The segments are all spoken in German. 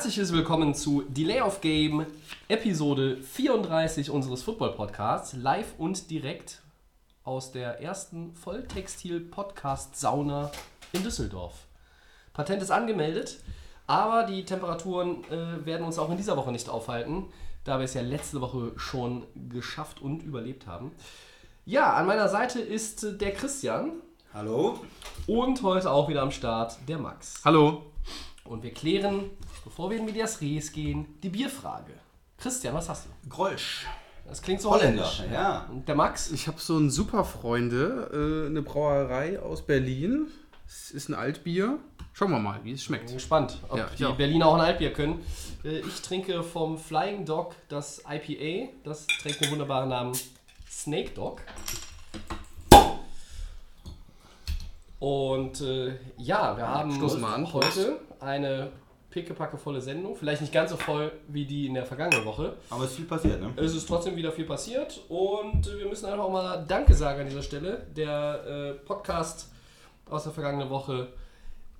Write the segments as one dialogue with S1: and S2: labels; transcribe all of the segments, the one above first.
S1: Herzliches Willkommen zu Delay of Game, Episode 34 unseres Football-Podcasts, live und direkt aus der ersten Volltextil-Podcast-Sauna in Düsseldorf. Patent ist angemeldet, aber die Temperaturen äh, werden uns auch in dieser Woche nicht aufhalten, da wir es ja letzte Woche schon geschafft und überlebt haben. Ja, an meiner Seite ist äh, der Christian
S2: Hallo?
S1: und heute auch wieder am Start der Max.
S3: Hallo.
S1: Und wir klären, bevor wir in Medias Res gehen, die Bierfrage. Christian, was hast du?
S2: Grolsch.
S1: Das klingt so
S2: Holländer,
S1: holländisch.
S2: ja.
S1: Und der Max?
S3: Ich habe so einen Superfreunde, äh, eine Brauerei aus Berlin. Es ist ein Altbier. Schauen wir mal, wie es
S1: Bin
S3: schmeckt.
S1: gespannt, ob
S3: Ja, ich
S1: die
S3: auch.
S1: Berliner auch ein Altbier können. Äh, Ich trinke vom Flying Dog das IPA. Das trägt den wunderbaren Namen Snake Dog. Und äh, ja, wir haben
S3: Stoßen wir an.
S1: heute eine pickepackevolle Sendung. Vielleicht nicht ganz so voll wie die in der vergangenen Woche.
S2: Aber es ist viel passiert, ne?
S1: Es ist trotzdem wieder viel passiert und wir müssen einfach auch mal Danke sagen an dieser Stelle. Der äh, Podcast aus der vergangenen Woche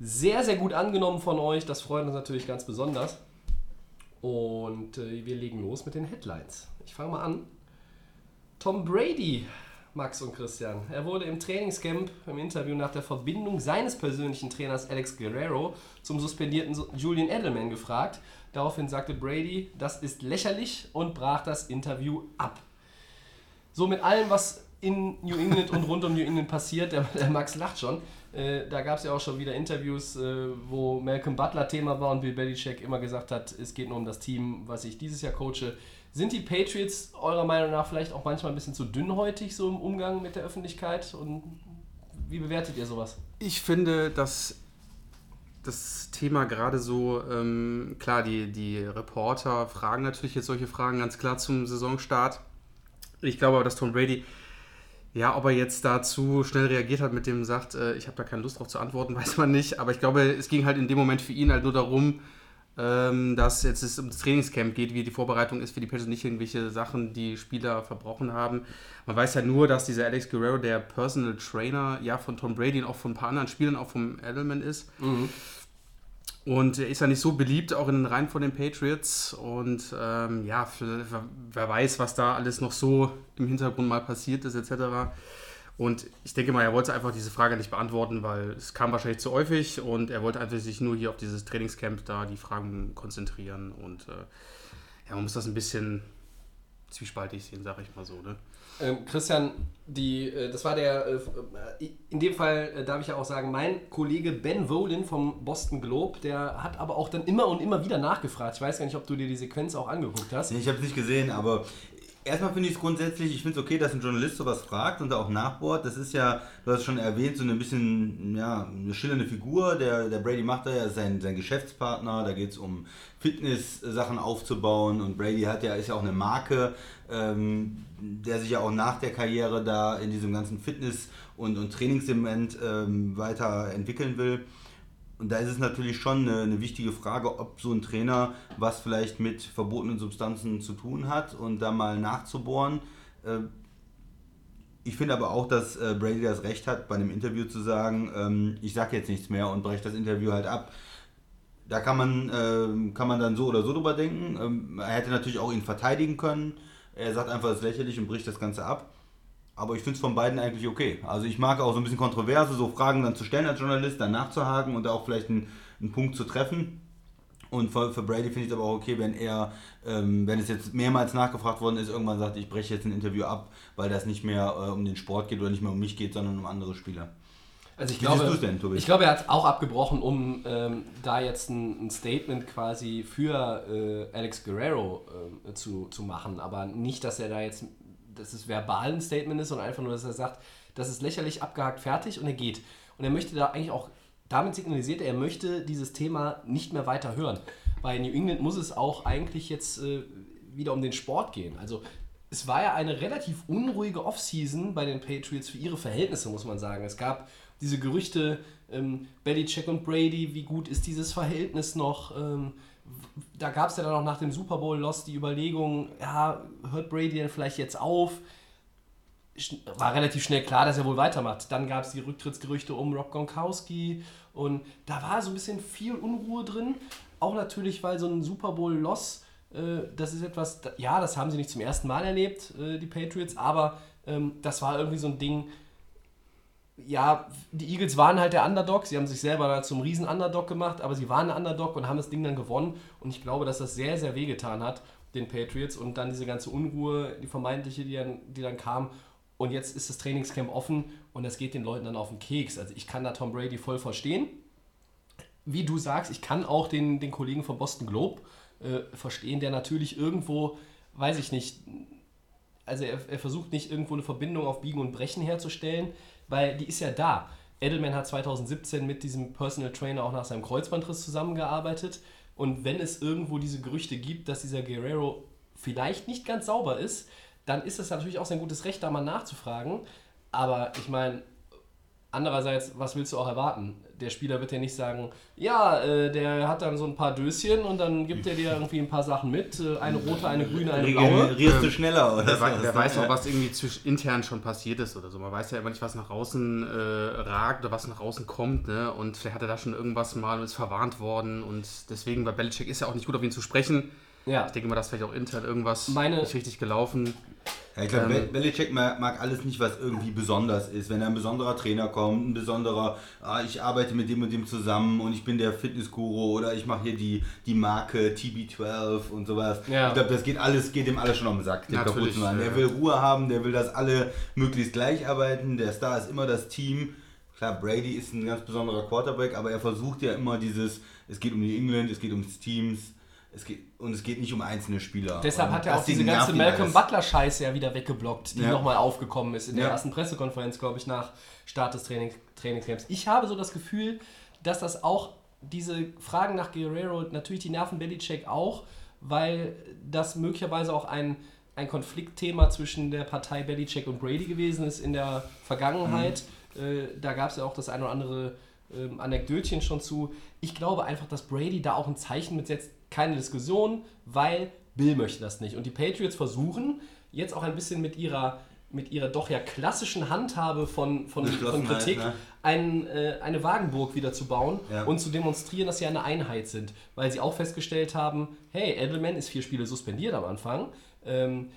S1: sehr, sehr gut angenommen von euch. Das freut uns natürlich ganz besonders. Und äh, wir legen los mit den Headlines. Ich fange mal an. Tom Brady, Max und Christian. Er wurde im Trainingscamp im Interview nach der Verbindung seines persönlichen Trainers Alex Guerrero zum suspendierten Julian Edelman gefragt. Daraufhin sagte Brady, das ist lächerlich und brach das Interview ab. So mit allem, was in New England und rund um New England passiert, der, der Max lacht schon. Äh, da gab es ja auch schon wieder Interviews, äh, wo Malcolm Butler Thema war und Bill Belichick immer gesagt hat, es geht nur um das Team, was ich dieses Jahr coache. Sind die Patriots eurer Meinung nach vielleicht auch manchmal ein bisschen zu dünnhäutig so im Umgang mit der Öffentlichkeit? Und wie bewertet ihr sowas?
S3: Ich finde, dass das Thema gerade so, ähm, klar, die, die Reporter fragen natürlich jetzt solche Fragen ganz klar zum Saisonstart. Ich glaube aber, dass Tom Brady, ja, ob er jetzt dazu schnell reagiert hat, mit dem sagt, äh, ich habe da keine Lust drauf zu antworten, weiß man nicht. Aber ich glaube, es ging halt in dem Moment für ihn halt nur darum, ähm, dass jetzt es um das Trainingscamp geht, wie die Vorbereitung ist für die Patriots, nicht irgendwelche Sachen, die Spieler verbrochen haben. Man weiß ja nur, dass dieser Alex Guerrero der Personal Trainer ja von Tom Brady und auch von ein paar anderen Spielern, auch vom Edelman ist. Und er ist ja nicht so beliebt, auch in den Reihen von den Patriots. Und ähm, ja, für, wer weiß, was da alles noch so im Hintergrund mal passiert ist, etc. Und ich denke mal, er wollte einfach diese Frage nicht beantworten, weil es kam wahrscheinlich zu häufig und er wollte einfach sich nur hier auf dieses Trainingscamp da die Fragen konzentrieren. Und äh, ja, man muss das ein bisschen zwiespaltig sehen, sage ich mal so. Ne?
S1: Ähm, Christian, die, äh, das war der, äh, in dem Fall äh, darf ich ja auch sagen, mein Kollege Ben Wolin vom Boston Globe, der hat aber auch dann immer und immer wieder nachgefragt. Ich weiß gar nicht, ob du dir die Sequenz auch angeguckt hast.
S2: Nee, Ich habe es nicht gesehen, aber erstmal finde ich es grundsätzlich, ich finde es okay, dass ein Journalist sowas fragt und da auch nachbohrt. Das ist ja, du hast es schon erwähnt, so ein bisschen, ja, eine schillernde Figur. Der, der Brady macht da ja sein, sein Geschäftspartner, da geht es um Fitness-Sachen aufzubauen und Brady hat ja, ist ja auch eine Marke, ähm, der sich ja auch nach der Karriere da in diesem ganzen Fitness- und, und Trainingssegment ähm, weiterentwickeln will. Und da ist es natürlich schon eine, eine wichtige Frage, ob so ein Trainer was vielleicht mit verbotenen Substanzen zu tun hat und da mal nachzubohren. Äh, Ich finde aber auch, dass äh, Brady das Recht hat, bei einem Interview zu sagen, ähm, ich sage jetzt nichts mehr und breche das Interview halt ab. Da kann man, ähm, kann man dann so oder so drüber denken. Ähm, er hätte natürlich auch ihn verteidigen können. Er sagt einfach, das ist lächerlich und bricht das Ganze ab. Aber ich finde es von beiden eigentlich okay. Also ich mag auch so ein bisschen Kontroverse, so Fragen dann zu stellen als Journalist, dann nachzuhaken und da auch vielleicht einen, einen Punkt zu treffen. Und für, für Brady finde ich es aber auch okay, wenn er, ähm, wenn es jetzt mehrmals nachgefragt worden ist, irgendwann sagt, ich breche jetzt ein Interview ab, weil das nicht mehr äh, um den Sport geht oder nicht mehr um mich geht, sondern um andere Spieler.
S1: Also ich
S2: Wie
S1: glaube,
S2: denn,
S1: ich glaube, er hat auch abgebrochen, um ähm, da jetzt ein, ein Statement quasi für äh, Alex Guerrero äh, zu, zu machen. Aber nicht, dass er da jetzt, dass es verbal ein Statement ist, sondern einfach nur, dass er sagt, das ist lächerlich, abgehakt, fertig und er geht. Und er möchte da eigentlich auch, damit signalisiert er, er möchte dieses Thema nicht mehr weiter hören. Bei New England muss es auch eigentlich jetzt äh, wieder um den Sport gehen. Also es war ja eine relativ unruhige Offseason bei den Patriots für ihre Verhältnisse, muss man sagen. Es gab diese Gerüchte, ähm, Belichick und Brady, wie gut ist dieses Verhältnis noch? Ähm, da gab es ja dann auch nach dem Super Bowl-Loss die Überlegung, ja, hört Brady denn vielleicht jetzt auf? War relativ schnell klar, dass er wohl weitermacht. Dann gab es die Rücktrittsgerüchte um Rob Gronkowski und da war so ein bisschen viel Unruhe drin. Auch natürlich, weil so ein Super Bowl-Loss äh, das ist etwas, ja, das haben sie nicht zum ersten Mal erlebt, äh, die Patriots, aber ähm, das war irgendwie so ein Ding. Ja, die Eagles waren halt der Underdog, sie haben sich selber zum riesen Underdog gemacht, aber sie waren ein Underdog und haben das Ding dann gewonnen und ich glaube, dass das sehr, sehr wehgetan hat, den Patriots und dann diese ganze Unruhe, die vermeintliche, die dann, die dann kam und jetzt ist das Trainingscamp offen und das geht den Leuten dann auf den Keks. Also ich kann da Tom Brady voll verstehen. Wie du sagst, ich kann auch den, den Kollegen vom Boston Globe äh, verstehen, der natürlich irgendwo, weiß ich nicht, also er, er versucht nicht irgendwo eine Verbindung auf Biegen und Brechen herzustellen, weil die ist ja da. Edelman hat 2017 mit diesem Personal Trainer auch nach seinem Kreuzbandriss zusammengearbeitet. Und wenn es irgendwo diese Gerüchte gibt, dass dieser Guerrero vielleicht nicht ganz sauber ist, dann ist es natürlich auch sein gutes Recht, da mal nachzufragen. Aber ich meine, andererseits, was willst du auch erwarten? der Spieler wird ja nicht sagen, ja, äh, der hat dann so ein paar Döschen und dann gibt er dir irgendwie ein paar Sachen mit, äh, eine rote, eine grüne, eine blaue.
S2: Regenerierst du schneller oder
S3: Wer, wer weiß auch, was irgendwie zwischen, intern schon passiert ist oder so. Man weiß ja immer nicht, was nach außen äh, ragt oder was nach außen kommt. Ne? Und vielleicht hat er da schon irgendwas mal und ist verwarnt worden und deswegen, weil Belichick ist ja auch nicht gut auf ihn zu sprechen. Ja. Ich denke mal, dass vielleicht auch intern irgendwas
S1: Meine,
S3: nicht richtig gelaufen.
S2: Ja, ich glaube, ähm, Belichick mag, mag, alles nicht, was irgendwie besonders ist. Wenn ein besonderer Trainer kommt, ein besonderer, ah, ich arbeite mit dem und dem zusammen und ich bin der Fitnessguru oder ich mache hier die, die Marke TB12 und sowas. Ja. Ich glaube, das geht alles, geht dem alles schon um den Sack, dem kaputten Mann. Der will Ruhe haben, der will, dass alle möglichst gleich arbeiten. Der Star ist immer das Team. Klar, Brady ist ein ganz besonderer Quarterback, aber er versucht ja immer dieses, es geht um die England, es geht ums Teams es geht, und es geht nicht um einzelne Spieler.
S1: Deshalb
S2: und
S1: hat er auch diese ganze Malcolm Butler-Scheiße ja wieder weggeblockt, die ja. nochmal aufgekommen ist in der ja. ersten Pressekonferenz, glaube ich, nach Start des Training, Trainingscamps. Ich habe so das Gefühl, dass das auch diese Fragen nach Guerrero, natürlich die Nerven Belichick auch, weil das möglicherweise auch ein, ein Konfliktthema zwischen der Partei Belichick und Brady gewesen ist in der Vergangenheit. Mhm. Äh, da gab es ja auch das ein oder andere ähm, Anekdötchen schon zu. Ich glaube einfach, dass Brady da auch ein Zeichen mitsetzt, keine Diskussion, weil Bill möchte das nicht. Und die Patriots versuchen jetzt auch ein bisschen mit ihrer, mit ihrer doch ja klassischen Handhabe von, von, von Kritik ne? ein, äh, eine Wagenburg wieder zu bauen ja. und zu demonstrieren, dass sie eine Einheit sind. Weil sie auch festgestellt haben, hey, Edelman ist vier Spiele suspendiert am Anfang. Ähm,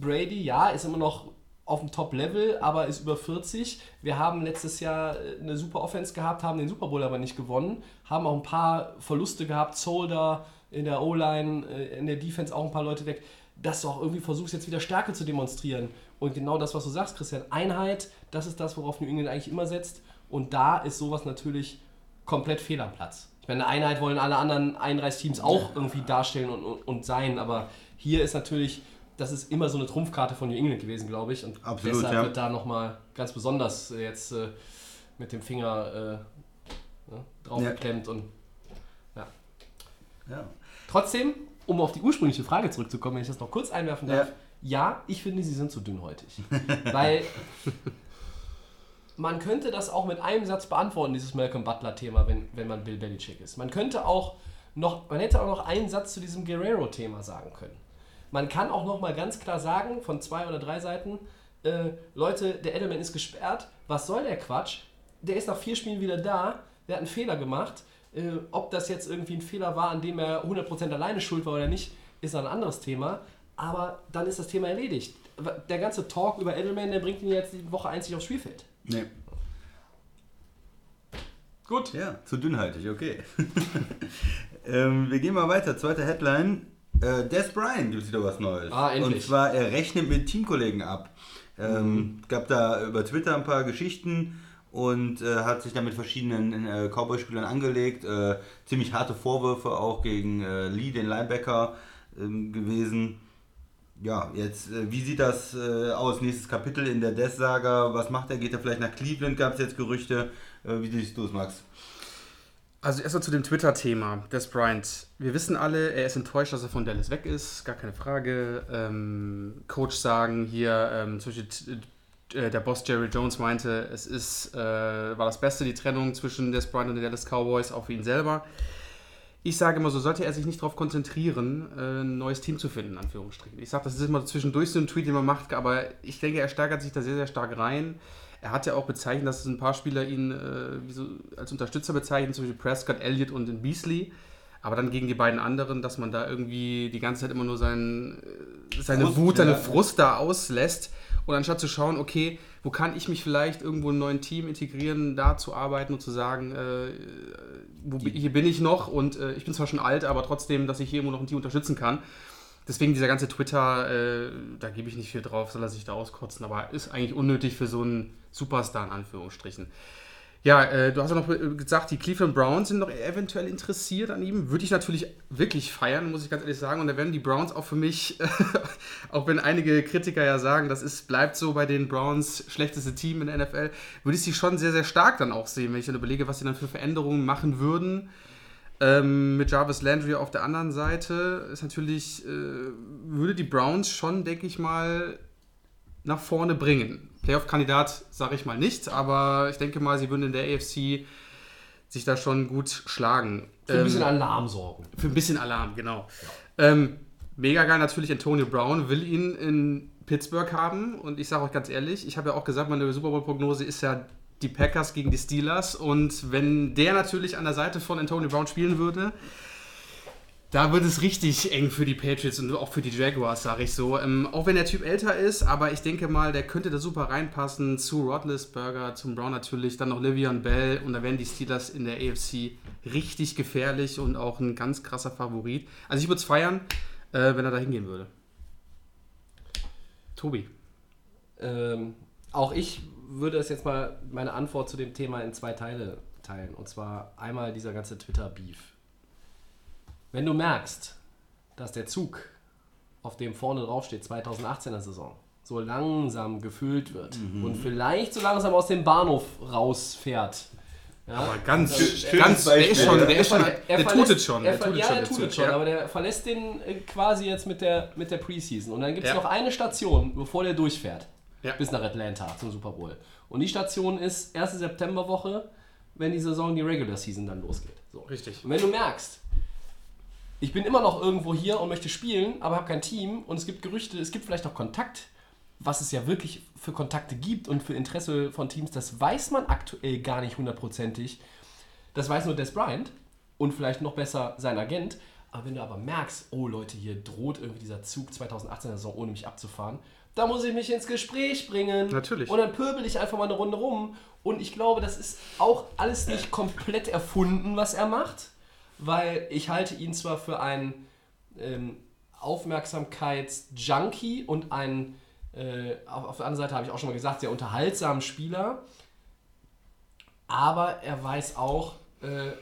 S1: Brady, ja, ist immer noch auf dem Top-Level, aber ist über 40. Wir haben letztes Jahr äh, eine super Offense gehabt, haben den Super Bowl aber nicht gewonnen, haben auch ein paar Verluste gehabt, Solder in der O-Line, äh, in der Defense auch ein paar Leute weg, dass du auch irgendwie versuchst, jetzt wieder Stärke zu demonstrieren. Und genau das, was du sagst, Christian, Einheit, das ist das, worauf New England eigentlich immer setzt. Und da ist sowas natürlich komplett fehl am Platz. Ich meine, eine Einheit wollen alle anderen 31 Teams auch irgendwie darstellen und, und, und sein, aber hier ist natürlich das ist immer so eine Trumpfkarte von New England gewesen, glaube ich. Und Absolut, deshalb ja. wird da nochmal ganz besonders äh, jetzt äh, mit dem Finger äh, ne, draufgeklemmt ja. und ja. ja. Trotzdem, um auf die ursprüngliche Frage zurückzukommen, wenn ich das noch kurz einwerfen darf, ja, ja ich finde, sie sind zu dünnhäutig. Weil man könnte das auch mit einem Satz beantworten, dieses Malcolm Butler-Thema, wenn, wenn man Bill Belichick ist. Man könnte auch noch, man hätte auch noch einen Satz zu diesem Guerrero-Thema sagen können. Man kann auch noch mal ganz klar sagen, von zwei oder drei Seiten, äh, Leute, der Edelman ist gesperrt, was soll der Quatsch? Der ist nach vier Spielen wieder da, der hat einen Fehler gemacht. Äh, ob das jetzt irgendwie ein Fehler war, an dem er 100% alleine schuld war oder nicht, ist ein anderes Thema. Aber dann ist das Thema erledigt. Der ganze Talk über Edelman, der bringt ihn jetzt die Woche einzig aufs Spielfeld.
S2: Nee. Gut. Ja, zu dünnhaltig, okay. ähm, wir gehen mal weiter. Zweite Headline. Äh, Des Bryant gibt es wieder was Neues.
S1: Ah, endlich.
S2: Und zwar, er rechnet mit Teamkollegen ab. Ähm, mhm. Gab da über Twitter ein paar Geschichten und äh, hat sich da mit verschiedenen äh, Cowboy-Spielern angelegt. Äh, ziemlich harte Vorwürfe auch gegen äh, Lee, den Linebacker, ähm, gewesen. Ja, jetzt, äh, wie sieht das äh, aus? Nächstes Kapitel in der Death-Saga. Was macht er? Geht er vielleicht nach Cleveland? Gab es jetzt Gerüchte. wie siehst du es, Max?
S3: Also erstmal zu dem Twitter-Thema des Bryant. Wir wissen alle, er ist enttäuscht, dass er von Dallas weg ist, gar keine Frage. Ähm, Coach sagen hier, ähm, zum Beispiel äh, der Boss Jerry Jones meinte, es ist, äh, war das Beste, die Trennung zwischen Des Bryant und den Dallas Cowboys, auch für ihn selber. Ich sage immer so, sollte er sich nicht darauf konzentrieren, äh, ein neues Team zu finden, in Anführungsstrichen. Ich sage, das ist immer zwischendurch so ein Tweet, den man macht, aber ich denke, er steigert sich da sehr, sehr stark rein. Er hat ja auch bezeichnet, dass ein paar Spieler ihn äh, so als Unterstützer bezeichnen, zum Beispiel Prescott, Elliott und Beasley. Aber dann gegen die beiden anderen, dass man da irgendwie die ganze Zeit immer nur sein, äh, seine
S2: Frust,
S3: Wut, seine
S2: ja.
S3: Frust da auslässt. Und anstatt zu schauen, okay, wo kann ich mich vielleicht irgendwo in ein neues Team integrieren, da zu arbeiten und zu sagen, äh, wo, hier bin ich noch und äh, ich bin zwar schon alt, aber trotzdem, dass ich hier irgendwo noch ein Team unterstützen kann. Deswegen dieser ganze Twitter, äh, da gebe ich nicht viel drauf, soll er sich da auskotzen, aber ist eigentlich unnötig für so einen Superstar in Anführungsstrichen. Ja, äh, du hast ja noch äh, gesagt, die Cleveland Browns sind noch eventuell interessiert an ihm. Würde ich natürlich wirklich feiern, muss ich ganz ehrlich sagen. Und da werden die Browns auch für mich, auch wenn einige Kritiker ja sagen, das ist, bleibt so bei den Browns schlechteste Team in der NFL, würde ich sie schon sehr, sehr stark dann auch sehen, wenn ich dann überlege, was sie dann für Veränderungen machen würden. Ähm, mit Jarvis Landry auf der anderen Seite ist natürlich, äh, würde die Browns schon, denke ich mal, nach vorne bringen. Playoff-Kandidat sage ich mal nicht, aber ich denke mal, sie würden in der AFC sich da schon gut schlagen.
S1: Für ein bisschen
S3: Ähm,
S1: Alarm sorgen.
S3: für ein bisschen Alarm, genau. Ähm, mega geil natürlich, Antonio Brown will ihn in Pittsburgh haben. Und ich sage euch ganz ehrlich, ich habe ja auch gesagt, meine Super Bowl-Prognose ist ja die Packers gegen die Steelers. Und wenn der natürlich an der Seite von Antonio Brown spielen würde, da wird es richtig eng für die Patriots und auch für die Jaguars, sage ich so. Ähm, auch wenn der Typ älter ist, aber ich denke mal, der könnte da super reinpassen zu Roethlisberger, zum Brown natürlich, dann noch Livian Bell und da wären die Steelers in der AFC richtig gefährlich und auch ein ganz krasser Favorit. Also ich würde es feiern, äh, wenn er da hingehen würde. Tobi.
S1: Ähm, auch ich würde es jetzt mal meine Antwort zu dem Thema in zwei Teile teilen. Und zwar einmal dieser ganze Twitter-Beef. Wenn du merkst, dass der Zug, auf dem vorne draufsteht, 2018er Saison, so langsam gefüllt wird und vielleicht so langsam aus dem Bahnhof rausfährt. Ja,
S3: Aber ganz,
S2: schönes
S3: ganz, der ist schon, der, ist schon,
S1: Er
S3: der
S1: verlässt-
S3: tut es schon.
S1: Er
S3: Der tut es
S1: ja,
S3: schon
S1: er tut es schon, aber der verlässt den äh, quasi jetzt mit der, mit der Preseason. Und dann gibt es
S3: Ja.
S1: noch eine Station, bevor der durchfährt.
S3: Ja.
S1: Bis nach Atlanta zum Super Bowl. Und die Station ist erste Septemberwoche, wenn die Saison, die Regular Season dann losgeht. So.
S3: Richtig.
S1: Und wenn du merkst, ich bin immer noch irgendwo hier und möchte spielen, aber habe kein Team und es gibt Gerüchte, es gibt vielleicht auch Kontakt, was es ja wirklich für Kontakte gibt und für Interesse von Teams, das weiß man aktuell gar nicht hundertprozentig. Das weiß nur Des Bryant und vielleicht noch besser sein Agent. Aber wenn du aber merkst, oh Leute, hier droht irgendwie dieser Zug 2018er Saison ohne mich abzufahren, da muss ich mich ins Gespräch bringen.
S3: Natürlich.
S1: Und dann pöbel ich einfach mal eine Runde rum. Und ich glaube, das ist auch alles nicht komplett erfunden, was er macht. Weil ich halte ihn zwar für einen ähm, Aufmerksamkeitsjunkie und einen, äh, auf, auf der anderen Seite habe ich auch schon mal gesagt, sehr unterhaltsamen Spieler. Aber er weiß auch, äh,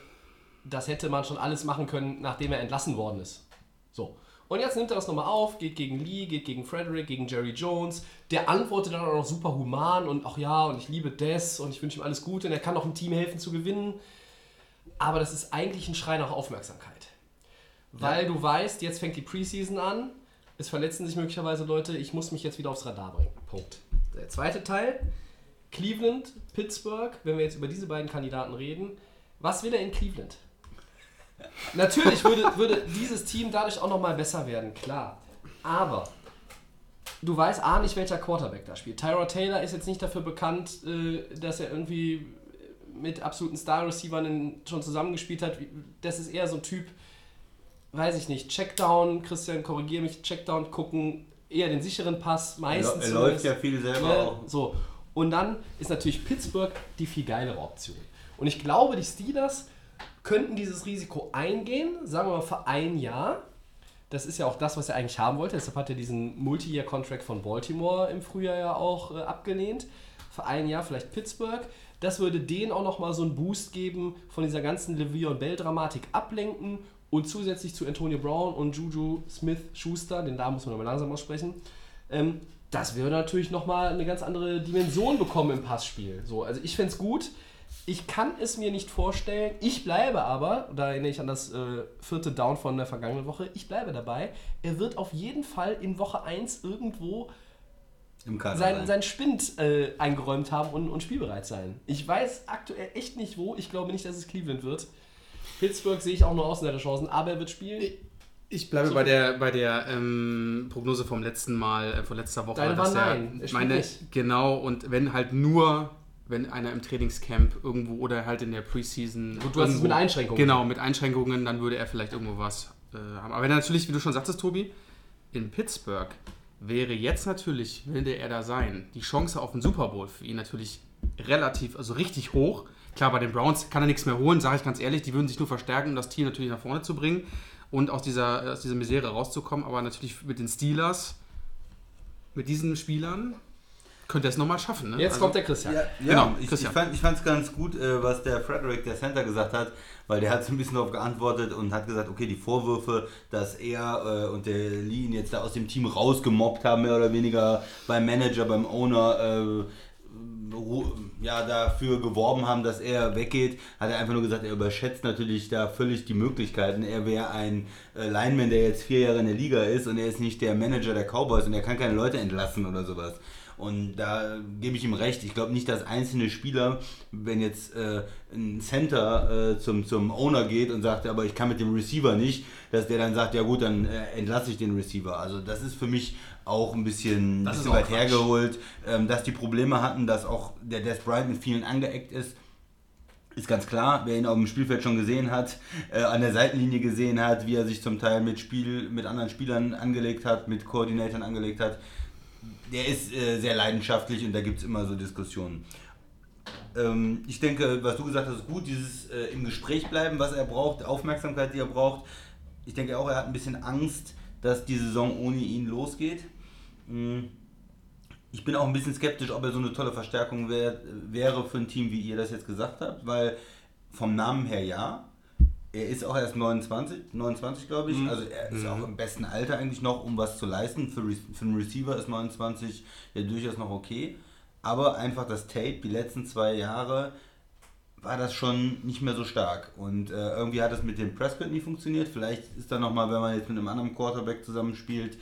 S1: das hätte man schon alles machen können, nachdem er entlassen worden ist. So. Und jetzt nimmt er das nochmal auf, geht gegen Lee, geht gegen Frederick, gegen Jerry Jones. Der antwortet dann auch noch super human und ach ja, und ich liebe Des und ich wünsche ihm alles Gute und er kann auch dem Team helfen zu gewinnen. Aber das ist eigentlich ein Schrei nach Aufmerksamkeit. Weil du weißt, jetzt fängt die Preseason an, es verletzen sich möglicherweise Leute, ich muss mich jetzt wieder aufs Radar bringen. Punkt. Der zweite Teil, Cleveland, Pittsburgh, wenn wir jetzt über diese beiden Kandidaten reden, was will er in Cleveland? Natürlich würde, würde dieses Team dadurch auch nochmal besser werden, klar. Aber du weißt A nicht, welcher Quarterback da spielt. Tyra Taylor ist jetzt nicht dafür bekannt, äh, dass er irgendwie mit absoluten Star-Receivern schon zusammengespielt hat. Das ist eher so ein Typ, weiß ich nicht, Checkdown, Christian, korrigiere mich, Checkdown gucken, eher den sicheren Pass, meistens.
S2: er läuft ja viel selber
S1: Ne?
S2: auch.
S1: So. Und dann ist natürlich Pittsburgh die viel geilere Option. Und ich glaube, die Steelers könnten dieses Risiko eingehen, sagen wir mal für ein Jahr. Das ist ja auch das, was er eigentlich haben wollte. Deshalb hat er diesen Multi-Year-Contract von Baltimore im Frühjahr ja auch äh, abgelehnt. Für ein Jahr vielleicht Pittsburgh. Das würde denen auch nochmal so einen Boost geben, von dieser ganzen Le'Veon Bell-Dramatik ablenken und zusätzlich zu Antonio Brown und Juju Smith-Schuster, den da muss man nochmal langsam aussprechen, ähm, das würde natürlich nochmal eine ganz andere Dimension bekommen im Passspiel. So, also ich fände es gut. Ich kann es mir nicht vorstellen. Ich bleibe aber, da erinnere ich an das äh, vierte Down von der vergangenen Woche, ich bleibe dabei. Er wird auf jeden Fall in Woche 1 irgendwo
S2: Kader
S1: sein, Spind äh, eingeräumt haben und, und spielbereit sein. Ich weiß aktuell echt nicht wo. Ich glaube nicht, dass es Cleveland wird. Pittsburgh sehe ich auch nur Außenseiterchancen, aber er wird spielen.
S3: Ich bleibe bei der, bei der ähm, Prognose vom letzten Mal, äh, von letzter Woche.
S1: Deine
S3: dass
S1: war
S3: er-
S1: nein, er
S3: meine,
S1: nicht.
S3: Genau, und wenn halt nur, wenn einer im Trainingscamp irgendwo oder halt in der Preseason.
S1: Gut, du hast es mit Einschränkungen.
S3: Genau, mit Einschränkungen, dann würde er vielleicht irgendwo was äh, haben. Aber wenn er natürlich, wie du schon sagtest, Tobi, in Pittsburgh wäre jetzt natürlich, würde er da sein, die Chance auf den Super Bowl für ihn natürlich relativ, also richtig hoch. Klar, bei den Browns kann er nichts mehr holen, sage ich ganz ehrlich. Die würden sich nur verstärken, um das Team natürlich nach vorne zu bringen und aus dieser, aus dieser Misere rauszukommen. Aber natürlich mit den Steelers, mit diesen Spielern, könnte er es nochmal schaffen. Ne?
S1: Jetzt
S3: Also-
S1: kommt der Christian.
S2: Ja,
S3: Genau,
S2: ja ich, ich
S3: Christian.
S2: fand es ich ganz gut, äh, was der Frederick, der Center, gesagt hat, weil der hat so ein bisschen darauf geantwortet und hat gesagt, okay, die Vorwürfe, dass er äh, und der Lee ihn jetzt da aus dem Team rausgemobbt haben, mehr oder weniger beim Manager, beim Owner, äh, ja, dafür geworben haben, dass er weggeht, hat er einfach nur gesagt, er überschätzt natürlich da völlig die Möglichkeiten. Er wäre ein äh, Lineman, der jetzt vier Jahre in der Liga ist und er ist nicht der Manager der Cowboys und er kann keine Leute entlassen oder sowas. Und da gebe ich ihm recht. Ich glaube nicht, dass einzelne Spieler, wenn jetzt äh, ein Center äh, zum, zum Owner geht und sagt, aber ich kann mit dem Receiver nicht, dass der dann sagt, ja gut, dann äh, entlasse ich den Receiver. Also das ist für mich auch ein bisschen,
S1: Das
S2: bisschen weit
S1: Quatsch.
S2: hergeholt, ähm, dass die Probleme hatten, dass auch der Des Bryant mit vielen angeeckt ist. Ist ganz klar, wer ihn auf dem Spielfeld schon gesehen hat, äh, an der Seitenlinie gesehen hat, wie er sich zum Teil mit Spiel, mit anderen Spielern angelegt hat, mit Koordinatoren angelegt hat, der ist äh, sehr leidenschaftlich und da gibt es immer so Diskussionen. Ähm, ich denke, was du gesagt hast, ist gut, dieses äh, im Gespräch bleiben, was er braucht, Aufmerksamkeit, die er braucht. Ich denke auch, er hat ein bisschen Angst, dass die Saison ohne ihn losgeht. Mm. Ich bin auch ein bisschen skeptisch, ob er so eine tolle Verstärkung wär, wäre für ein Team, wie ihr das jetzt gesagt habt, weil vom Namen her ja. Er ist auch erst 29, 29 glaube ich. Also er ist auch im besten Alter eigentlich noch, um was zu leisten. Für, für einen Receiver ist 29 ja durchaus noch okay. Aber einfach das Tape, die letzten zwei Jahre, war das schon nicht mehr so stark. Und äh, irgendwie hat es mit dem Prescott nie funktioniert. Vielleicht ist da nochmal, wenn man jetzt mit einem anderen Quarterback zusammenspielt,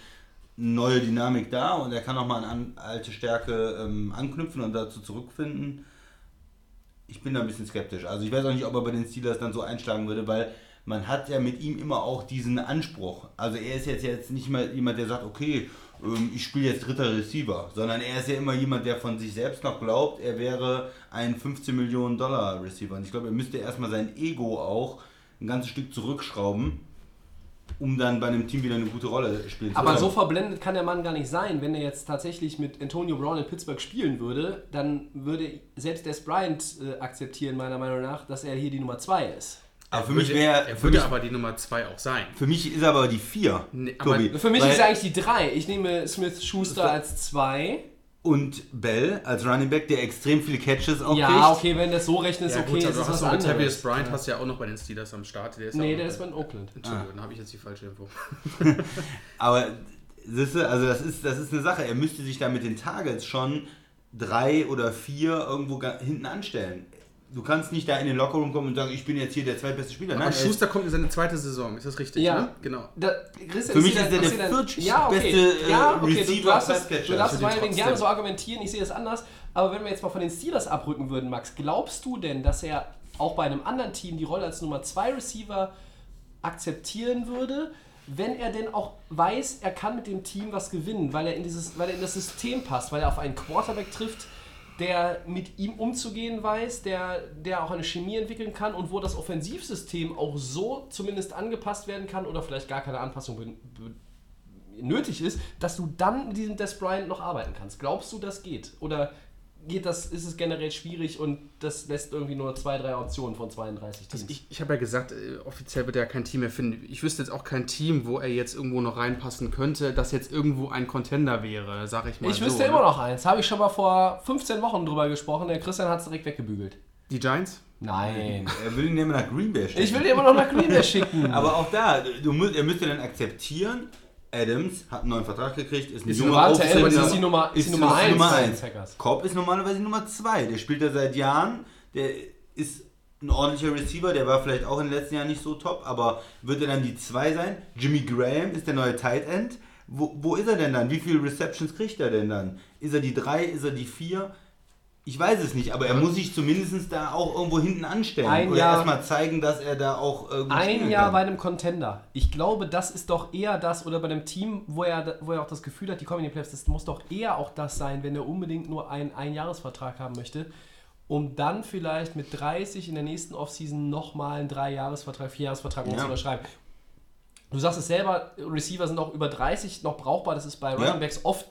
S2: eine neue Dynamik da und er kann nochmal an an alte Stärke ähm, anknüpfen und dazu zurückfinden. Ich bin da ein bisschen skeptisch. Also ich weiß auch nicht, ob er bei den Steelers dann so einschlagen würde, weil man hat ja mit ihm immer auch diesen Anspruch. Also er ist jetzt, jetzt nicht mal jemand, der sagt, okay, ähm, ich spiele jetzt dritter Receiver, sondern er ist ja immer jemand, der von sich selbst noch glaubt, er wäre ein 15 Millionen Dollar Receiver. Und ich glaube, er müsste erstmal sein Ego auch ein ganzes Stück zurückschrauben, um dann bei einem Team wieder eine gute Rolle spielen zu
S1: Aber
S2: können.
S1: so verblendet kann der Mann gar nicht sein. Wenn er jetzt tatsächlich mit Antonio Brown in Pittsburgh spielen würde, dann würde selbst Des Bryant äh, akzeptieren, meiner Meinung nach, dass er hier die Nummer 2 ist.
S2: Aber für
S3: Würde-
S2: mich wäre,
S3: er würde
S2: mich,
S3: aber die Nummer 2 auch sein.
S2: für mich ist er aber die 4,
S3: Nee, aber.
S1: Für mich
S2: Weil-
S1: ist er eigentlich die 3. Ich nehme Smith Schuster als 2.
S2: und Bell als Running Back, der extrem viele Catches auch
S1: Ja,
S2: kriegt.
S1: okay, wenn das so rechnest,
S3: Ja,
S1: okay,
S3: gut,
S1: ist
S3: du
S1: was
S3: noch mit Tavius
S1: anderes.
S3: Bryant hast du ja auch noch bei den Steelers am Start. Der ist ja
S1: Nee, der ist bei Oakland.
S3: Entschuldigung, dann habe ich jetzt die falsche Info.
S2: Aber siehste, also das ist, das ist eine Sache. Er müsste sich da mit den Targets schon drei oder vier irgendwo hinten anstellen. Du kannst nicht da in den Lockerroom kommen und sagen, ich bin jetzt hier der zweitbeste Spieler.
S3: Aber
S2: Nein, er ist-
S3: Schuster kommt in seine zweite Saison, ist das richtig?
S1: Ja.
S3: Ne? Genau.
S1: Da,
S2: Für mich ist er
S1: das-
S2: der viertbeste,
S1: ja, okay.
S2: äh,
S1: ja, okay. Du,
S2: Receiver,
S1: du darfst es,
S2: Passcatcher.
S1: du darfst es meinetwegen gerne so argumentieren, ich sehe das anders. Aber wenn wir jetzt mal von den Steelers abrücken würden, Max, glaubst du denn, dass er auch bei einem anderen Team die Rolle als Nummer 2 Receiver akzeptieren würde, wenn er denn auch weiß, er kann mit dem Team was gewinnen, weil er in dieses, weil er in das System passt, weil er auf einen Quarterback trifft, der mit ihm umzugehen weiß, der, der auch eine Chemie entwickeln kann und wo das Offensivsystem auch so zumindest angepasst werden kann oder vielleicht gar keine Anpassung nötig ist, dass du dann mit diesem Des Bryant noch arbeiten kannst. Glaubst du, das geht? Oder geht das, ist es generell schwierig und das lässt irgendwie nur zwei, drei Optionen von 32 Teams?
S3: Ich, ich habe ja gesagt, äh, offiziell wird er kein Team mehr finden. Ich wüsste jetzt auch kein Team, wo er jetzt irgendwo noch reinpassen könnte, das jetzt irgendwo ein Contender wäre, sag ich mal.
S1: Ich
S3: so,
S1: wüsste
S3: ne?
S1: immer noch eins. Habe ich schon mal vor 15 Wochen drüber gesprochen. Der Christian hat es direkt weggebügelt.
S3: Die Giants?
S1: Nein.
S2: er will ihn immer nach Green Bay schicken.
S1: Ich will dir immer noch nach Green Bay schicken.
S2: Aber auch da, du, müsst- er müsste dann akzeptieren, Adams hat einen neuen Vertrag gekriegt, ist ein
S1: Ist
S2: aufstrebender-
S1: Adams ist die Nummer- ist die Nummer
S2: ist
S1: bei den
S2: eins.
S1: Packers.
S2: Cobb ist normalerweise die Nummer 2. Der spielt da seit Jahren. Der ist ein ordentlicher Receiver, der war vielleicht auch in den letzten Jahren nicht so top, aber wird er dann die 2 sein? Jimmy Graham ist der neue Tight End. Wo, wo ist er denn dann? Wie viele Receptions kriegt er denn dann? Ist er die 3? Ist er die 4? Ich weiß es nicht, aber er muss sich zumindest da auch irgendwo hinten anstellen.
S1: Ein
S2: oder
S1: Jahr-
S2: erstmal zeigen, dass er da auch äh,
S1: Ein Jahr
S2: kann.
S1: bei einem Contender. Ich glaube, das ist doch eher das, oder bei einem Team, wo er, wo er auch das Gefühl hat, die kommen in die Playoffs, das muss doch eher auch das sein, wenn er unbedingt nur einen Einjahresvertrag haben möchte, um dann vielleicht mit 30 in der nächsten Offseason nochmal einen Dreijahresvertrag, Vierjahresvertrag
S2: Ja.
S1: zu unterschreiben. Du sagst es selber, Receiver sind auch über 30 noch brauchbar, das ist bei
S2: Ja.
S1: Running Backs oft,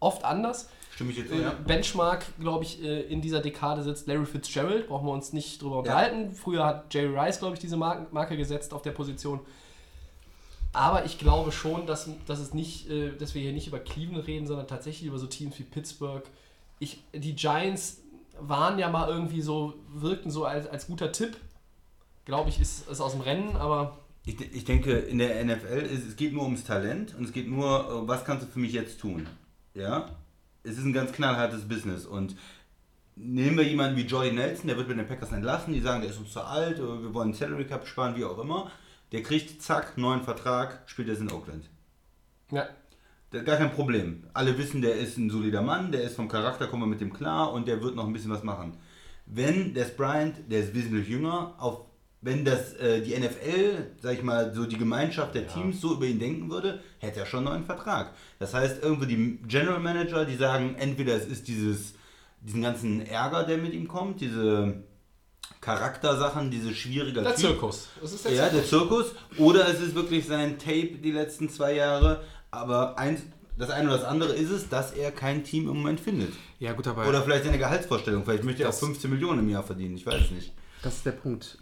S1: oft anders.
S2: Stimme ich jetzt
S1: Äh,
S2: ja.
S1: Benchmark, glaube ich, äh, in dieser Dekade sitzt Larry Fitzgerald. Brauchen wir uns nicht drüber unterhalten. Früher hat Jerry Rice, glaube ich, diese Marke, Marke gesetzt auf der Position. Aber ich glaube schon, dass, dass, es nicht, äh, dass wir hier nicht über Cleveland reden, sondern tatsächlich über so Teams wie Pittsburgh. Ich, die Giants waren ja mal irgendwie so, wirkten so als, als guter Tipp. Glaube ich, ist es aus dem Rennen, aber
S2: Ich, ich denke, in der NFL, ist, es geht nur ums Talent und es geht nur, äh, was kannst du für mich jetzt tun? Ja? Es ist ein ganz knallhartes Business und nehmen wir jemanden wie Jordy Nelson, der wird bei den Packers entlassen, die sagen, der ist uns zu alt, äh, wir wollen Salary Cap sparen, wie auch immer. Der kriegt, zack, neuen Vertrag, spielt jetzt in Oakland.
S1: ja,
S2: Das ist gar kein Problem. Alle wissen, der ist ein solider Mann, der ist vom Charakter, kommen wir mit dem klar und der wird noch ein bisschen was machen. Wenn Des Bryant, der ist wesentlich jünger, auf, wenn das äh, die NFL, sag ich mal, so die Gemeinschaft der Teams so über ihn denken würde, hätte er schon einen neuen Vertrag. Das heißt, irgendwie die General Manager, die sagen, entweder es ist dieses, diesen ganzen Ärger, der mit ihm kommt, diese Charaktersachen, diese schwierige
S1: der Zirkus. Das ist der
S2: ja,
S1: Zirkus.
S2: der Zirkus. Oder es ist wirklich sein Tape die letzten zwei Jahre. Aber eins, das eine oder das andere ist es, dass er kein Team im Moment findet.
S3: Ja, gut, aber
S2: Oder vielleicht seine Gehaltsvorstellung. Vielleicht möchte er auch
S3: Das-
S2: 15 Millionen im Jahr verdienen. Ich weiß es nicht.
S3: das ist der Punkt.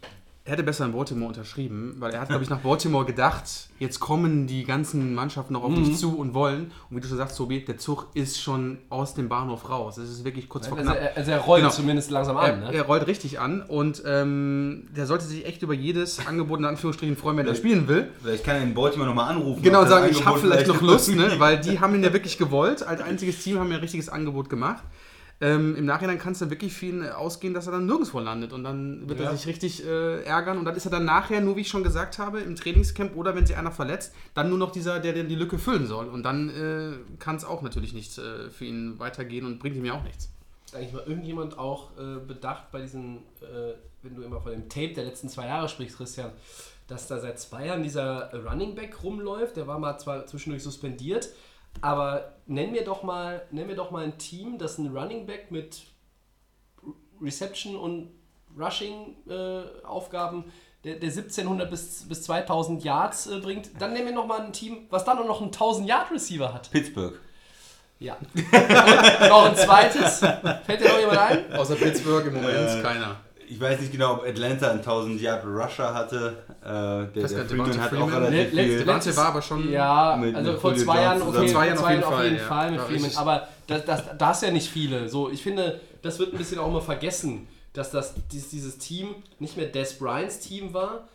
S3: Er hätte besser in Baltimore unterschrieben, weil er hat, glaube ich, nach Baltimore gedacht, jetzt kommen die ganzen Mannschaften noch auf
S1: Mhm.
S3: dich zu und wollen. Und wie du schon sagst, Tobi, der Zug ist schon aus dem Bahnhof raus. Es ist wirklich kurz vor
S1: Also,
S3: knapp.
S1: er- also er rollt
S3: Genau.
S1: zumindest langsam an.
S3: Er,
S1: Ne?
S3: er rollt richtig an und ähm, der sollte sich echt über jedes Angebot in Anführungsstrichen freuen, wenn er spielen will.
S2: Vielleicht kann in Baltimore nochmal anrufen.
S3: Genau, und sagen, ich habe vielleicht noch Lust, ne? weil die haben ihn ja wirklich gewollt. Als einziges Team haben wir ein richtiges Angebot gemacht. Ähm, Im Nachhinein kannst du wirklich viel ausgehen, dass er dann nirgendwo landet und dann wird
S1: Ja.
S3: er sich richtig äh, ärgern und dann ist er dann nachher, nur wie ich schon gesagt habe, im Trainingscamp oder wenn sich einer verletzt, dann nur noch dieser, der, der die Lücke füllen soll und dann äh, kann es auch natürlich nicht äh, für ihn weitergehen und bringt ihm ja auch nichts.
S1: Eigentlich mal irgendjemand auch äh, bedacht bei diesen, äh, wenn du immer von dem Tape der letzten zwei Jahre sprichst, Christian, dass da seit zwei Jahren dieser Running Back rumläuft. Der war mal zwar zwischendurch suspendiert, aber nenn mir doch mal, nenn mir doch mal ein Team, das einen Running Back mit Reception und Rushing äh, Aufgaben der, der 1700 bis, bis 2000 Yards äh, bringt. Dann nehmen wir noch mal ein Team, was dann auch noch einen 1000 Yard Receiver hat.
S2: Pittsburgh.
S1: Ja. Und noch ein zweites. Fällt dir noch jemand ein?
S3: Außer Pittsburgh im Moment
S2: Äh,
S3: keiner.
S2: Ich weiß nicht genau, ob Atlanta einen 1000 Yard Rusher hatte. Äh, der,
S3: Das
S2: der Freeman
S3: Devonta
S2: hat
S3: Freeman.
S2: auch relativ
S1: Le-
S2: viel.
S1: letzte-
S3: Devante war aber schon
S1: Ja,
S2: mit-
S1: also
S2: mit
S1: vor
S2: Julio
S1: zwei Jahren, okay.
S3: Vor zwei Jahren
S1: vor
S3: auf jeden
S1: auf
S3: Fall,
S1: jeden
S3: ja.
S1: Fall mit
S3: Ja,
S1: Freeman.
S3: richtig.
S1: Aber das, das, das ist ja nicht viele. So, ich finde, das wird ein bisschen auch mal vergessen, dass das, dies, dieses Team nicht mehr Des Bryants Team war.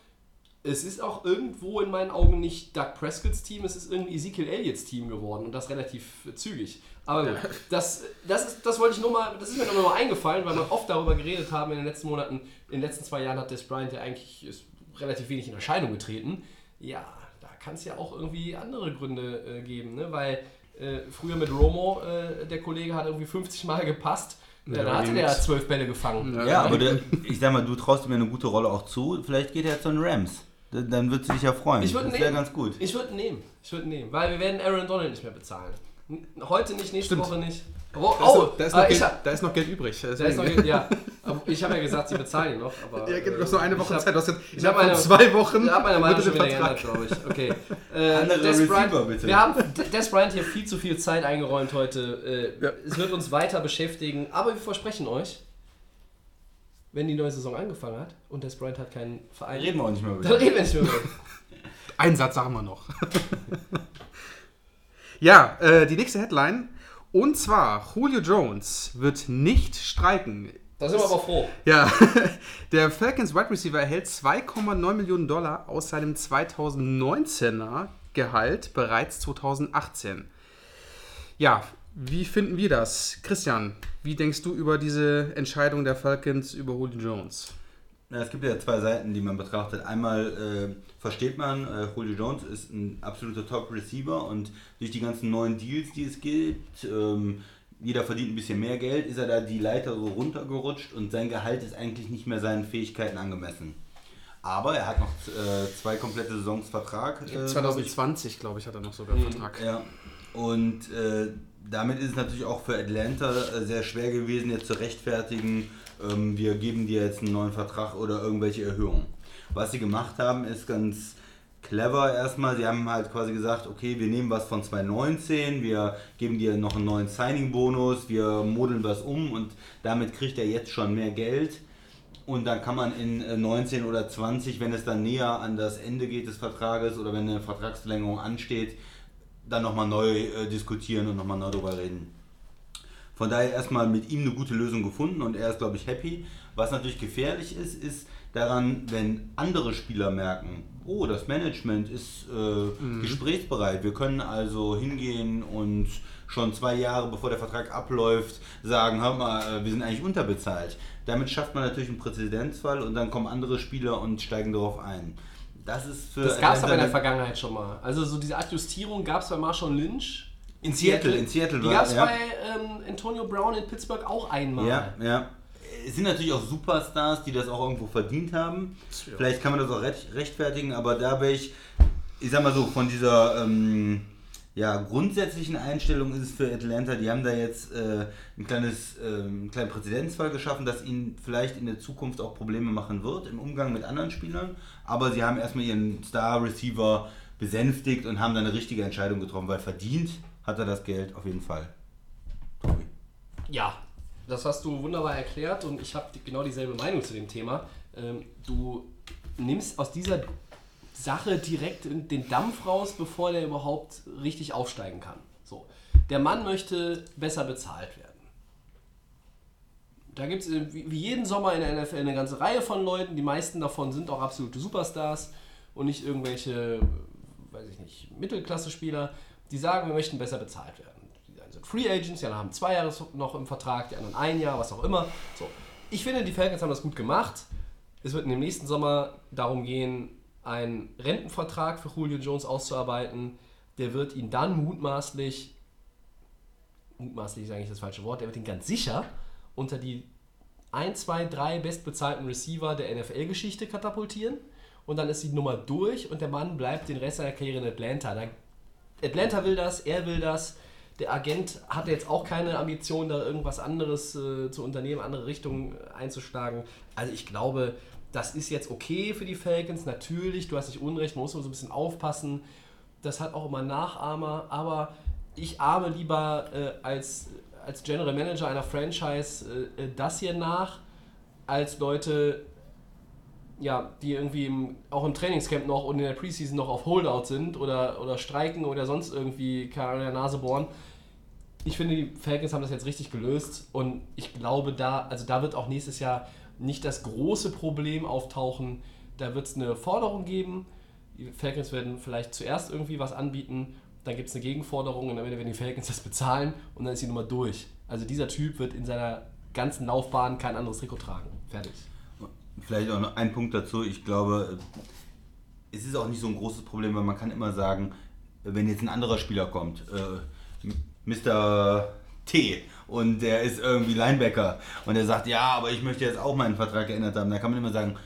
S1: Es ist auch irgendwo in meinen Augen nicht Doug Prescotts Team, es ist irgendwie Ezekiel Elliott's Team geworden und das relativ zügig. Aber gut, das, das, ist, das wollte ich nur mal, das ist mir noch mal eingefallen, weil wir oft darüber geredet haben in den letzten Monaten. In den letzten zwei Jahren hat Des Bryant ja eigentlich ist relativ wenig in Erscheinung getreten. Ja, da kann es ja auch irgendwie andere Gründe äh, geben, ne? weil äh, früher mit Romo, äh, der Kollege hat irgendwie 50 Mal gepasst. Ja,
S3: Ja,
S1: da hatte der
S3: nix.
S1: zwölf Bälle gefangen.
S2: Ja, aber der, ich sag mal, du traust mir eine gute Rolle auch zu. Vielleicht geht er zu den Rams. Dann- Dann würdest du dich ja freuen.
S1: Ich würde
S2: das
S1: ihn
S2: wäre
S1: nehmen.
S2: ganz gut.
S1: Ich würde nehmen. Ich würde ihn nehmen, weil wir werden Aaron Donald nicht mehr bezahlen. Heute nicht, nächste
S3: Stimmt.
S1: Woche nicht. Oh,
S3: Da ist,
S1: oh,
S3: noch, da, ist noch
S1: ich
S3: Geld,
S1: hab-
S3: da ist noch Geld übrig.
S1: da ist noch, Geld- ja, ich habe ja gesagt, sie bezahlen ihn noch. Aber,
S3: Ja, du
S1: äh,
S3: hast nur eine Woche
S1: ich hab-
S3: Zeit. Du hast jetzt
S1: ich hab
S3: innerhalb
S1: meine-
S3: zwei Wochen
S1: Ich habe meine Meinung schon
S3: der
S1: wieder geändert, glaube ich. Okay. Äh, Des Bryant,
S2: bitte.
S1: Wir haben Des Bryant hier viel zu viel Zeit eingeräumt heute. Äh,
S3: Ja.
S1: Es wird uns weiter beschäftigen, aber wir versprechen euch, wenn die neue Saison angefangen hat und Des Bryant hat keinen Verein,
S2: Reden wir auch nicht mehr
S1: dann
S2: über
S1: reden wir nicht mehr über.
S3: Einen Satz sagen wir noch. ja, äh, die nächste Headline. Und zwar, Julio Jones wird nicht streiken.
S1: Da sind wir aber froh.
S3: Ja, der Falcons Wide Receiver erhält 2,9 Millionen Dollar aus seinem 2019er Gehalt bereits 2018. Ja, wie finden wir das? Christian, wie denkst du über diese Entscheidung der Falcons über Julio Jones?
S2: Na, es gibt ja zwei Seiten, die man betrachtet. Einmal äh, versteht man, äh, Julio Jones ist ein absoluter Top-Receiver und durch die ganzen neuen Deals, die es gibt, ähm, jeder verdient ein bisschen mehr Geld, ist er da die Leiter so runtergerutscht und sein Gehalt ist eigentlich nicht mehr seinen Fähigkeiten angemessen. Aber er hat noch äh, zwei komplette Saisons Vertrag. Äh, glaub ich.
S3: 2020, glaube ich, hat er noch sogar einen Vertrag.
S2: Ja, und äh, damit ist es natürlich auch für Atlanta äh, sehr schwer gewesen, jetzt zu rechtfertigen, ähm, wir geben dir jetzt einen neuen Vertrag oder irgendwelche Erhöhungen. Was sie gemacht haben, ist ganz clever erstmal. Sie haben halt quasi gesagt, okay, wir nehmen was von 2019, wir geben dir noch einen neuen Signing-Bonus, wir modeln was um und damit kriegt er jetzt schon mehr Geld. Und dann kann man in äh, 19 oder 20, wenn es dann näher an das Ende geht des Vertrages oder wenn eine Vertragsverlängerung ansteht, dann nochmal neu äh, diskutieren und nochmal neu darüber reden. Von daher erstmal mit ihm eine gute Lösung gefunden und er ist, glaube ich, happy. Was natürlich gefährlich ist, ist daran, wenn andere Spieler merken, oh, das Management ist äh, gesprächsbereit. Wir können also hingehen und schon zwei Jahre bevor der Vertrag abläuft, sagen, hör mal, äh, wir sind eigentlich unterbezahlt. Damit schafft man natürlich einen Präzedenzfall und dann kommen andere Spieler und steigen darauf ein. Das ist für
S1: Das gab es aber in der Vergangenheit schon mal. Also so diese Adjustierung gab es bei Marshawn Lynch.
S2: In Seattle, in Seattle
S1: Die gab es
S2: ja.
S1: bei ähm, Antonio Brown in Pittsburgh auch einmal.
S2: Ja, ja. Es sind natürlich auch Superstars, die das auch irgendwo verdient haben. Vielleicht kann man das auch recht, rechtfertigen, aber da wäre ich, ich sag mal so, von dieser ähm, ja, grundsätzlichen Einstellung ist es für Atlanta, die haben da jetzt äh, ein kleines, ähm, einen kleinen Präzedenzfall geschaffen, das ihnen vielleicht in der Zukunft auch Probleme machen wird im Umgang mit anderen Spielern. Aber sie haben erstmal ihren Star-Receiver besänftigt und haben dann eine richtige Entscheidung getroffen, weil verdient hat er das Geld auf jeden Fall. Tobi.
S1: Ja, das hast du wunderbar erklärt und ich habe genau dieselbe Meinung zu dem Thema. Ähm, du nimmst aus dieser Sache direkt den Dampf raus, bevor der überhaupt richtig aufsteigen kann. So. Der Mann möchte besser bezahlt werden. Da gibt es wie wie jeden Sommer in der NFL eine ganze Reihe von Leuten. Die meisten davon sind auch absolute Superstars und nicht irgendwelche, weiß ich nicht, Mittelklasse-Spieler, die sagen, wir möchten besser bezahlt werden. Free Agents, die anderen haben zwei Jahre noch im Vertrag, die anderen ein Jahr, was auch immer. So. Ich finde, die Falcons haben das gut gemacht. Es wird in dem nächsten Sommer darum gehen, einen Rentenvertrag für Julio Jones auszuarbeiten. Der wird ihn dann mutmaßlich, mutmaßlich ist eigentlich das falsche Wort, der wird ihn ganz sicher unter die 1, 2, 3 bestbezahlten Receiver der NFL-Geschichte katapultieren. Und dann ist die Nummer durch und der Mann bleibt den Rest seiner Karriere in Atlanta. Atlanta will das, er will das. Der Agent hatte jetzt auch keine Ambition, da irgendwas anderes äh, zu unternehmen, andere Richtungen einzuschlagen. Also ich glaube, das ist jetzt okay für die Falcons. Natürlich, du hast nicht Unrecht, man muss immer so ein bisschen aufpassen. Das hat auch immer Nachahmer, aber ich ahme lieber äh, als, als General Manager einer Franchise äh, äh, das hier nach, als Leute, ja, die irgendwie im, auch im Trainingscamp noch und in der Preseason noch auf Holdout sind oder, oder streiken oder sonst irgendwie keine der Nase bohren. Ich finde, die Falcons haben das jetzt richtig gelöst und ich glaube, da, also da wird auch nächstes Jahr nicht das große Problem auftauchen. Da wird es eine Forderung geben. Die Falcons werden vielleicht zuerst irgendwie was anbieten, dann gibt es eine Gegenforderung und am Ende werden die Falcons das bezahlen und dann ist die Nummer durch. Also dieser Typ wird in seiner ganzen Laufbahn kein anderes Trikot tragen. Fertig.
S2: Vielleicht auch noch ein Punkt dazu. Ich glaube, es ist auch nicht so ein großes Problem, weil man kann immer sagen, wenn jetzt ein anderer Spieler kommt, äh, Mr. T und der ist irgendwie Linebacker und der sagt, ja, aber ich möchte jetzt auch meinen Vertrag geändert haben, dann kann man immer sagen,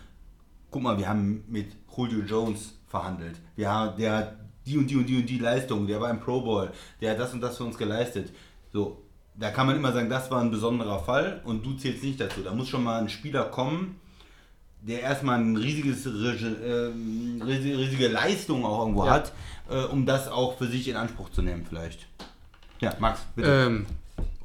S2: guck mal, wir haben mit Julio Jones verhandelt. Wir haben, der hat die und die und die und die Leistung, der war im Pro Bowl, der hat das und das für uns geleistet. So, da kann man immer sagen, das war ein besonderer Fall und du zählst nicht dazu. Da muss schon mal ein Spieler kommen, der erstmal ein riesiges, ähm, riesige Leistung auch irgendwo
S1: Ja.
S2: hat, äh, um das auch für sich in Anspruch zu nehmen vielleicht. Ja, Max, bitte.
S3: Ähm,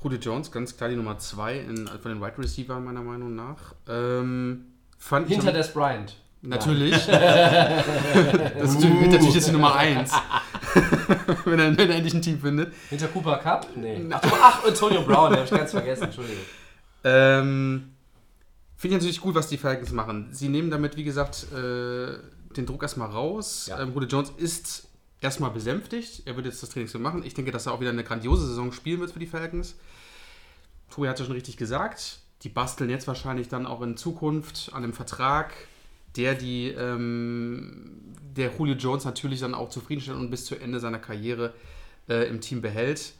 S3: Julio Jones, ganz klar die Nummer 2 von den Wide Receiver meiner Meinung nach. Ähm, fand ich
S1: Hinter Des Bryant.
S3: Natürlich. das ist natürlich, natürlich ist die Nummer 1. wenn, er, wenn er endlich ein Team findet.
S1: Hinter Cooper Cup? Nee. Ach, ach Antonio Brown, den habe ich ganz vergessen, Entschuldigung.
S3: Ähm, Finde ich natürlich gut, was die Falcons machen. Sie nehmen damit, wie gesagt, äh, den Druck erstmal raus.
S1: Ja.
S3: Ähm, Julio Jones ist erstmal besänftigt. Er wird jetzt das Training so machen. Ich denke, dass er auch wieder eine grandiose Saison spielen wird für die Falcons. Tobi hat es ja schon richtig gesagt. die basteln jetzt wahrscheinlich dann auch in Zukunft an einem Vertrag, der die, ähm, der Julio Jones natürlich dann auch zufriedenstellt und bis zu Ende seiner Karriere äh, im Team behält.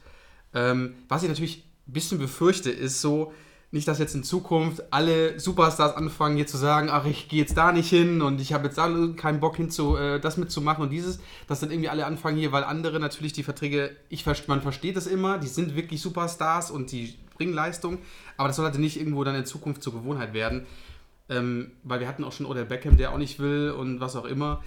S3: Ähm, was ich natürlich ein bisschen befürchte, ist so, nicht, dass jetzt in Zukunft alle Superstars anfangen, hier zu sagen, ach, ich gehe jetzt da nicht hin und ich habe jetzt da keinen Bock hin zu, äh, das mitzumachen und dieses, dass dann irgendwie alle anfangen hier, weil andere natürlich die Verträge, ich, man versteht das immer, die sind wirklich Superstars und die bringen Leistung, aber das soll halt nicht irgendwo dann in Zukunft zur Gewohnheit werden, ähm, weil wir hatten auch schon Odell Beckham, der auch nicht will und was auch immer.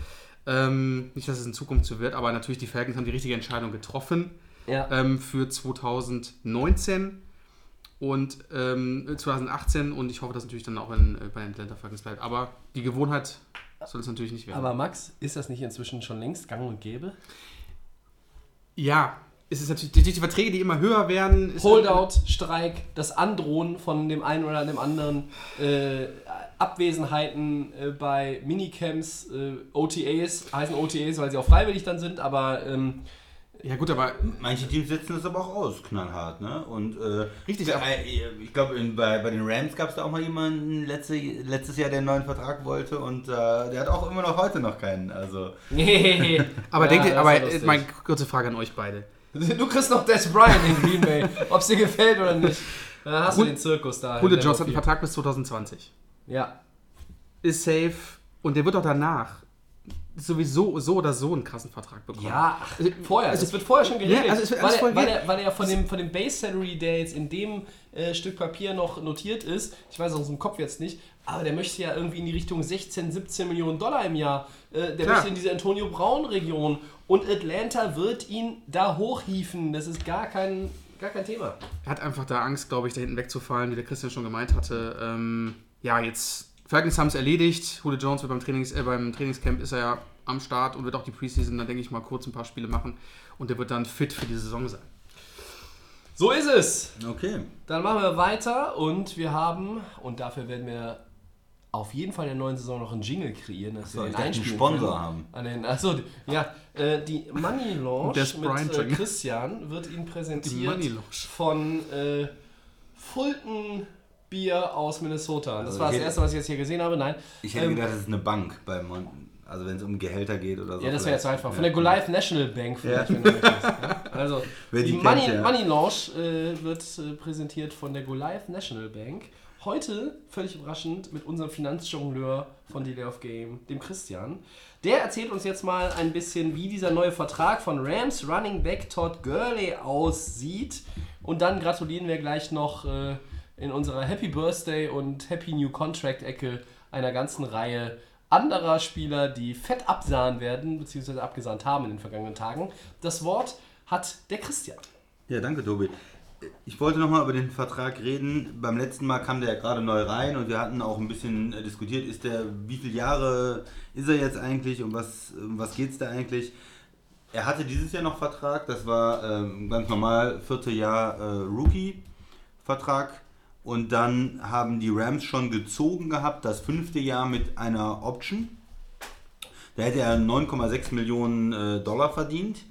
S3: Ähm, nicht, dass es in Zukunft so wird, aber natürlich die Falcons haben die richtige Entscheidung getroffen
S1: Ja.
S3: ähm, für 2019 und ähm, 2018 und ich hoffe, dass natürlich dann auch in, äh, bei den Atlanta Falcons bleibt. Aber die Gewohnheit soll es natürlich nicht werden.
S1: Aber Max, ist das nicht inzwischen schon längst gang und gäbe?
S3: ja, es ist natürlich die, die Verträge, die immer höher werden.
S1: Holdout, Streik, das Androhen von dem einen oder dem anderen, äh, Abwesenheiten äh, bei Minicamps, äh, OTAs, heißen OTAs, weil sie auch freiwillig dann sind, aber ähm,
S3: Ja gut, aber
S2: Manche Teams setzen das aber auch aus, knallhart, ne? Und äh,
S3: Richtig,
S2: äh, ich glaube, bei, bei den Rams gab es da auch mal jemanden letzte, letztes Jahr, der einen neuen Vertrag wollte und äh, der hat auch immer noch heute noch keinen. Also
S1: nee.
S3: aber
S1: Ja,
S3: denkt ihr, aber meine kurze Frage an euch beide.
S1: Du kriegst noch Des Bryant in Green Bay, ob es dir gefällt oder nicht. Dann hast du
S3: Jul-
S1: den Zirkus da.
S3: Julio Jones hat einen Vertrag bis 2020.
S1: 4. Ja.
S3: Ist safe und der wird auch danach sowieso so oder so einen krassen Vertrag bekommen.
S1: Ja, ach,
S3: Also,
S1: vorher.
S3: also-
S1: es wird vorher schon geregelt.
S3: Ja, also
S1: weil, er, weil, er, weil er von dem, von dem Base Salary, der jetzt in dem äh, Stück Papier noch notiert ist, ich weiß aus dem Kopf jetzt nicht, aber der möchte ja irgendwie in die Richtung 16, 17 Millionen Dollar im Jahr. Äh, der
S3: Klar.
S1: möchte in diese Antonio Brown-Region. Und Atlanta wird ihn da hochhieven. Das ist gar kein, gar kein Thema.
S3: Er hat einfach da Angst, glaube ich, da hinten wegzufallen, wie der Christian schon gemeint hatte. Ähm, ja, jetzt, Falcons haben es erledigt. Julio Jones wird beim, Trainings, äh, beim Trainingscamp ist er ja am Start und wird auch die Preseason, dann denke ich mal, kurz ein paar Spiele machen. Und der wird dann fit für die Saison sein.
S1: So ist es.
S2: okay.
S1: Dann machen wir weiter und wir haben, und dafür werden wir auf jeden Fall in der neuen Saison noch einen Jingle kreieren, dass
S2: So,
S1: wir den
S2: einen Sponsor
S1: können.
S2: haben.
S1: An den, achso, ja, äh, die Money Launch mit äh. Christian wird Ihnen präsentiert von äh, Fulton Bier aus Minnesota. Das
S2: Also
S1: war das erste, was ich jetzt hier gesehen habe. Nein.
S2: Ich hätte
S1: Ähm,
S2: gedacht, das ist eine Bank bei Mon also wenn es um Gehälter geht oder so.
S1: Ja, das wäre jetzt einfach. Von der Goliath National Bank vielleicht,
S2: Ja.
S1: wenn du möchtest. Ja? Also,
S2: Wer
S1: die,
S2: die
S1: Money,
S2: kennt, ja.
S1: Money Launch äh, wird äh, präsentiert von der Goliath National Bank. Heute, völlig überraschend, mit unserem Finanzjongleur von Delay of Game, dem Christian. Der erzählt uns jetzt mal ein bisschen, wie dieser neue Vertrag von Rams Running Back Todd Gurley aussieht. Und dann gratulieren wir gleich noch äh, in unserer Happy Birthday und Happy New Contract Ecke einer ganzen Reihe anderer Spieler, die fett absahen werden, beziehungsweise abgesahnt haben in den vergangenen Tagen. Das Wort hat der Christian.
S2: Ja, danke, Tobi. Ich wollte nochmal über den Vertrag reden. Beim letzten Mal kam der ja gerade neu rein und wir hatten auch ein bisschen äh, diskutiert, ist der, wie viele Jahre ist er jetzt eigentlich und was, um was geht es da eigentlich? Er hatte dieses Jahr noch Vertrag, das war ähm, ganz normal, vierte Jahr äh, Rookie-Vertrag. Und dann haben die Rams schon gezogen gehabt, das fünfte Jahr mit einer Option. Da hätte er 9,6 Millionen äh, Dollar verdient.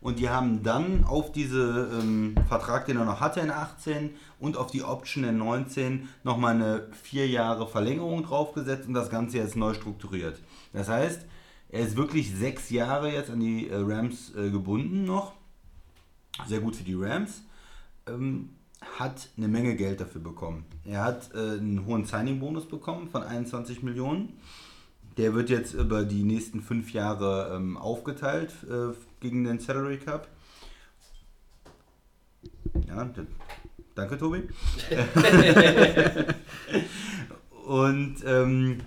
S2: Und die haben dann auf diesen ähm, Vertrag, den er noch hatte in 18 und auf die Option in 19 nochmal eine vier Jahre Verlängerung draufgesetzt und das Ganze jetzt neu strukturiert. Das heißt, er ist wirklich sechs Jahre jetzt an die äh, Rams äh, gebunden noch. Sehr gut für die Rams. Ähm, hat eine Menge Geld dafür bekommen. Er hat äh, einen hohen Signing-Bonus bekommen von 21 Millionen. Der wird jetzt über die nächsten fünf Jahre ähm, aufgeteilt äh, gegen den Salary Cup. Ja, danke Tobi. Und ähm,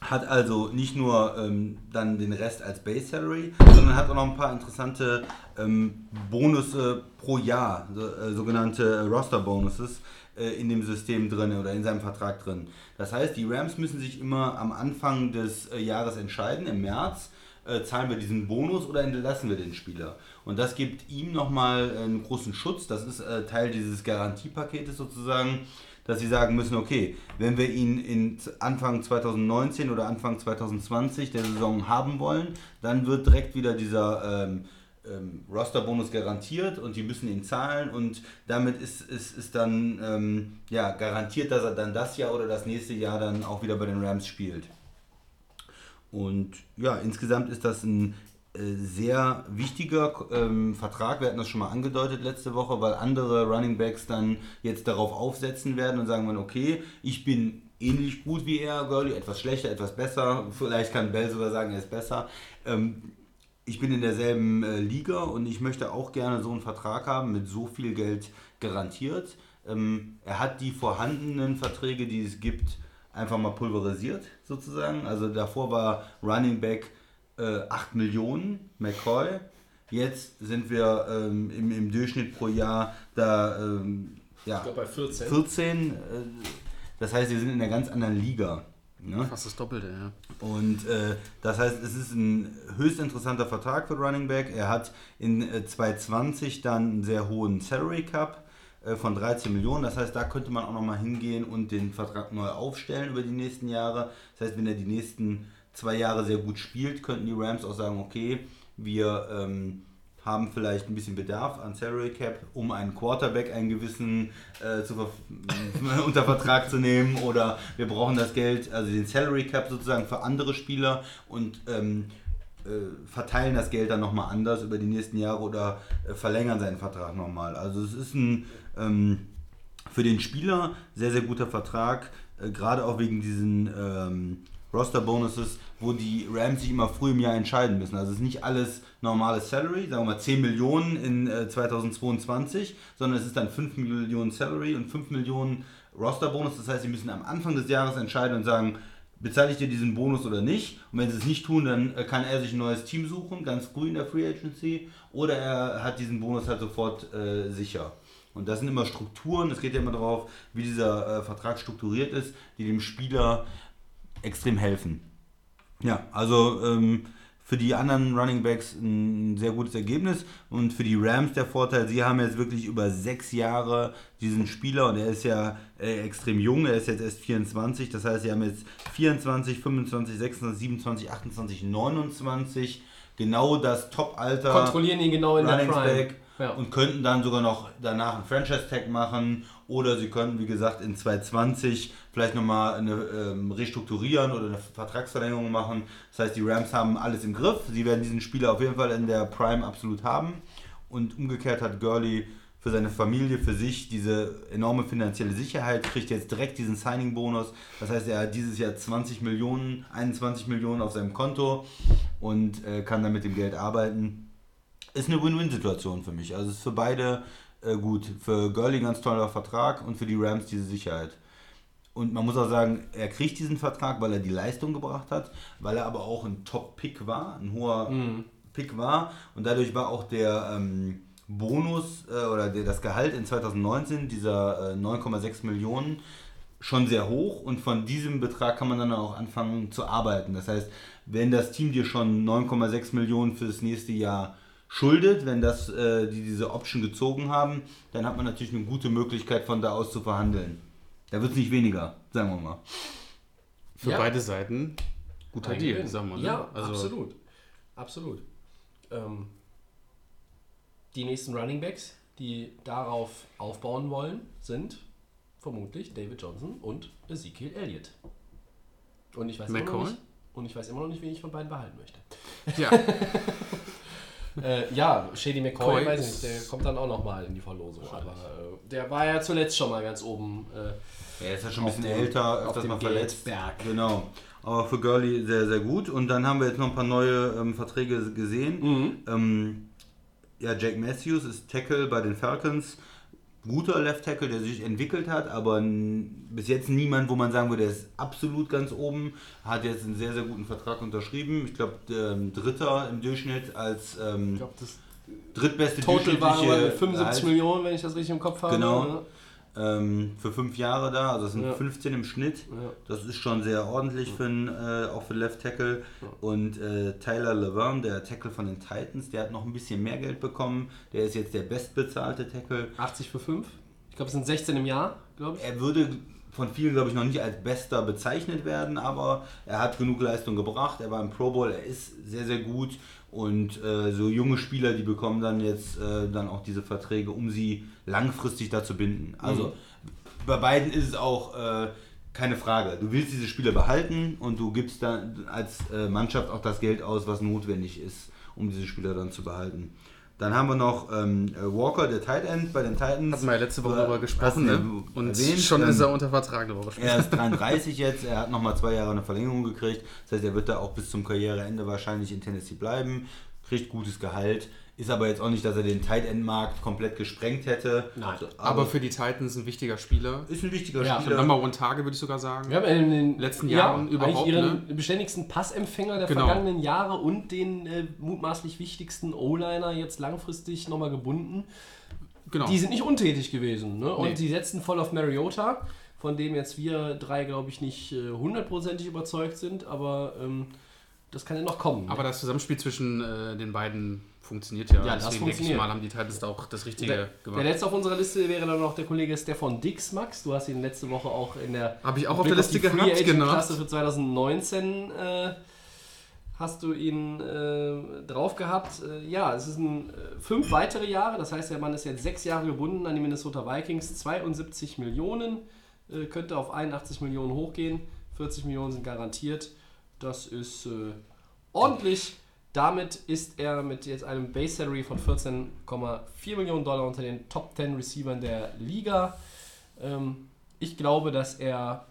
S2: hat also nicht nur ähm, dann den Rest als Base Salary, sondern hat auch noch ein paar interessante ähm, Bonusse pro Jahr, so, äh, sogenannte Roster Bonuses äh, in dem System drin oder in seinem Vertrag drin. Das heißt, die Rams müssen sich immer am Anfang des äh, Jahres entscheiden, im März, äh, zahlen wir diesen Bonus oder entlassen wir den Spieler. Und das gibt ihm nochmal einen großen Schutz, das ist Teil dieses Garantiepaketes sozusagen, dass sie sagen müssen, okay, wenn wir ihn in Anfang 2019 oder Anfang 2020 der Saison haben wollen, dann wird direkt wieder dieser ähm, ähm, Roster-Bonus garantiert und die müssen ihn zahlen und damit ist, ist, ist dann ähm, ja, garantiert, dass er dann das Jahr oder das nächste Jahr dann auch wieder bei den Rams spielt. Und ja, insgesamt ist das ein sehr wichtiger ähm, Vertrag. Wir hatten das schon mal angedeutet letzte Woche, weil andere Running Backs dann jetzt darauf aufsetzen werden und sagen okay, ich bin ähnlich gut wie er, Gurley, etwas schlechter, etwas besser. Vielleicht kann Bell sogar sagen, er ist besser. Ähm, ich bin in derselben äh, Liga und ich möchte auch gerne so einen Vertrag haben mit so viel Geld garantiert. Ähm, er hat die vorhandenen Verträge, die es gibt, einfach mal pulverisiert sozusagen. Also davor war Running Back äh, 8 Millionen, McCoy. Jetzt sind wir ähm, im, im Durchschnitt pro Jahr da ähm, ja,
S1: Ich bei 14.
S2: 14. Äh, das heißt, wir sind in einer ganz anderen Liga. Ne?
S3: Fast das Doppelte, ja.
S2: Und äh, das heißt, es ist ein höchst interessanter Vertrag für Running Back. Er hat in äh, 2020 dann einen sehr hohen Salary Cup äh, von 13 Millionen. Das heißt, da könnte man auch nochmal hingehen und den Vertrag neu aufstellen über die nächsten Jahre. Das heißt, wenn er die nächsten zwei Jahre sehr gut spielt, könnten die Rams auch sagen, okay, wir ähm, haben vielleicht ein bisschen Bedarf an Salary Cap, um einen Quarterback einen gewissen äh, zu verf- unter Vertrag zu nehmen oder wir brauchen das Geld, also den Salary Cap sozusagen für andere Spieler und ähm, äh, verteilen das Geld dann nochmal anders über die nächsten Jahre oder äh, verlängern seinen Vertrag nochmal. Also es ist ein ähm, für den Spieler sehr, sehr guter Vertrag, äh, gerade auch wegen diesen ähm, Roster-Bonuses, wo die Rams sich immer früh im Jahr entscheiden müssen. Also es ist nicht alles normales Salary, sagen wir mal 10 Millionen in äh, 2022, sondern es ist dann 5 Millionen Salary und 5 Millionen Roster-Bonus. Das heißt, sie müssen am Anfang des Jahres entscheiden und sagen, bezahle ich dir diesen Bonus oder nicht? Und wenn sie es nicht tun, dann äh, kann er sich ein neues Team suchen, ganz früh in der Free Agency, oder er hat diesen Bonus halt sofort äh, sicher. Und das sind immer Strukturen, es geht ja immer darauf, wie dieser äh, Vertrag strukturiert ist, die dem Spieler extrem helfen. Ja, also ähm, für die anderen Running Backs ein sehr gutes Ergebnis und für die Rams der Vorteil, sie haben jetzt wirklich über sechs Jahre diesen Spieler und er ist ja äh, extrem jung, er ist jetzt erst 24, das heißt, sie haben jetzt 24, 25, 26, 27, 28, 29, genau das Top-Alter.
S1: Kontrollieren ihn genau in der
S2: Running
S1: Prime.
S2: Back
S1: Ja.
S2: und könnten dann sogar noch danach einen Franchise-Tag machen oder sie könnten, wie gesagt, in 2020 vielleicht nochmal eine ähm, restrukturieren oder eine Vertragsverlängerung machen. Das heißt, die Rams haben alles im Griff. Sie werden diesen Spieler auf jeden Fall in der Prime absolut haben. Und umgekehrt hat Gurley für seine Familie, für sich diese enorme finanzielle Sicherheit, kriegt jetzt direkt diesen Signing-Bonus. Das heißt, er hat dieses Jahr 20 Millionen, 21 Millionen auf seinem Konto und äh, kann dann mit dem Geld arbeiten ist eine Win-Win-Situation für mich. Also es ist für beide äh, gut. Für Gurley ein ganz toller Vertrag und für die Rams diese Sicherheit. Und man muss auch sagen, er kriegt diesen Vertrag, weil er die Leistung gebracht hat, weil er aber auch ein Top-Pick war, ein hoher Pick war. Und dadurch war auch der ähm, Bonus äh, oder der, das Gehalt in 2019, dieser äh, 9,6 Millionen, schon sehr hoch und von diesem Betrag kann man dann auch anfangen zu arbeiten. Das heißt, wenn das Team dir schon 9,6 Millionen für das nächste Jahr schuldet, wenn das äh, die diese Option gezogen haben, dann hat man natürlich eine gute Möglichkeit von da aus zu verhandeln. Da wird es nicht weniger, sagen wir mal.
S3: Für
S1: Ja.
S3: beide Seiten guter Deal, sagen wir. Ne?
S1: Ja,
S3: also,
S1: absolut. Absolut. Ähm, die nächsten Running Backs, die darauf aufbauen wollen, sind vermutlich David Johnson und Ezekiel Elliott. Und ich weiß, immer noch nicht, und ich weiß immer noch nicht, wen ich von beiden behalten möchte.
S3: Ja,
S1: Äh, ja, Shady McCoy,
S3: Coy
S1: weiß nicht, der kommt dann auch nochmal in die Verlosung. Aber äh, der war ja zuletzt schon mal ganz oben. Äh,
S2: Er ist ja schon ein bisschen
S1: dem-
S2: älter,
S1: auf
S2: öfters
S1: dem
S2: mal verletzt.
S1: Geldberg.
S2: Genau. Aber für Gurley sehr, sehr gut. Und dann haben wir jetzt noch ein paar neue ähm, Verträge gesehen.
S1: Mhm.
S2: Ähm, ja, Jake Matthews ist Tackle bei den Falcons. Guter Left Tackle, der sich entwickelt hat, aber bis jetzt niemand, wo man sagen würde, der ist absolut ganz oben. Hat jetzt einen sehr, sehr guten Vertrag unterschrieben. Ich glaube, ähm, Dritter im Durchschnitt als ähm,
S1: ich glaube, das
S2: drittbeste
S1: Total war aber mit 75
S2: Gehalt.
S1: Millionen, wenn ich das richtig im Kopf habe.
S2: Genau.
S1: ne?
S2: Ähm, für fünf Jahre da, also es sind
S1: Ja.
S2: 15 im Schnitt.
S1: Ja.
S2: Das ist schon sehr ordentlich für einen, äh, auch für Left Tackle. Und äh, Tyler Laverne, der Tackle von den Titans, der hat noch ein bisschen mehr Geld bekommen. Der ist jetzt der bestbezahlte Tackle.
S1: 80 für 5. Ich glaube, es sind 16 im Jahr, glaube ich.
S2: Er würde von vielen, glaube ich, noch nicht als bester bezeichnet werden, aber er hat genug Leistung gebracht. Er war im Pro Bowl, er ist sehr, sehr gut Und äh, so junge Spieler, die bekommen dann jetzt äh, dann auch diese Verträge, um sie langfristig da zu binden. Also bei beiden ist es auch äh, keine Frage. Du willst diese Spieler behalten und du gibst dann als äh, Mannschaft auch das Geld aus, was notwendig ist, um diese Spieler dann zu behalten. Dann haben wir noch ähm, äh, Walker, der Tight End bei den Titans.
S3: Hatten wir ja letzte Woche
S2: Äh,
S3: darüber gesprochen, ne? Und
S2: erwähnt,
S3: schon
S2: ähm,
S3: ist er unter Vertrag eine Woche
S2: er ist 33 jetzt, er hat nochmal zwei Jahre eine Verlängerung gekriegt. Das heißt, er wird da auch bis zum Karriereende wahrscheinlich in Tennessee bleiben, kriegt gutes Gehalt. Ist aber jetzt auch nicht, dass er den Tight End Markt komplett gesprengt hätte.
S1: Nein.
S2: So,
S3: Aber für die Titans ein wichtiger Spieler.
S2: ist ein wichtiger
S1: Ja,
S3: Für
S2: Spieler.
S3: Number One Tage würde ich sogar sagen.
S1: Wir haben in den
S3: Letzten Jahren
S1: ja,
S3: überhaupt,
S1: eigentlich ihren
S3: ne?
S1: beständigsten Passempfänger der
S3: Genau.
S1: vergangenen Jahre und den äh, mutmaßlich wichtigsten O-Liner jetzt langfristig nochmal gebunden.
S3: Genau.
S1: Die sind nicht untätig gewesen. Ne? Und
S3: Nee.
S1: die setzen voll auf Mariota, von dem jetzt wir drei, glaube ich, nicht äh, hundertprozentig überzeugt sind, aber ähm, das kann ja noch kommen. ne?
S3: Aber das Zusammenspiel zwischen äh, den beiden funktioniert ja.
S1: Ja, das
S3: Deswegen denke ich
S1: funktioniert.
S3: mal, haben die Titans da auch das Richtige
S1: der, der
S3: gemacht.
S1: letzte auf unserer Liste wäre dann noch der Kollege Stefan Dix, Max. Du hast ihn letzte Woche auch in der
S3: Habe ich auch auf der Liste
S1: Free
S3: gehabt,
S1: Agent
S3: genau.
S1: Klasse für 2019 äh, hast du ihn äh, drauf gehabt. Äh, ja, es sind äh, fünf weitere Jahre, das heißt, der Mann ist jetzt sechs Jahre gebunden an die Minnesota Vikings, 72 Millionen, äh, könnte auf 81 Millionen hochgehen, 40 Millionen sind garantiert. Das ist äh, ordentlich. Damit ist er mit jetzt einem Base Salary von 14,4 Millionen Dollar unter den Top 10 Receivern der Liga. Ähm, ich glaube, dass er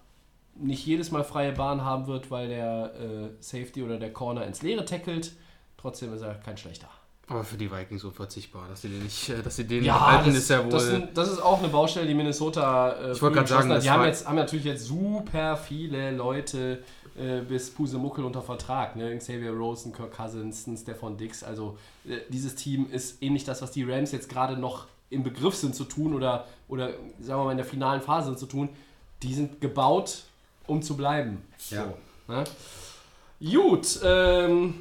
S1: nicht jedes Mal freie Bahn haben wird, weil der äh, Safety oder der Corner ins Leere tackelt. Trotzdem ist er kein schlechter.
S3: Aber für die Vikings unverzichtbar, dass sie den nicht, äh, dass sie den
S1: Ja,
S3: behalten,
S1: das,
S3: ist ja wohl.
S1: das, sind, das ist auch eine Baustelle, die Minnesota äh,
S3: Ich wollte gerade sagen,
S1: hat. Die haben, jetzt, haben natürlich jetzt super viele Leute äh, bis Pusemuckel unter Vertrag. Ne? Xavier Rosen, Kirk Cousins, Stefan Dix. Also äh, dieses Team ist ähnlich das, was die Rams jetzt gerade noch im Begriff sind zu tun oder, oder sagen wir mal in der finalen Phase sind zu tun. Die sind gebaut, um zu bleiben.
S2: Ja.
S1: So, ne? Gut, ähm,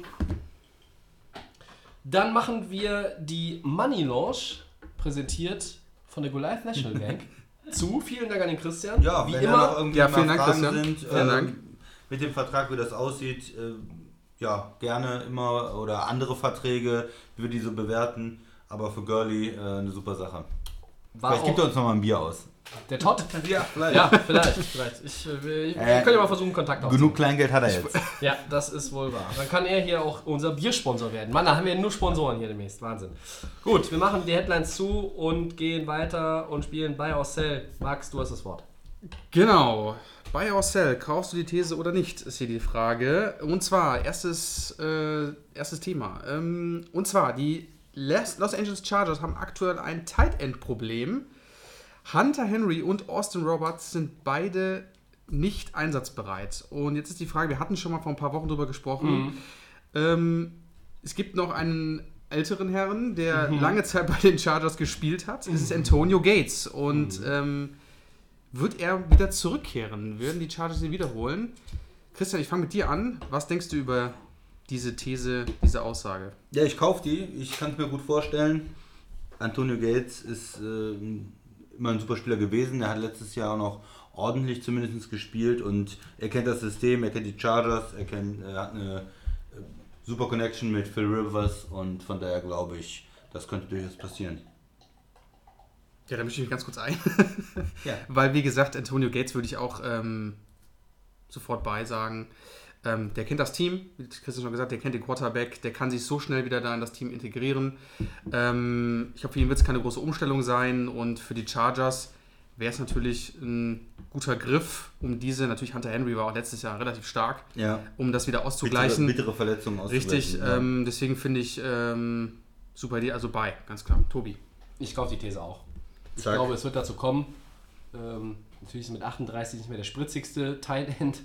S1: dann machen wir die Money Launch, präsentiert von der Goliath National Bank. zu. Vielen Dank an den Christian.
S2: Ja,
S1: wie
S2: wenn da
S1: immer.
S2: noch irgendwie
S3: Ja,
S2: mal
S3: vielen Dank,
S2: Fragen
S3: Christian.
S2: sind,
S3: Vielen
S2: äh,
S3: Dank.
S2: mit dem Vertrag, wie das aussieht, äh, ja, gerne immer oder andere Verträge, wie wir die so bewerten. Aber für Girly äh, eine super Sache.
S1: war
S2: Vielleicht gibt er uns noch mal ein Bier aus.
S1: Der Todd.
S2: Ja, vielleicht.
S1: Ja, vielleicht. vielleicht. Ich, äh, ich,
S2: Äh,
S1: wir können ja mal versuchen, Kontakt aufzunehmen.
S2: Genug Kleingeld hat er jetzt.
S1: Ja, das ist wohl wahr. Dann kann er hier auch unser Biersponsor werden. Mann, da haben wir nur Sponsoren hier demnächst. Wahnsinn. Gut, wir machen die Headlines zu und gehen weiter und spielen Buy or Sell. Max, du hast das Wort.
S3: Genau. Buy or sell, kaufst du die These oder nicht, ist hier die Frage. Und zwar, erstes, äh, erstes Thema. Ähm, und zwar, die Los Angeles Chargers haben aktuell ein Tight End Problem. Hunter Henry und Austin Roberts sind beide nicht einsatzbereit. Und jetzt ist die Frage, wir hatten schon mal vor ein paar Wochen drüber gesprochen. Ähm, es gibt noch einen älteren Herrn, der lange Zeit bei den Chargers gespielt hat. Es ist Antonio Gates. Und ähm, wird er wieder zurückkehren? Werden die Chargers ihn wiederholen? Christian, ich fange mit dir an. Was denkst du über diese These, diese Aussage?
S2: Ja, ich kaufe die. Ich kann es mir gut vorstellen. Antonio Gates ist äh, immer ein super Spieler gewesen. Er hat letztes Jahr auch noch ordentlich zumindest gespielt und er kennt das System, er kennt die Chargers, er, kennt, er hat eine äh, super Connection mit Phil Rivers und von daher glaube ich, das könnte durchaus passieren.
S3: Ja, da mische ich mich ganz kurz ein.
S2: Ja.
S3: Weil, wie gesagt, Antonio Gates würde ich auch ähm, sofort beisagen. Ähm, der kennt das Team, wie Christian schon gesagt, der kennt den Quarterback, der kann sich so schnell wieder da in das Team integrieren. Ähm, ich glaube, für ihn wird es keine große Umstellung sein und für die Chargers wäre es natürlich ein guter Griff, um diese, natürlich Hunter Henry war auch letztes Jahr relativ stark,
S2: Ja.
S3: um das wieder
S2: Bittere,
S3: auszugleichen.
S2: bittere Verletzungen auszugleichen.
S3: Richtig,
S2: ja.
S3: ähm, deswegen finde ich ähm, super Idee, also bei, ganz klar. Tobi.
S1: Ich kaufe die These auch. Ich
S2: Zack.
S1: glaube, es wird dazu kommen. Ähm, natürlich ist mit 38 nicht mehr der spritzigste Tight End.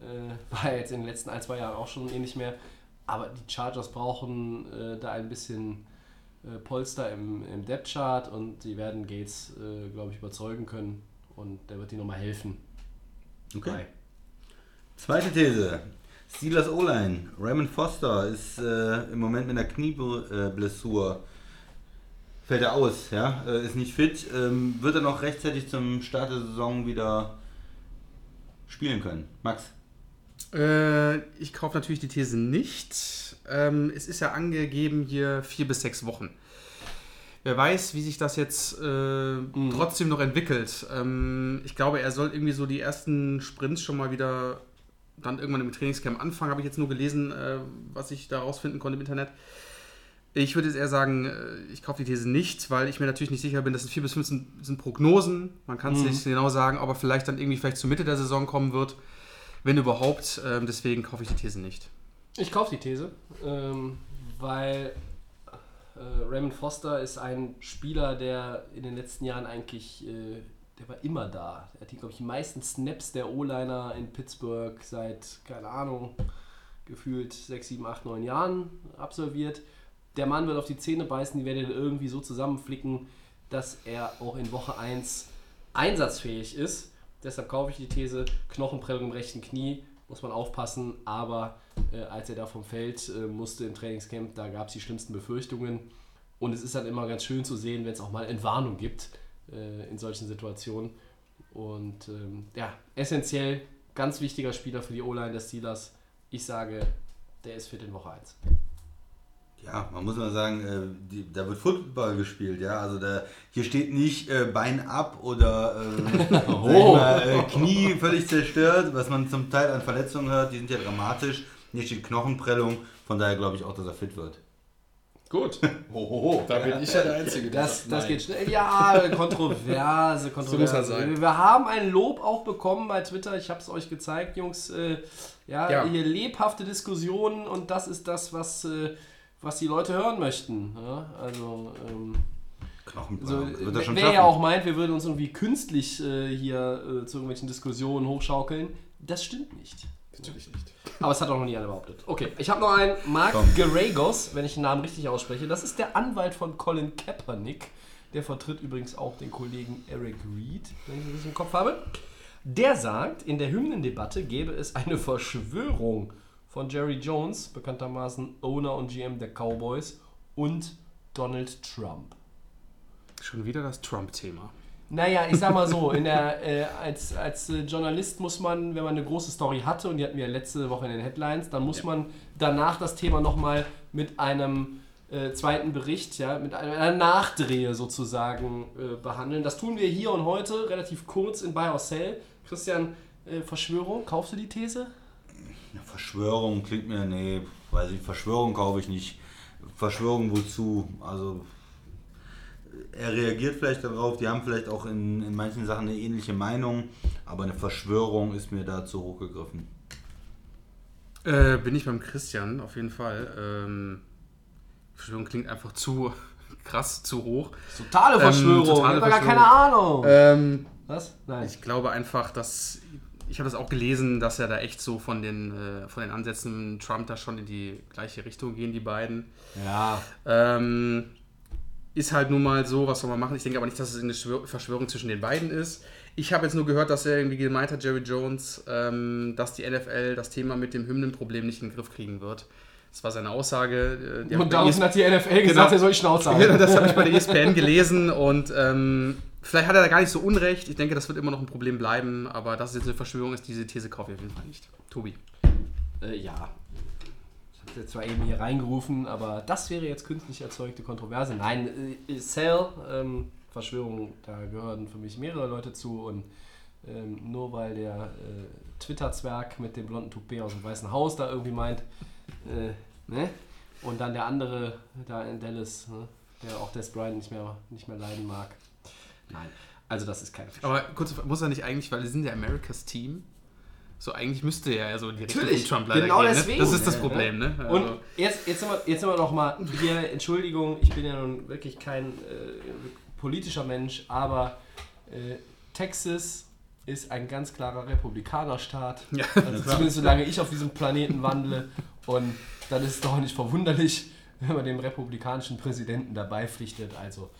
S1: Äh, war jetzt in den letzten ein, zwei Jahren auch schon ähnlich mehr. Aber die Chargers brauchen äh, da ein bisschen äh, Polster im, im Depth-Chart und die werden Gates, äh, glaube ich, überzeugen können. Und der wird ihnen nochmal helfen.
S2: Okay.
S1: Bei.
S2: Zweite These. Steelers O-Line. Raymond Foster ist äh, im Moment mit einer Knieblessur. Fällt er aus, ja? Äh, ist nicht fit. Ähm, wird er noch rechtzeitig zum Start der Saison wieder spielen können? Max?
S3: Äh, ich kaufe natürlich die These nicht. Ähm, es ist ja angegeben hier vier bis sechs Wochen. Wer weiß, wie sich das jetzt äh, trotzdem noch entwickelt. Ähm, ich glaube, er soll irgendwie so die ersten Sprints schon mal wieder dann irgendwann im Trainingscamp anfangen, habe ich jetzt nur gelesen, äh, was ich da rausfinden konnte im Internet. Ich würde jetzt eher sagen, äh, ich kaufe die These nicht, weil ich mir natürlich nicht sicher bin, dass es 4 bis 5 sind, sind Prognosen. Man kann es nicht genau sagen, ob er vielleicht dann irgendwie vielleicht zur Mitte der Saison kommen wird, wenn überhaupt. Ähm, deswegen kaufe ich die These nicht.
S1: Ich kaufe die These, ähm, weil äh, Raymond Foster ist ein Spieler, der in den letzten Jahren eigentlich, äh, der war immer da. Er hat, glaube ich, die meisten Snaps der O-Liner in Pittsburgh seit, keine Ahnung, gefühlt 6, 7, 8, 9 Jahren absolviert. Der Mann wird auf die Zähne beißen, die werden ihn irgendwie so zusammenflicken, dass er auch in Woche 1 einsatzfähig ist. Deshalb kaufe ich die These, Knochenprellung im rechten Knie, muss man aufpassen, aber äh, als er da vom Feld äh, musste im Trainingscamp, da gab es die schlimmsten Befürchtungen. Und es ist dann immer ganz schön zu sehen, wenn es auch mal Entwarnung gibt äh, in solchen Situationen. Und ähm, ja, essentiell, ganz wichtiger Spieler für die O-Line des Steelers. Ich sage, der ist fit in Woche 1.
S2: Ja, man muss mal sagen, äh, die, da wird Football gespielt, ja. Also da hier steht nicht äh, Bein ab oder äh, ich mal, äh, Knie völlig zerstört, was man zum Teil an Verletzungen hört, die sind ja dramatisch. Hier steht Knochenprellung, von daher glaube ich auch, dass er fit wird.
S1: Gut.
S4: Hohoho, da bin ich ja der Einzige. der
S1: Das, das
S4: nein.
S1: geht schnell. Ja, kontroverse, kontroverse.
S4: muss er sein.
S1: Wir haben ein Lob auch bekommen bei Twitter. Ich habe es euch gezeigt, Jungs. Äh, ja,
S3: Ja.
S1: hier lebhafte Diskussionen und das ist das, was, äh, was die Leute hören möchten. Ja, also, ähm, so,
S2: er
S1: wer
S2: schaffen.
S1: ja auch meint, wir würden uns irgendwie künstlich äh, hier äh, zu irgendwelchen Diskussionen hochschaukeln, das stimmt nicht.
S4: Natürlich nicht.
S1: Aber es hat auch noch nie einer behauptet. Okay, ich habe noch einen. Mark
S2: Komm.
S1: Garagos, wenn ich den Namen richtig ausspreche. Das ist der Anwalt von Colin Kaepernick. Der vertritt übrigens auch den Kollegen Eric Reed, wenn ich das im Kopf habe. Der sagt, in der Hymnendebatte gäbe es eine Verschwörung von Jerry Jones, bekanntermaßen Owner und GM der Cowboys, und Donald Trump.
S3: Schon wieder das Trump-Thema.
S1: Naja, ich sag mal so, in der, äh, als, als äh, Journalist muss man, wenn man eine große Story hatte, und die hatten wir letzte Woche in den Headlines, dann muss man danach das Thema nochmal mit einem äh, zweiten Bericht, ja, mit einer, einer Nachdrehe sozusagen äh, behandeln. Das tun wir hier und heute, relativ kurz in Buy or Sell. Christian, äh, Verschwörung, kaufst du die These?
S2: Verschwörung klingt mir, nee, weiß ich, Verschwörung kaufe ich nicht. Verschwörung wozu? Also er reagiert vielleicht darauf, die haben vielleicht auch in, in manchen Sachen eine ähnliche Meinung, aber eine Verschwörung ist mir da zu hoch gegriffen.
S3: Äh, bin ich beim Christian, auf jeden Fall. Ähm, Verschwörung klingt einfach zu krass, zu hoch.
S1: Totale Verschwörung,
S3: totale
S1: ich hab gar
S3: Verschwörung.
S1: keine Ahnung.
S3: Ähm,
S1: Was? Nein.
S3: ich glaube einfach, dass. Ich habe das auch gelesen, dass er da echt so von den, äh, von den Ansätzen Trump da schon in die gleiche Richtung gehen, die beiden.
S1: ja.
S3: Ähm, ist halt nun mal so, was soll man machen? Ich denke aber nicht, dass es eine Schwör- Verschwörung zwischen den beiden ist. Ich habe jetzt nur gehört, dass er irgendwie gemeint hat, Jerry Jones, ähm, dass die NFL das Thema mit dem Hymnenproblem nicht in den Griff kriegen wird. Das war seine Aussage. äh, die ich
S1: Und daraufhin
S3: ESPN
S1: hat die NFL gesagt,
S3: Genau.
S1: er soll die Schnauze
S3: Ja,
S1: halten.
S3: das habe ich bei der ESPN gelesen und ähm, vielleicht hat er da gar nicht so unrecht. Ich denke, das wird immer noch ein Problem bleiben, aber dass es jetzt eine Verschwörung ist, diese These kaufe ich auf jeden Fall nicht. Tobi.
S1: Äh, ja. Ich habe jetzt zwar eben hier reingerufen, aber das wäre jetzt künstlich erzeugte Kontroverse. Nein, äh, Cell, ähm, Verschwörung, da gehören für mich mehrere Leute zu und ähm, nur weil der äh, Twitter-Zwerg mit dem blonden Toupet aus dem Weißen Haus da irgendwie meint, äh, ne? Und dann der andere da in Dallas, ne? der auch Des Bryant nicht mehr, nicht mehr leiden mag. Nein, also das ist keine Verschwörung.
S3: Aber kurz, muss er nicht eigentlich, weil wir sind ja Americas Team. So, eigentlich müsste er ja so in die Richtung
S1: Natürlich,
S3: Trump leider
S1: genau
S3: gehen.
S1: deswegen.
S3: Ne? Das ist das Problem, ne? Also,
S1: Und jetzt, jetzt, sind wir, jetzt sind wir noch mal hier, Entschuldigung, ich bin ja nun wirklich kein äh, politischer Mensch, aber äh, Texas ist ein ganz klarer Republikanerstaat.
S3: Ja,
S1: also zumindest solange ich auf diesem Planeten wandle. Und dann ist es doch nicht verwunderlich, wenn man dem republikanischen Präsidenten dabei pflichtet. Also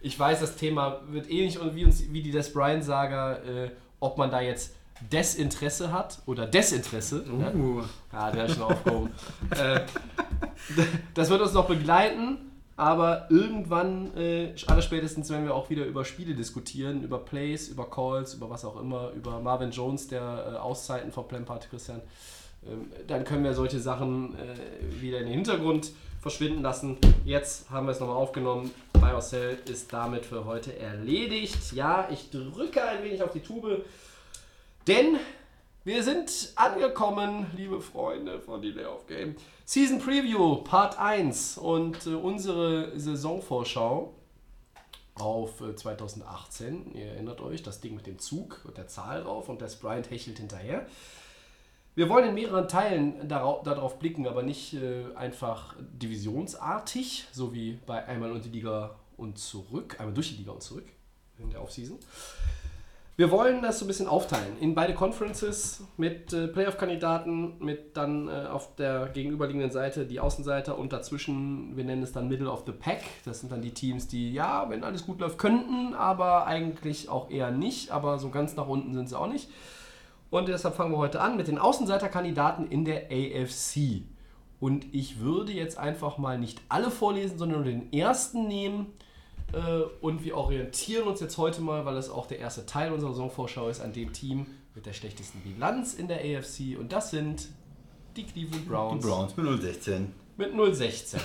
S1: ich weiß, das Thema wird ähnlich wie, uns, wie die Des Bryant-Saga, äh, ob man da jetzt Desinteresse hat oder Desinteresse.
S3: uh,
S1: Ja, der ist schon aufgehoben. äh, das wird uns noch begleiten. Aber irgendwann, äh, allerspätestens, wenn wir auch wieder über Spiele diskutieren, über Plays, über Calls, über was auch immer, über Marvin Jones, der äh, Auszeiten verplempert, Christian, ähm, dann können wir solche Sachen äh, wieder in den Hintergrund verschwinden lassen. Jetzt haben wir es nochmal aufgenommen. Biocell ist damit für heute erledigt. Ja, ich drücke ein wenig auf die Tube, denn wir sind angekommen, liebe Freunde von Delay of Game. Season Preview Part 1 und äh, unsere Saisonvorschau auf äh, 2018. Ihr erinnert euch, das Ding mit dem Zug und der Zahl drauf und der Sprite hechelt hinterher. Wir wollen in mehreren Teilen darauf, darauf blicken, aber nicht äh, einfach divisionsartig, so wie bei einmal unter die Liga und zurück, einmal durch die Liga und zurück in der Offseason. Wir wollen das so ein bisschen aufteilen in beide Conferences mit äh, Playoff-Kandidaten, mit dann äh, auf der gegenüberliegenden Seite die Außenseiter und dazwischen, wir nennen es dann Middle of the Pack. Das sind dann die Teams, die ja, wenn alles gut läuft, könnten, aber eigentlich auch eher nicht. Aber so ganz nach unten sind sie auch nicht. Und deshalb fangen wir heute an mit den Außenseiterkandidaten in der AFC. Und ich würde jetzt einfach mal nicht alle vorlesen, sondern nur den ersten nehmen. Äh, Und wir orientieren uns jetzt heute mal, weil es auch der erste Teil unserer Saisonvorschau ist, an dem Team mit der schlechtesten Bilanz in der AFC. Und das sind die Cleveland
S2: Die
S1: Browns,
S2: Browns mit 016.
S1: mit 016.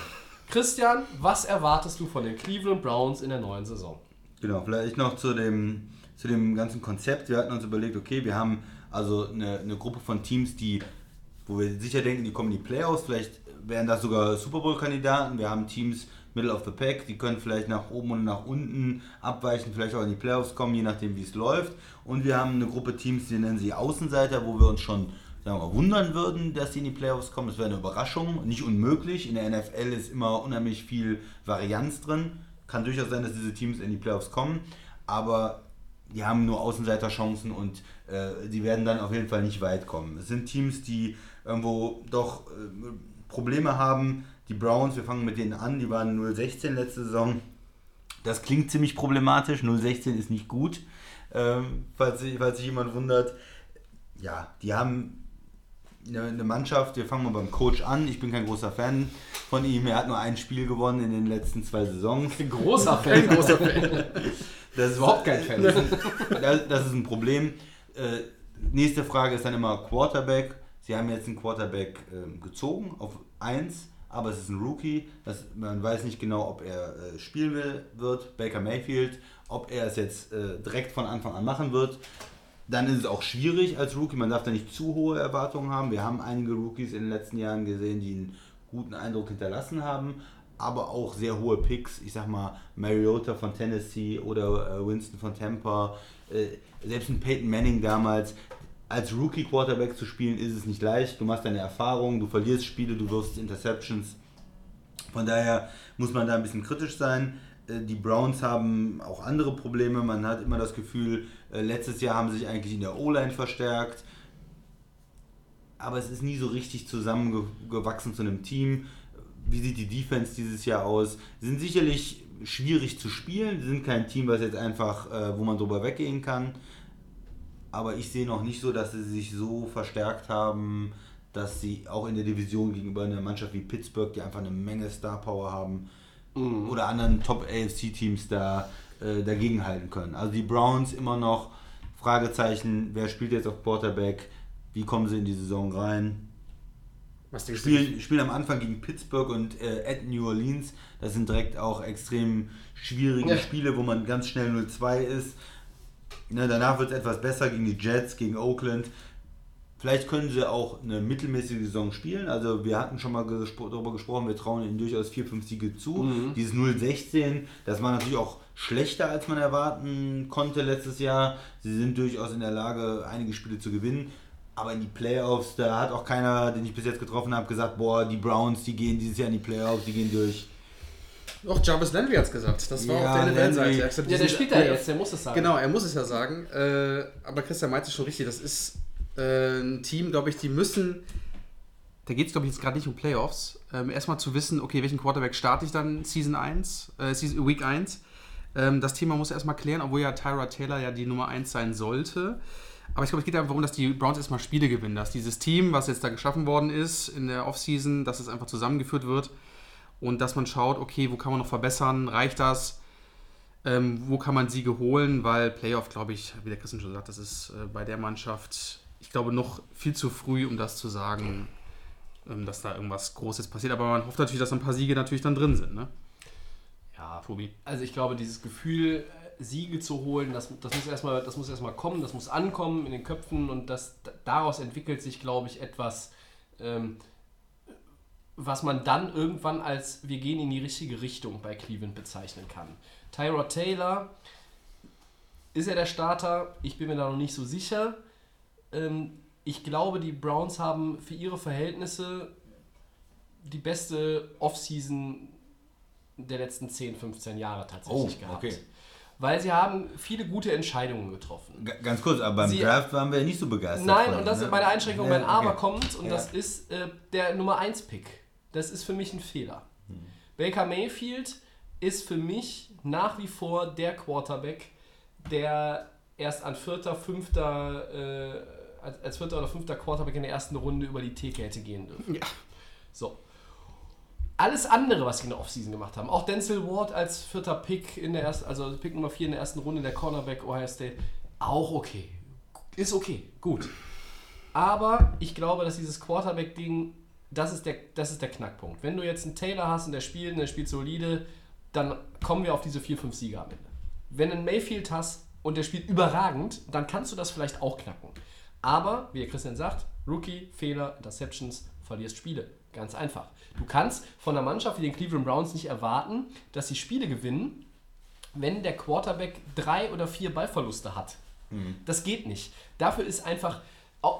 S1: Christian, was erwartest du von den Cleveland Browns in der neuen Saison?
S2: Genau, vielleicht noch zu dem, zu dem ganzen Konzept. Wir hatten uns überlegt, okay, wir haben also eine, eine Gruppe von Teams, die, wo wir sicher denken, die kommen in die Playoffs. Vielleicht wären das sogar Super Bowl-Kandidaten. Wir haben Teams Middle of the Pack, die können vielleicht nach oben und nach unten abweichen, vielleicht auch in die Playoffs kommen, je nachdem, wie es läuft. Und wir haben eine Gruppe Teams, die nennen sie Außenseiter, wo wir uns schon sagen wir wundern würden, dass die in die Playoffs kommen. Das wäre eine Überraschung, nicht unmöglich. In der NFL ist immer unheimlich viel Varianz drin. Kann durchaus sein, dass diese Teams in die Playoffs kommen, aber die haben nur Außenseiterchancen und äh, die werden dann auf jeden Fall nicht weit kommen. Es sind Teams, die irgendwo doch äh, Probleme haben. Die Browns, wir fangen mit denen an, die waren 0-16 letzte Saison. Das klingt ziemlich problematisch. 0-16 ist nicht gut, ähm, falls, sich, falls sich jemand wundert. Ja, die haben eine, eine Mannschaft, wir fangen mal beim Coach an. Ich bin kein großer Fan von ihm. Er hat nur ein Spiel gewonnen in den letzten zwei Saisons.
S1: Ein großer Fan.
S3: Großer Fan.
S2: Das ist
S1: Überhaupt kein Fan.
S2: das, das ist ein Problem. Äh, nächste Frage ist dann immer Quarterback. Sie haben jetzt einen Quarterback ähm, gezogen auf 1, aber es ist ein Rookie. Das, man weiß nicht genau, ob er äh, spielen will, wird. Baker Mayfield, ob er es jetzt äh, direkt von Anfang an machen wird. Dann ist es auch schwierig als Rookie. Man darf da nicht zu hohe Erwartungen haben. Wir haben einige Rookies in den letzten Jahren gesehen, die einen guten Eindruck hinterlassen haben, aber auch sehr hohe Picks. Ich sag mal Mariota von Tennessee oder äh, Winston von Tampa. Äh, selbst ein Peyton Manning damals. Als Rookie Quarterback zu spielen ist es nicht leicht. Du machst deine Erfahrungen, du verlierst Spiele, du wirfst Interceptions. Von daher muss man da ein bisschen kritisch sein. Äh, Die Browns haben auch andere Probleme. Man hat immer das Gefühl, letztes Jahr haben sie sich eigentlich in der O-Line verstärkt. Aber es ist nie so richtig zusammengewachsen zu einem Team. Wie sieht die Defense dieses Jahr aus? Sie sind sicherlich schwierig zu spielen. Sie sind kein Team, was jetzt einfach, äh, wo man drüber weggehen kann. Aber ich sehe noch nicht so, dass sie sich so verstärkt haben, dass sie auch in der Division gegenüber einer Mannschaft wie Pittsburgh, die einfach eine Menge Star Power haben, oder anderen Top AFC Teams da äh, dagegen halten können. Also die Browns immer noch Fragezeichen, wer spielt jetzt auf Quarterback, wie kommen sie in die Saison rein?
S3: Was denkst du?
S2: Spielen, am Anfang gegen Pittsburgh und äh, at New Orleans. Das sind direkt auch extrem schwierige
S1: Ja.
S2: Spiele, wo man ganz schnell 0-2 ist. Ne, danach wird es etwas besser gegen die Jets, gegen Oakland. Vielleicht können sie auch eine mittelmäßige Saison spielen. Also wir hatten schon mal gespro darüber gesprochen, wir trauen ihnen durchaus 4-5 Siege zu. Dieses 0-16, das war natürlich auch schlechter, als man erwarten konnte letztes Jahr. Sie sind durchaus in der Lage, einige Spiele zu gewinnen. Aber in die Playoffs, da hat auch keiner, den ich bis jetzt getroffen habe, gesagt, boah, die Browns, die gehen dieses Jahr in die Playoffs, die gehen durch.
S3: Doch, Jarvis Landry hat es gesagt. Das war
S2: Ja,
S3: auf der
S2: Landry.
S3: NFL-Seite.
S1: Ja, der spielt da jetzt, der muss es sagen.
S3: Genau, er muss es ja sagen. Äh, aber Christian meinte schon richtig, das ist äh, ein Team, glaube ich, die müssen. Da geht es, glaube ich, jetzt gerade nicht um Playoffs. Ähm, erstmal zu wissen, okay, welchen Quarterback starte ich dann Season 1, äh, Season, Week 1. Ähm, das Thema muss erstmal klären, obwohl ja Tyra Taylor ja die Nummer 1 sein sollte. Aber ich glaube, es geht einfach darum, dass die Browns erstmal Spiele gewinnen. Dass dieses Team, was jetzt da geschaffen worden ist in der Offseason, dass es einfach zusammengeführt wird und dass man schaut, okay, wo kann man noch verbessern, reicht das? Ähm, wo kann man Siege holen? Weil Playoff, glaube ich, wie der Christian schon sagt, das ist äh, bei der Mannschaft, ich glaube, noch viel zu früh, um das zu sagen, ähm, dass da irgendwas Großes passiert. Aber man hofft natürlich, dass ein paar Siege natürlich dann drin sind. Ne?
S1: Ja,
S3: Tobi.
S1: Also ich glaube, dieses Gefühl, Siege zu holen, das, das, muss erstmal, das muss erstmal kommen, das muss ankommen in den Köpfen und das, daraus entwickelt sich, glaube ich, etwas, ähm, was man dann irgendwann als wir gehen in die richtige Richtung bei Cleveland bezeichnen kann. Tyrod Taylor, ist er der Starter? Ich bin mir da noch nicht so sicher. Ähm, ich glaube, die Browns haben für ihre Verhältnisse die beste Offseason der letzten 10, 15 Jahre tatsächlich
S2: Oh,
S1: gehabt.
S2: okay.
S1: Weil sie haben viele gute Entscheidungen getroffen.
S2: G ganz kurz, aber beim
S1: Sie-
S2: Draft waren wir nicht so begeistert.
S1: Nein,
S2: von,
S1: und das
S2: ne?
S1: ist meine Einschränkung,
S2: Ja,
S1: wenn Aber
S2: okay.
S1: kommt und
S2: Ja.
S1: das ist äh, der Nummer 1 Pick. Das ist für mich ein Fehler. Baker Mayfield ist für mich nach wie vor der Quarterback, der erst an vierter, fünfter, äh, als, als vierter oder fünfter Quarterback in der ersten Runde über die Theke hätte gehen dürfen.
S3: Ja.
S1: So. Alles andere, was sie in der Offseason gemacht haben, auch Denzel Ward als vierter Pick in der ersten, also Pick Nummer 4 in der ersten Runde, der Cornerback Ohio State, auch okay. Ist okay, gut. Aber ich glaube, dass dieses Quarterback-Ding, das ist, der, das ist der Knackpunkt. Wenn du jetzt einen Taylor hast und der spielt und der spielt solide, dann kommen wir auf diese 4, 5 Siege am Ende. Wenn du einen Mayfield hast und der spielt überragend, dann kannst du das vielleicht auch knacken. Aber, wie Christian sagt, Rookie, Fehler, Interceptions, verlierst Spiele. Ganz einfach. Du kannst von einer Mannschaft wie den Cleveland Browns nicht erwarten, dass sie Spiele gewinnen, wenn der Quarterback drei oder vier Ballverluste hat. Das geht nicht. Dafür ist einfach,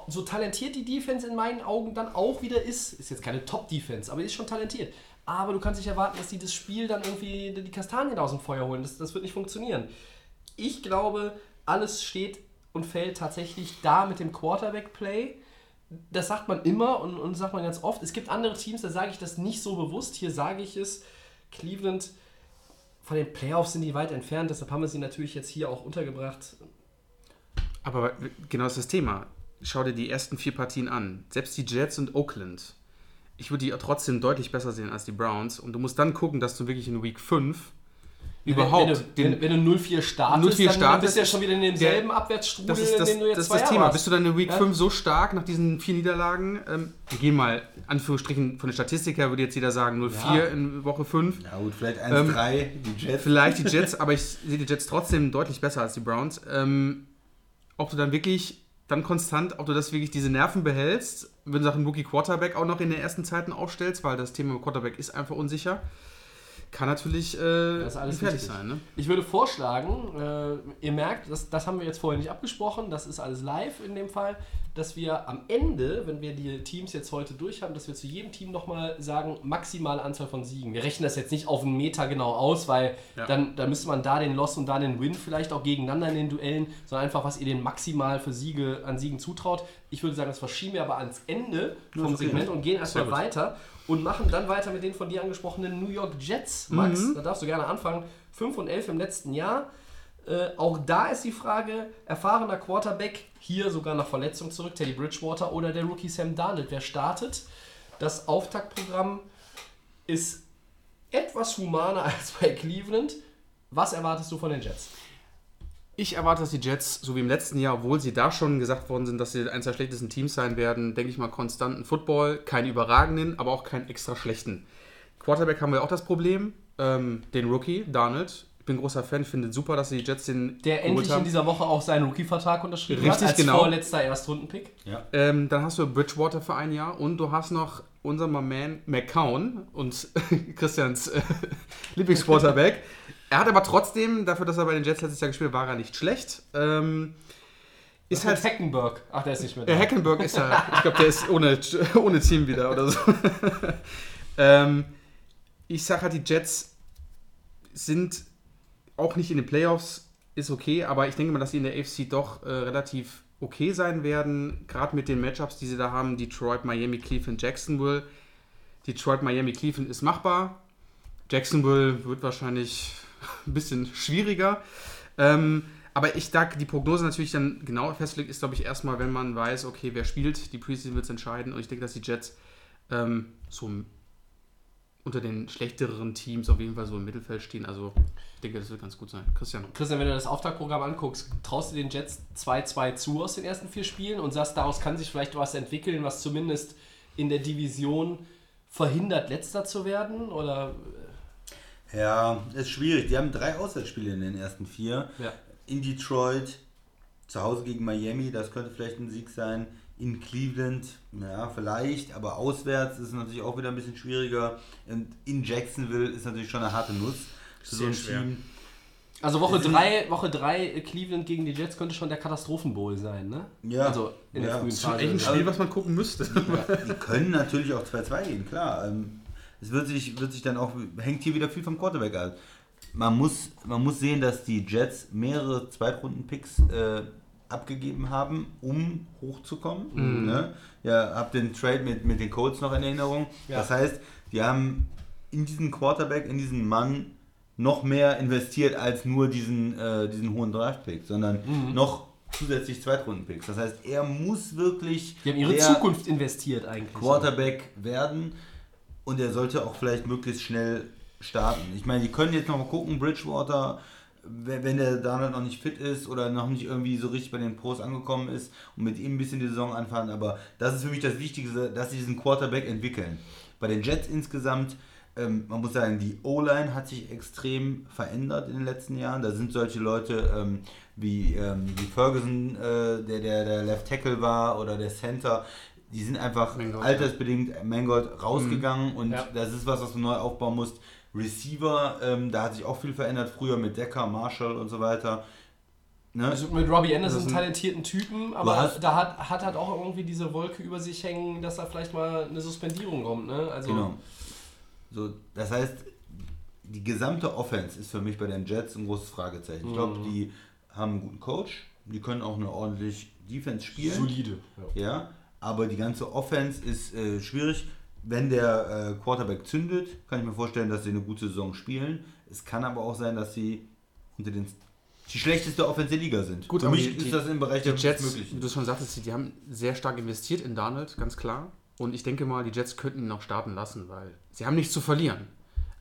S1: so talentiert die Defense in meinen Augen dann auch wieder ist, ist jetzt keine Top-Defense, aber ist schon talentiert. Aber du kannst nicht erwarten, dass die das Spiel dann irgendwie die Kastanien aus dem Feuer holen. Das, das wird nicht funktionieren. Ich glaube, alles steht und fällt tatsächlich da mit dem Quarterback-Play. Das sagt man immer und, und sagt man ganz oft. Es gibt andere Teams, da sage ich das nicht so bewusst. Hier sage ich es. Cleveland, von den Playoffs sind die weit entfernt, deshalb haben wir sie natürlich jetzt hier auch untergebracht.
S3: Aber genau das ist das Thema. Schau dir die ersten vier Partien an. Selbst die Jets und Oakland. Ich würde die trotzdem deutlich besser sehen als die Browns. Und du musst dann gucken, dass du wirklich in Week 5 überhaupt
S1: wenn, wenn, du, wenn, wenn du 0-4 startest,
S3: 0-4
S1: dann, dann bist
S3: startest,
S1: du ja schon wieder in demselben
S3: der-
S1: Abwärtsstrudel,
S3: das ist das,
S1: in dem du jetzt
S3: das, ist das Thema.
S1: hast.
S3: Bist du dann in Week
S1: Ja?
S3: 5 so stark nach diesen vier Niederlagen? Ähm, wir gehen mal, Anführungsstrichen, von der Statistik her würde jetzt jeder sagen 0-4
S1: Ja.
S3: in Woche 5.
S2: Ja gut, vielleicht
S3: Ähm,
S2: 1-3, die Jets.
S3: Vielleicht die Jets, aber ich sehe die Jets trotzdem deutlich besser als die Browns. Ähm, ob du dann wirklich, dann konstant, ob du das wirklich diese Nerven behältst, wenn du einen Rookie Quarterback auch noch in den ersten Zeiten aufstellst, weil das Thema Quarterback ist einfach unsicher, kann natürlich äh,
S1: Das alles
S3: gefährlich
S1: richtig.
S3: sein. Ne?
S1: Ich würde vorschlagen, äh, ihr merkt, das, das haben wir jetzt vorher nicht abgesprochen, das ist alles live in dem Fall, dass wir am Ende, wenn wir die Teams jetzt heute durch haben, dass wir zu jedem Team nochmal sagen, maximale Anzahl von Siegen. Wir rechnen das jetzt nicht auf einen Meter genau aus, weil
S3: Ja.
S1: dann, dann müsste man da den Loss und da den Win vielleicht auch gegeneinander in den Duellen, sondern einfach, was ihr den maximal für Siege an Siegen zutraut. Ich würde sagen, das verschieben wir aber ans Ende vom. Segment und gehen erstmal
S3: Sehr gut.
S1: Und machen dann weiter mit den von dir angesprochenen New York Jets. Max,
S3: Mhm.
S1: da darfst du gerne anfangen. 5 und 11 im letzten Jahr. Äh, auch da ist die Frage, erfahrener Quarterback, hier sogar nach Verletzung zurück, Teddy Bridgewater oder der Rookie Sam Darnold. Wer startet? Das Auftaktprogramm ist etwas humaner als bei Cleveland. Was erwartest du von den Jets?
S3: Ich erwarte, dass die Jets, so wie im letzten Jahr, obwohl sie da schon gesagt worden sind, dass sie eines der schlechtesten Teams sein werden, denke ich mal, konstanten Football, keinen überragenden, aber auch keinen extra schlechten. Quarterback haben wir auch das Problem, ähm, den Rookie, Darnold. Ich bin großer Fan, finde super, dass die Jets den
S1: Der endlich
S3: haben.
S1: in dieser Woche auch seinen Rookie-Vertrag unterschrieben
S3: Richtig,
S1: hat, als
S3: genau.
S1: vorletzter Erstrundenpick.
S3: Ähm, dann hast du Bridgewater für ein Jahr und du hast noch unser Man McCown und Christians äh, Lieblingsquarterback. Er hat aber trotzdem, dafür, dass er bei den Jets letztes Jahr gespielt hat, war er nicht schlecht. Ähm, ist
S1: Ist
S3: halt
S1: Heckenberg. Ach, der ist nicht mehr da.
S3: Hackenberg ist ja, ich glaube, der ist ohne, ohne Team wieder oder so. ähm, ich sage halt, die Jets sind auch nicht in den Playoffs, ist okay, aber ich denke mal, dass sie in der AFC doch äh, relativ okay sein werden, gerade mit den Matchups, die sie da haben, Detroit, Miami, Cleveland, Jacksonville. Detroit, Miami, Cleveland ist machbar. Jacksonville wird wahrscheinlich ein bisschen schwieriger. Ähm, aber ich da die Prognose natürlich dann genau festlegt, ist, glaube ich, erstmal, wenn man weiß, okay, wer spielt, die Preseason wird es entscheiden. Und ich denke, dass die Jets ähm, so unter den schlechteren Teams auf jeden Fall so im Mittelfeld stehen. Also ich denke, das wird ganz gut sein. Christian.
S1: Christian, wenn du das Auftaktprogramm anguckst, traust du den Jets 2-2 zu aus den ersten vier Spielen und sagst, daraus kann sich vielleicht was entwickeln, was zumindest in der Division verhindert, letzter zu werden? Oder
S2: Ja, ist schwierig. Die haben drei Auswärtsspiele in den ersten vier.
S1: Ja.
S2: In Detroit, zu Hause gegen Miami, das könnte vielleicht ein Sieg sein. In Cleveland, ja, vielleicht, aber auswärts ist es natürlich auch wieder ein bisschen schwieriger. Und in Jacksonville ist natürlich schon eine harte Nuss für so ein
S3: schwer.
S2: Team.
S1: Also Woche
S2: Es sind-
S1: 3, Woche 3 Cleveland gegen die Jets könnte schon der Katastrophenbowl sein, ne?
S2: Ja.
S1: Also in der
S2: Ja.
S1: frühen
S2: Das ist
S3: Das ist echt ein
S1: Phase.
S3: Spiel, was man gucken müsste.
S2: Die können natürlich auch 2-2 gehen, klar. Ähm, Es wird sich, wird sich dann auch, hängt hier wieder viel vom Quarterback ab. Man muss, man muss sehen, dass die Jets mehrere Zweitrunden-Picks äh, abgegeben haben, um hochzukommen. Ne? Ja, hab den Trade mit, mit den Colts noch in Erinnerung.
S1: Ja.
S2: Das heißt, die haben in diesen Quarterback, in diesen Mann noch mehr investiert als nur diesen, äh, diesen hohen Draft-Pick, sondern noch zusätzlich Zweitrunden-Picks. Das heißt, er muss wirklich
S1: Die haben ihre Zukunft investiert eigentlich.
S2: Quarterback werden und er sollte auch vielleicht möglichst schnell starten. Ich meine, die können jetzt noch mal gucken, Bridgewater, wenn der Donald noch nicht fit ist oder noch nicht irgendwie so richtig bei den Pros angekommen ist und mit ihm ein bisschen die Saison anfangen, aber das ist für mich das Wichtigste, dass sie diesen Quarterback entwickeln. Bei den Jets insgesamt, ähm, man muss sagen, die O-Line hat sich extrem verändert in den letzten Jahren. Da sind solche Leute ähm, wie, ähm, wie Ferguson, äh, der, der der Left Tackle war, oder der Center, die sind einfach
S3: Mangold,
S2: altersbedingt Mangold rausgegangen und
S1: Ja.
S2: das ist was, was du neu aufbauen musst. Receiver, ähm, da hat sich auch viel verändert, früher mit Decker, Marshall und so weiter. Ne?
S1: Also mit Robbie Anderson einen
S3: ein-
S1: talentierten Typen, aber
S2: hast-
S1: da hat, hat halt auch irgendwie diese Wolke über sich hängen, dass da vielleicht mal eine Suspendierung kommt. Ne? Also,
S2: Genau. So, das heißt, die gesamte Offense ist für mich bei den Jets ein großes Fragezeichen. Ich glaube,
S1: Mhm.
S2: die haben einen guten Coach, die können auch eine ordentlich Defense spielen.
S1: solide. Ja.
S2: Ja, aber die ganze Offense ist äh, schwierig. Wenn der äh, Quarterback zündet, kann ich mir vorstellen, dass sie eine gute Saison spielen. Es kann aber auch sein, dass sie unter den die schlechteste Offense der Liga sind.
S3: Gut,
S2: Für mich
S3: die-
S2: ist
S3: die-
S2: das im Bereich der
S3: Jets, wie
S2: Möglichen.
S3: du schon sagtest, die haben sehr stark investiert in Donald, ganz klar. Und ich denke mal, die Jets könnten ihn noch starten lassen, weil sie haben nichts zu verlieren.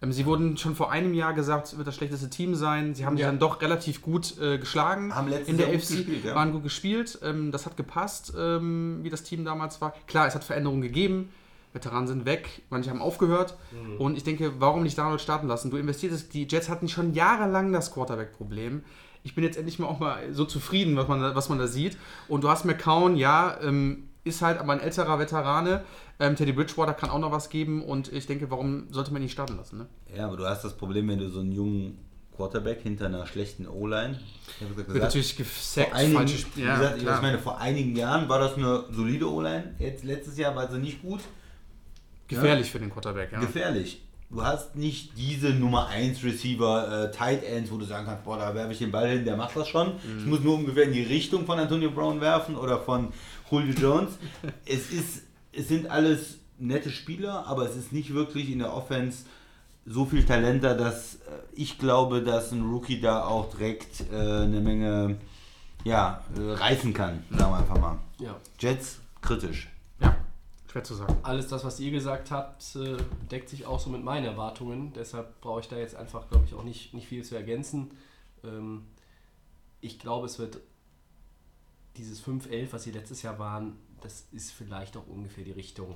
S3: Ähm, sie wurden schon vor einem Jahr gesagt, es wird das schlechteste Team sein. Sie haben sich
S1: Ja.
S3: dann doch relativ gut äh, geschlagen
S2: Haben letztes
S3: in der
S2: Jahr
S3: FC,
S2: gespielt, ja.
S3: waren gut gespielt. Ähm, das hat gepasst, ähm, wie das Team damals war. Klar, es hat Veränderungen gegeben. Veteranen sind weg, manche haben aufgehört.
S2: Mhm.
S3: Und ich denke, warum nicht Donald starten lassen? Du investierst, die Jets hatten schon jahrelang das Quarterback-Problem. Ich bin jetzt endlich mal auch mal so zufrieden, was man da, was man da sieht. Und du hast McCown, ja, ähm, ist halt aber ein älterer Veterane. Ähm, Teddy Bridgewater kann auch noch was geben. Und ich denke, warum sollte man ihn nicht starten lassen? Ne?
S2: Ja, aber du hast das Problem, wenn du so einen jungen Quarterback hinter einer schlechten O-Line.
S3: Wird
S2: gesagt,
S3: natürlich gesackt,
S2: einigen,
S3: Spiel.
S2: gesagt,
S3: Ja,
S2: ich meine, vor einigen Jahren war das eine solide O-Line. Jetzt letztes Jahr war sie nicht gut.
S3: gefährlich für den Quarterback, ja.
S2: Gefährlich. Du hast nicht diese Nummer 1 Receiver, äh, Tight Ends, wo du sagen kannst, boah, da werfe ich den Ball hin, der macht das schon. Ich muss nur ungefähr in die Richtung von Antonio Brown werfen oder von Julio Jones. es, ist, es sind alles nette Spieler, aber es ist nicht wirklich in der Offense so viel Talent da, dass äh, ich glaube, dass ein Rookie da auch direkt äh, eine Menge ja, äh, reißen kann, sagen wir einfach mal.
S1: Ja.
S2: Jets kritisch.
S3: ja, schwer zu sagen.
S1: Alles das, was ihr gesagt habt, äh, deckt sich auch so mit meinen Erwartungen. Deshalb brauche ich da jetzt einfach, glaube ich, auch nicht, nicht viel zu ergänzen. Ähm, ich glaube, es wird dieses 5-11, was sie letztes Jahr waren, das ist vielleicht auch ungefähr die Richtung,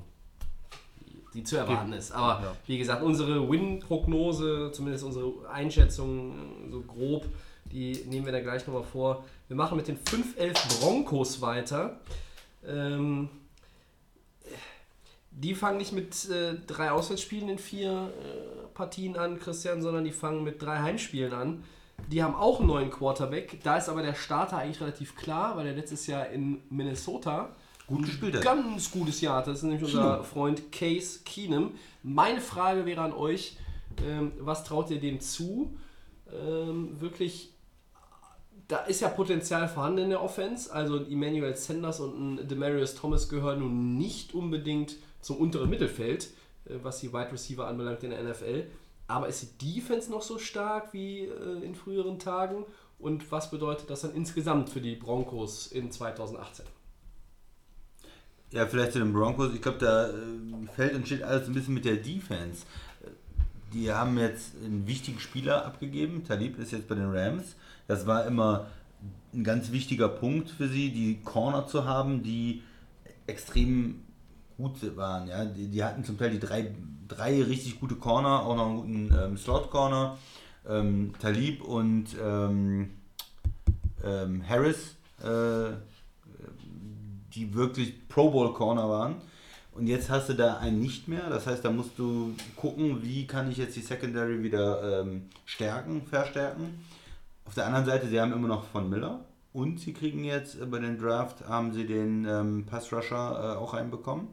S1: die, zu erwarten ist. Aber
S3: Ja.
S1: wie gesagt, unsere Win-Prognose, zumindest unsere Einschätzung so grob, die nehmen wir da gleich nochmal vor. Wir machen mit den 5-11 Broncos weiter. Ähm, die fangen nicht mit äh, drei Auswärtsspielen in vier äh, Partien an, Christian, sondern die fangen mit drei Heimspielen an. Die haben auch einen neuen Quarterback. Da ist aber der Starter eigentlich relativ klar, weil er letztes Jahr in Minnesota
S2: Gut gespielt hat.
S1: ganz gutes Jahr hatte. Das ist nämlich unser Freund Case Keenum. Meine Frage wäre an euch, ähm, was traut ihr dem zu? Ähm, wirklich, da ist ja Potenzial vorhanden in der Offense. Also ein Emmanuel Sanders und ein Demarius Thomas gehören nun nicht unbedingt zum unteren Mittelfeld, äh, was die Wide Receiver anbelangt in der NFL. Aber ist die Defense noch so stark wie äh, in früheren Tagen? Und was bedeutet das dann insgesamt für die Broncos in 2018?
S2: Ja, vielleicht zu den Broncos. Ich glaube, da äh, fällt und steht alles ein bisschen mit der Defense. die haben jetzt einen wichtigen Spieler abgegeben. Talib ist jetzt bei den Rams. Das war immer ein ganz wichtiger Punkt für sie, die Corner zu haben, die extrem gut waren. Ja? Die, die hatten zum Teil die drei, drei richtig gute Corner, auch noch einen guten ähm, Slot-Corner. Ähm, Talib und ähm, ähm, Harris, äh, die wirklich Pro Bowl Corner waren. Und jetzt hast du da einen nicht mehr. Das heißt, da musst du gucken, wie kann ich jetzt die Secondary wieder ähm, stärken, verstärken. Auf der anderen Seite, sie haben immer noch von Miller. Und sie kriegen jetzt äh, bei den Draft, haben sie den ähm, Pass Rusher äh, auch reinbekommen.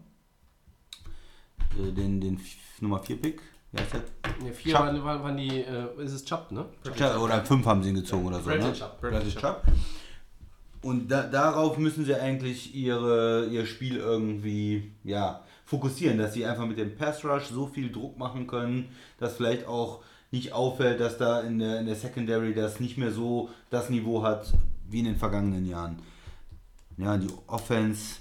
S2: Äh, den, den Nummer 4 Pick. Heißt der?
S1: Ne, vier
S2: Chubb.
S1: waren, waren, die, äh, ist es Chubb, ne?
S2: Chubb, oder 5 haben sie ihn gezogen oder so.
S1: Bradley
S2: Ne?
S1: Chubb.
S2: Bradley Chubb. Und da, darauf müssen sie eigentlich ihre, ihr Spiel irgendwie ja, fokussieren, dass sie einfach mit dem Pass Rush so viel Druck machen können, dass vielleicht auch nicht auffällt, dass da in der, in der Secondary das nicht mehr so das Niveau hat wie in den vergangenen Jahren. Ja, die Offense,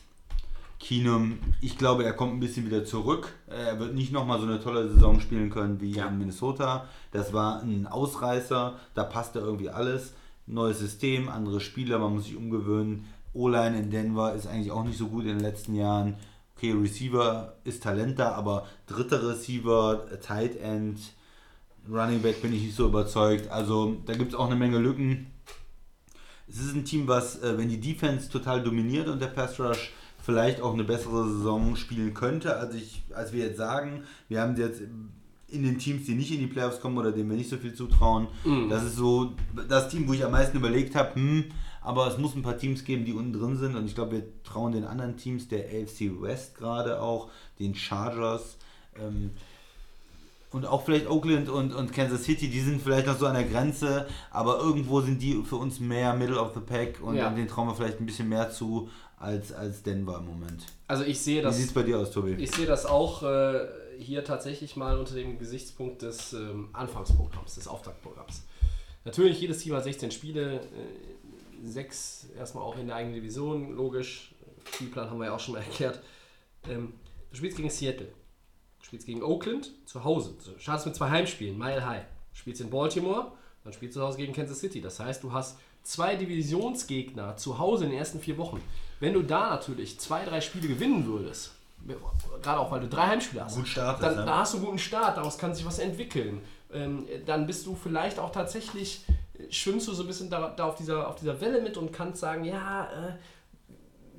S2: Keenum, ich glaube, er kommt ein bisschen wieder zurück. Er wird nicht nochmal so eine tolle Saison spielen können wie in Minnesota. Das war ein Ausreißer, da passte irgendwie alles. Neues System, andere Spieler, man muss sich umgewöhnen. O-Line in Denver ist eigentlich auch nicht so gut in den letzten Jahren. Okay, Receiver ist Talent da, aber dritter Receiver, Tight End, Running Back bin ich nicht so überzeugt. Also da gibt es auch eine Menge Lücken. Es ist ein Team, was, äh, wenn die Defense total dominiert und der Pass Rush vielleicht auch eine bessere Saison spielen könnte, als, ich, als wir jetzt sagen. Wir haben jetzt in den Teams, die nicht in die Playoffs kommen oder denen wir nicht so viel zutrauen. Das ist so das Team, wo ich am meisten überlegt habe, hm, aber es muss ein paar Teams geben, die unten drin sind und ich glaube, wir trauen den anderen Teams, der AFC West gerade auch, den Chargers, ähm, und auch vielleicht Oakland und, und Kansas City, die sind vielleicht noch so an der Grenze, aber irgendwo sind die für uns mehr Middle of the Pack und
S1: Ja.
S2: den trauen wir vielleicht ein bisschen mehr zu als, als Denver im Moment.
S1: Also ich sehe
S2: Wie
S1: das.
S2: sieht es bei dir aus, Tobi?
S1: Ich sehe das auch äh, hier tatsächlich mal unter dem Gesichtspunkt des ähm, Anfangsprogramms, des Auftaktprogramms. Natürlich, jedes Team hat 16 Spiele, äh, sechs erstmal auch in der eigenen Division, logisch. Spielplan haben wir ja auch schon mal erklärt. Ähm, du spielst gegen Seattle, du spielst gegen Oakland zu Hause, du startest mit zwei Heimspielen, Mile High. Du spielst in Baltimore, dann spielst du zu Hause gegen Kansas City. Das heißt, du hast zwei Divisionsgegner zu Hause in den ersten vier Wochen. Wenn du da natürlich zwei, drei Spiele gewinnen würdest, gerade auch weil du drei Heimspiele hast,
S2: startest,
S1: dann,
S2: ne?
S1: da hast du einen guten Start, daraus kann sich was entwickeln. Ähm, dann bist du vielleicht auch tatsächlich, äh, schwimmst du so ein bisschen da, da auf, dieser, auf dieser Welle mit und kannst sagen, ja, äh,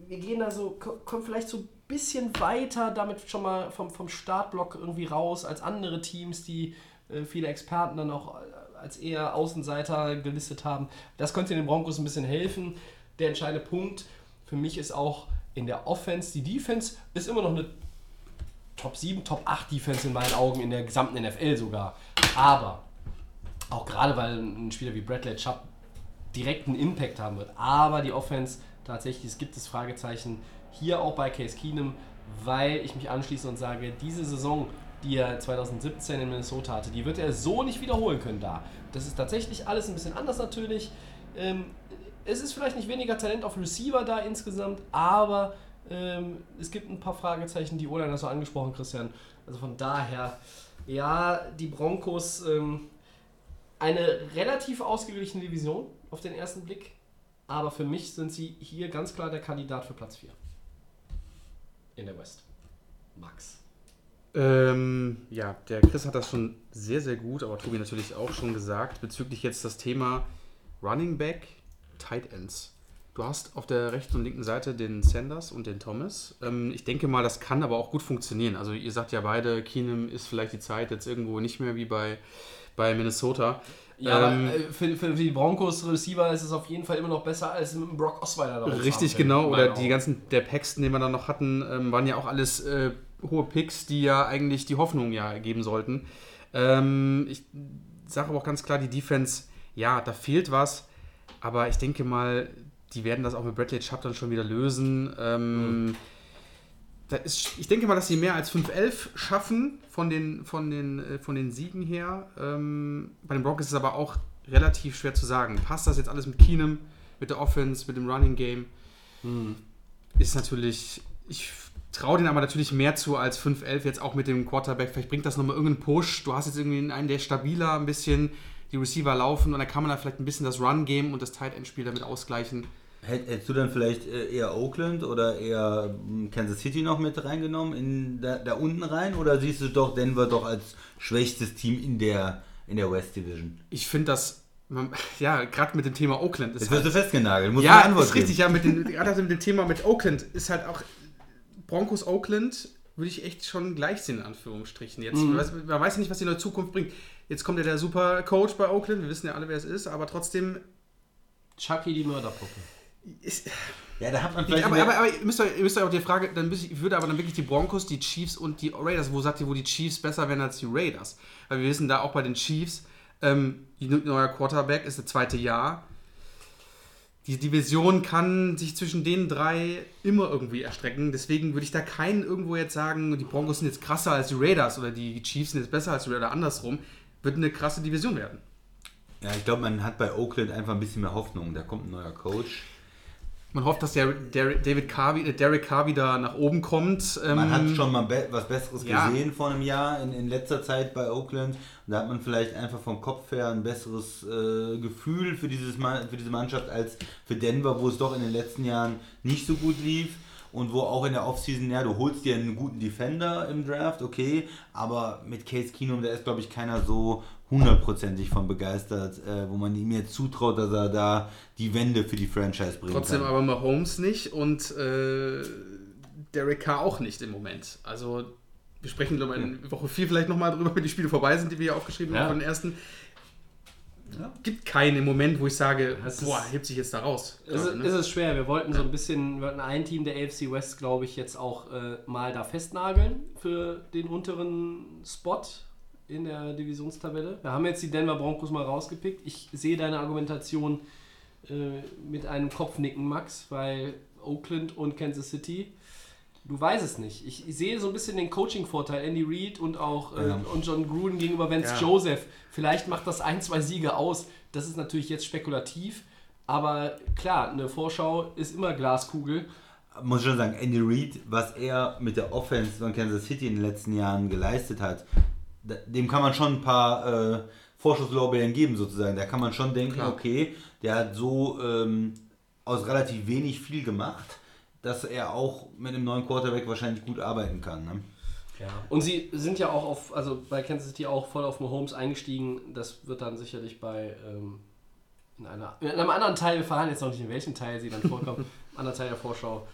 S1: wir gehen da so, ko- kommen vielleicht so ein bisschen weiter, damit schon mal vom, vom Startblock irgendwie raus, als andere Teams, die äh, viele Experten dann auch äh, als eher Außenseiter gelistet haben. Das könnte den Broncos ein bisschen helfen. Der entscheidende Punkt für mich ist auch in der Offense, die Defense ist immer noch eine Top 7, Top 8 Defense in meinen Augen, in der gesamten NFL sogar. Aber, auch gerade weil ein Spieler wie Bradley Chubb direkt einen Impact haben wird. Aber die Offense, tatsächlich, es gibt es Fragezeichen hier auch bei Case Keenum, weil ich mich anschließe und sage, diese Saison, die er 2017 in Minnesota hatte, die wird er so nicht wiederholen können da. Das ist tatsächlich alles ein bisschen anders natürlich. Ähm, es ist vielleicht nicht weniger Talent auf Receiver da insgesamt, aber ähm, es gibt ein paar Fragezeichen, die Ola hast du angesprochen, Christian. Also von daher, ja, die Broncos, ähm, eine relativ ausgeglichene Division auf den ersten Blick, aber für mich sind sie hier ganz klar der Kandidat für Platz 4 in der West. Max.
S3: Ähm, ja, der Chris hat das schon sehr, sehr gut, aber Tobi natürlich auch schon gesagt, bezüglich jetzt das Thema Running Back, Tight Ends. Du hast auf der rechten und linken Seite den Sanders und den Thomas. Ähm, ich denke mal, das kann aber auch gut funktionieren. Also ihr sagt ja beide, Keenum ist vielleicht die Zeit jetzt irgendwo nicht mehr wie bei, bei Minnesota.
S1: Ja,
S3: Ähm,
S1: aber äh, für, für die Broncos Receiver ist es auf jeden Fall immer noch besser als mit dem Brock Osweiler da
S3: Richtig, genau. Oder die ganzen, der Paxton, den wir dann noch hatten, ähm, waren ja auch alles äh, hohe Picks, die ja eigentlich die Hoffnung ja geben sollten. Ähm, ich sage aber auch ganz klar, die Defense, ja, da fehlt was, aber ich denke mal, die werden das auch mit Bradley Chubb dann schon wieder lösen. Ähm, da ist, ich denke mal, dass sie mehr als 5-11 schaffen von den, von, den, äh, von den Siegen her. Ähm, bei den Broncos ist es aber auch relativ schwer zu sagen. Passt das jetzt alles mit Keenum, mit der Offense, mit dem Running Game? Ist natürlich, ich traue denen aber natürlich mehr zu als 5-11 jetzt auch mit dem Quarterback. Vielleicht bringt das nochmal irgendeinen Push. Du hast jetzt irgendwie einen, der stabiler ein bisschen die Receiver laufen und dann kann man da vielleicht ein bisschen das Run-Game und das Tight-End-Spiel damit ausgleichen.
S2: Hätt- Hättest du dann vielleicht äh, eher Oakland oder eher mm, Kansas City noch mit reingenommen, in da, da unten rein? Oder siehst du doch Denver doch als schwächstes Team in der, in der West Division?
S3: Ich finde das, ja, gerade mit dem Thema Oakland ist
S2: Jetzt wirst du festgenagelt. Musst
S3: Ja,
S2: Antwort
S3: ist richtig,
S2: geben.
S3: ja, mit dem, gerade mit dem Thema mit Oakland ist halt auch Broncos Oakland würde ich echt schon gleich sehen, in Anführungsstrichen. Jetzt, man, weiß, man weiß ja nicht, was die neue Zukunft bringt. Jetzt kommt ja der super Coach bei Oakland, wir wissen ja alle, wer es ist, aber trotzdem
S1: Chucky die Mörderpuppe.
S3: ist,
S2: Ja, da hat man
S3: ich,
S2: vielleicht.
S3: aber, aber, aber ihr müsst euch, ihr müsst euch auch die Frage, dann müsste ich, würde aber dann wirklich die Broncos, die Chiefs und die Raiders, wo sagt ihr, wo die Chiefs besser wären als die Raiders? Weil wir wissen da auch bei den Chiefs, ähm, neuer Quarterback ist das zweite Jahr. Die Division kann sich zwischen den drei immer irgendwie erstrecken. Deswegen würde ich da keinen irgendwo jetzt sagen, die Broncos sind jetzt krasser als die Raiders oder die Chiefs sind jetzt besser als die Raiders oder andersrum. Wird eine krasse Division werden.
S2: ja, ich glaube, man hat bei Oakland einfach ein bisschen mehr Hoffnung. Da kommt ein neuer Coach.
S3: Man hofft, dass der, der David wie- äh, Derek Carr wieder nach oben kommt. Ähm,
S2: Man hat schon mal be was Besseres
S3: ja.
S2: gesehen vor einem Jahr in, in letzter Zeit bei Oakland. Und da hat man vielleicht einfach vom Kopf her ein besseres äh, Gefühl für, dieses Ma für diese Mannschaft als für Denver, wo es doch in den letzten Jahren nicht so gut lief. Und wo auch in der Offseason, ja, du holst dir einen guten Defender im Draft, okay, aber mit Case Keenum, da ist, glaube ich, keiner so hundertprozentig von begeistert, äh, wo man ihm jetzt zutraut, dass er da die Wende für die Franchise bringen
S3: Trotzdem
S2: kann.
S3: aber Mahomes nicht und äh, Derek Carr auch nicht im Moment. Also wir sprechen glaube ich in Woche 4 vielleicht nochmal drüber, wenn die Spiele vorbei sind, die wir hier aufgeschrieben
S1: Ja.
S3: haben von den ersten. Gibt keinen im Moment, wo ich sage,
S1: Das
S3: boah,
S1: ist-
S3: hebt sich jetzt da raus.
S1: Ist,
S3: Gerade, ne?
S1: ist es schwer. Wir wollten so ein bisschen, wir wollten ein Team der AFC West, glaube ich, jetzt auch äh, mal da festnageln für den unteren Spot in der Divisionstabelle. Wir haben jetzt die Denver Broncos mal rausgepickt. Ich sehe deine Argumentation äh, mit einem Kopfnicken, Max, weil Oakland und Kansas City. Du weißt es nicht. Ich, ich sehe so ein bisschen den Coaching-Vorteil, Andy Reid und auch äh,
S2: Ja.
S1: und John Gruden gegenüber Vance
S3: Ja.
S1: Joseph. Vielleicht macht das ein, zwei Siege aus. Das ist natürlich jetzt spekulativ. Aber klar, eine Vorschau ist immer Glaskugel.
S2: muss schon sagen, Andy Reid, was er mit der Offense von Kansas City in den letzten Jahren geleistet hat, dem kann man schon ein paar äh, Vorschusslorbeeren geben sozusagen. Da kann man schon denken,
S3: Klar.
S2: okay, der hat so ähm, aus relativ wenig viel gemacht, dass er auch mit einem neuen Quarterback wahrscheinlich gut arbeiten kann. Ne?
S1: Und sie sind ja auch auf, also bei Kansas City auch voll auf Mahomes eingestiegen. Das wird dann sicherlich bei ähm, in, einer, in einem anderen Teil, wir verraten jetzt noch nicht, in welchem Teil sie dann vorkommen, im anderen Teil der Vorschau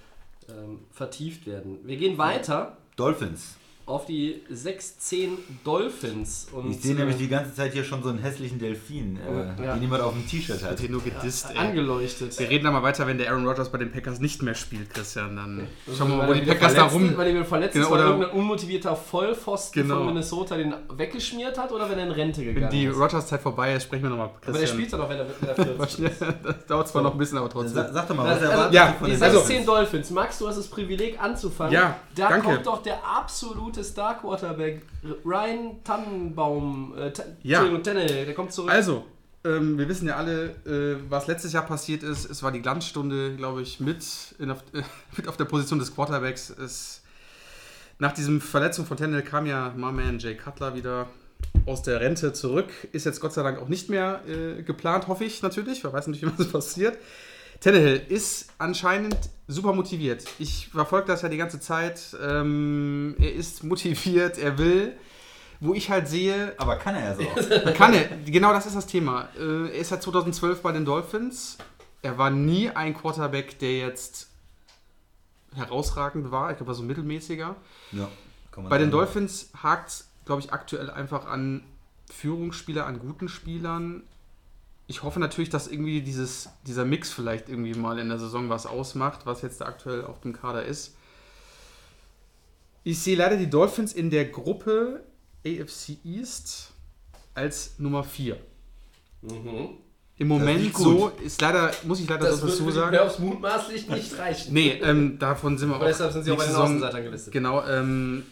S1: ähm, vertieft werden. Wir gehen weiter
S2: Dolphins.
S1: Auf die 6-10 Dolphins. Und,
S2: Ich sehe
S1: äh,
S2: nämlich die ganze Zeit hier schon so einen hässlichen Delfin, äh,
S1: Ja.
S2: den jemand auf dem T-Shirt hat.
S3: Hier nur gedisst, ey.
S1: angeleuchtet.
S3: Wir reden da mal weiter, wenn der Aaron Rodgers bei den Packers nicht mehr spielt, Christian. Dann schauen wir mal, wo die
S1: wieder
S3: Packers da rum.
S1: Weil er wieder verletzt
S3: Genau,
S1: ist, weil
S3: oder-
S1: irgendein unmotivierter Vollpfosten
S3: Genau.
S1: von Minnesota den weggeschmiert hat oder wenn er in Rente
S3: Wenn
S1: gegangen
S3: die
S1: ist.
S3: Rodgers-Zeit vorbei ist, sprechen wir nochmal.
S1: Aber der spielt doch noch, wenn er, wenn er 40 ist.
S3: das dauert zwar noch ein bisschen, aber trotzdem.
S2: Sa sag doch mal, was
S1: Also,
S2: erwartest
S3: ja,
S2: du von
S1: die
S2: den
S3: also-
S1: 16 Dolphins. Max, du hast das Privileg anzufangen.
S3: Ja,
S1: da
S3: danke.
S1: kommt doch der absolute Star Quarterback Ryan Tannenbaum. Äh,
S3: Ja.
S1: Tannehill, der kommt zurück.
S3: Also, ähm, wir wissen ja alle, äh, was letztes Jahr passiert ist. Es war die Glanzstunde, glaube ich, mit, auf, äh, mit auf der Position des Quarterbacks. Es, nach diesem Verletzung von Tannehill kam ja my man Jay Cutler wieder aus der Rente zurück. Ist jetzt Gott sei Dank auch nicht mehr äh, geplant, hoffe ich natürlich. Wer weiß natürlich, was passiert. Tannehill ist anscheinend super motiviert. Ich verfolge das ja die ganze Zeit. Ähm, er ist motiviert, er will. Wo ich halt sehe,
S2: Aber kann er ja so. auch.
S3: kann er, genau das ist das Thema. Äh, Er ist seit 2012 bei den Dolphins. Er war nie ein Quarterback, der jetzt herausragend war. Ich glaube, er war so mittelmäßiger.
S2: ja,
S3: Bei den. Dolphins hakt es, glaube ich, aktuell einfach an Führungsspieler, an guten Spielern. Ich hoffe natürlich, dass irgendwie dieses, dieser Mix vielleicht irgendwie mal in der Saison was ausmacht, was jetzt aktuell auf dem Kader ist. Ich sehe leider die Dolphins in der Gruppe AFC East als Nummer 4.
S1: Mhm.
S3: Im
S2: Das ist
S3: Moment
S2: gut.
S3: so ist leider, muss ich leider
S1: Das
S3: so
S1: wird
S3: dazu sagen.
S1: Playoffs mutmaßlich nicht reichen.
S3: Nee, ähm, davon sind wir
S1: Aber
S3: auch.
S1: deshalb sind sie auch bei den
S3: Saison-
S1: Außenseitern gelistet.
S3: Genau, ähm,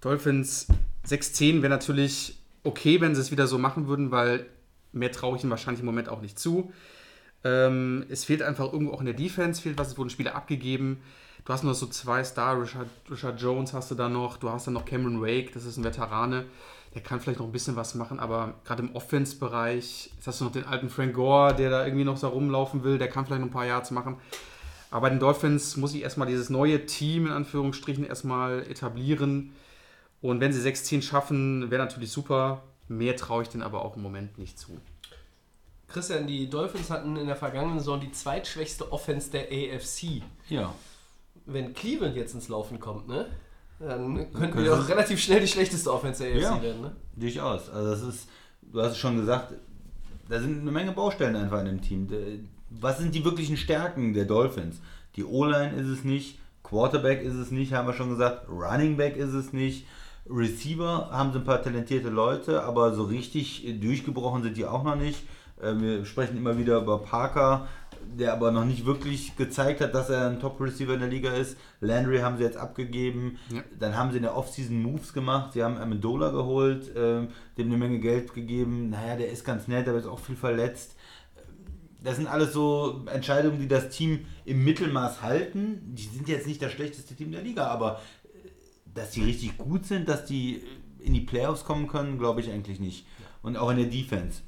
S3: Dolphins 6-10 wäre natürlich okay, wenn sie es wieder so machen würden, weil mehr traue ich ihnen wahrscheinlich im Moment auch nicht zu. Ähm, es fehlt einfach irgendwo auch in der Defense, fehlt was, es wurden Spieler abgegeben. Du hast noch so zwei Star, Richard, Richard Jones hast du da noch, du hast dann noch Cameron Wake, das ist ein Veterane, der kann vielleicht noch ein bisschen was machen, aber gerade im Offense-Bereich, jetzt hast du noch den alten Frank Gore, der da irgendwie noch so rumlaufen will, der kann vielleicht noch ein paar Yards machen. Aber bei den Dolphins muss ich erstmal dieses neue Team in Anführungsstrichen erstmal etablieren. Und wenn sie 6-10 schaffen, wäre natürlich super. Mehr traue ich denen aber auch im Moment nicht zu.
S1: Christian, die Dolphins hatten in der vergangenen Saison die zweitschwächste Offense der AFC.
S2: Ja.
S1: Wenn Cleveland jetzt ins Laufen kommt, ne? Dann könnten
S2: Können
S1: wir auch relativ schnell die schlechteste Offense der AFC
S2: Ja.
S1: werden, ne?
S2: Durchaus. Also das ist, du hast es schon gesagt, da sind eine Menge Baustellen einfach in dem Team. Was sind die wirklichen Stärken der Dolphins? Die O-Line ist es nicht, Quarterback ist es nicht, haben wir schon gesagt, Running Back ist es nicht, Receiver haben sie ein paar talentierte Leute, aber so richtig durchgebrochen sind die auch noch nicht. Äh, Wir sprechen immer wieder über Parker, der aber noch nicht wirklich gezeigt hat, dass er ein Top-Receiver in der Liga ist. Landry haben sie jetzt abgegeben.
S3: Ja.
S2: Dann haben sie in der Offseason Moves gemacht. Sie haben Amendola geholt, ähm, dem eine Menge Geld gegeben. Naja, der ist ganz nett, aber ist auch viel verletzt. Das sind alles so Entscheidungen, die das Team im Mittelmaß halten. Die sind jetzt nicht das schlechteste Team der Liga, aber dass die richtig gut sind, dass die in die Playoffs kommen können, glaube ich eigentlich nicht. Und auch in der Defense.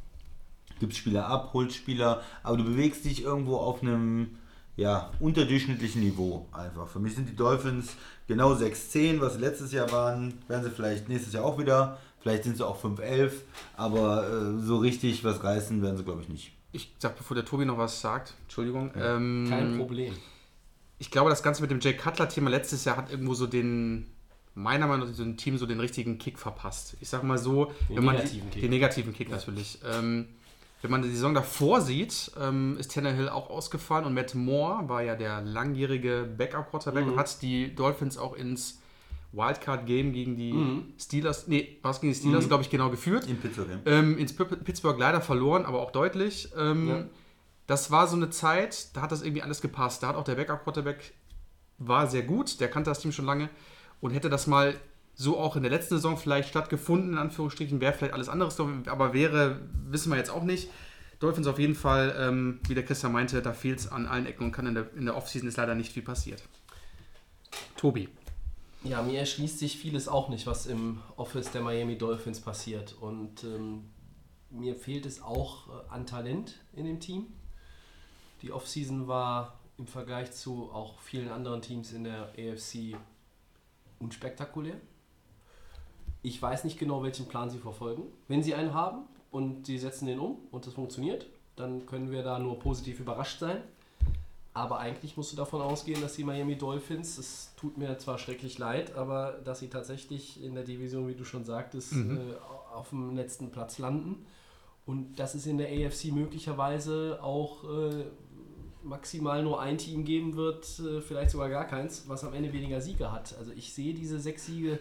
S2: Gibt Spieler ab, holt Spieler, aber du bewegst dich irgendwo auf einem ja, unterdurchschnittlichen Niveau einfach. Für mich sind die Dolphins genau 6-10, was sie letztes Jahr waren, werden sie vielleicht nächstes Jahr auch wieder. Vielleicht sind sie auch 5-11, aber äh, so richtig was reißen werden sie, glaube ich, nicht.
S3: Ich sag, bevor der Tobi noch was sagt, Entschuldigung. Ähm,
S1: Kein Problem.
S3: Ich glaube, das Ganze mit dem Jay Cutler-Thema letztes Jahr hat irgendwo so den, meiner Meinung nach, so ein Team so den richtigen Kick verpasst. Ich sag mal so,
S1: Den
S3: wenn man
S1: negativen
S3: die,
S1: Kick.
S3: den negativen Kick natürlich. Ähm, wenn man die Saison davor sieht, ähm, ist Tannehill auch ausgefallen und Matt Moore war ja der langjährige Backup-Quarterback
S1: Mhm.
S3: und hat die Dolphins auch ins Wildcard-Game gegen die Steelers, nee, was gegen die Steelers,
S1: Mhm.
S3: glaube ich, genau geführt.
S2: In Pittsburgh. ja.
S3: Ähm, ins Pi- Pittsburgh leider verloren, aber auch deutlich. Ähm,
S1: Ja.
S3: Das war so eine Zeit, da hat das irgendwie alles gepasst. Da hat auch der Backup-Quarterback war sehr gut, der kannte das Team schon lange und hätte das mal so auch in der letzten Saison vielleicht stattgefunden, in Anführungsstrichen, wäre vielleicht alles anderes, aber wäre, wissen wir jetzt auch nicht. Dolphins auf jeden Fall, ähm, wie der Christian meinte, da fehlt es an allen Ecken und kann in der, in der Offseason ist leider nicht viel passiert. Tobi.
S1: Ja, mir erschließt sich vieles auch nicht, was im Office der Miami Dolphins passiert. Und ähm, mir fehlt es auch äh, an Talent in dem Team. Die Offseason war im Vergleich zu auch vielen anderen Teams in der AFC unspektakulär. Ich weiß nicht genau, welchen Plan sie verfolgen. Wenn sie einen haben und sie setzen den um und das funktioniert, dann können wir da nur positiv überrascht sein. Aber eigentlich musst du davon ausgehen, dass die Miami Dolphins, es tut mir zwar schrecklich leid, aber dass sie tatsächlich in der Division, wie du schon sagtest, äh, auf dem letzten Platz landen. Und dass es in der AFC möglicherweise auch äh, maximal nur ein Team geben wird, äh, vielleicht sogar gar keins, was am Ende weniger Siege hat. Also ich sehe diese sechs Siege,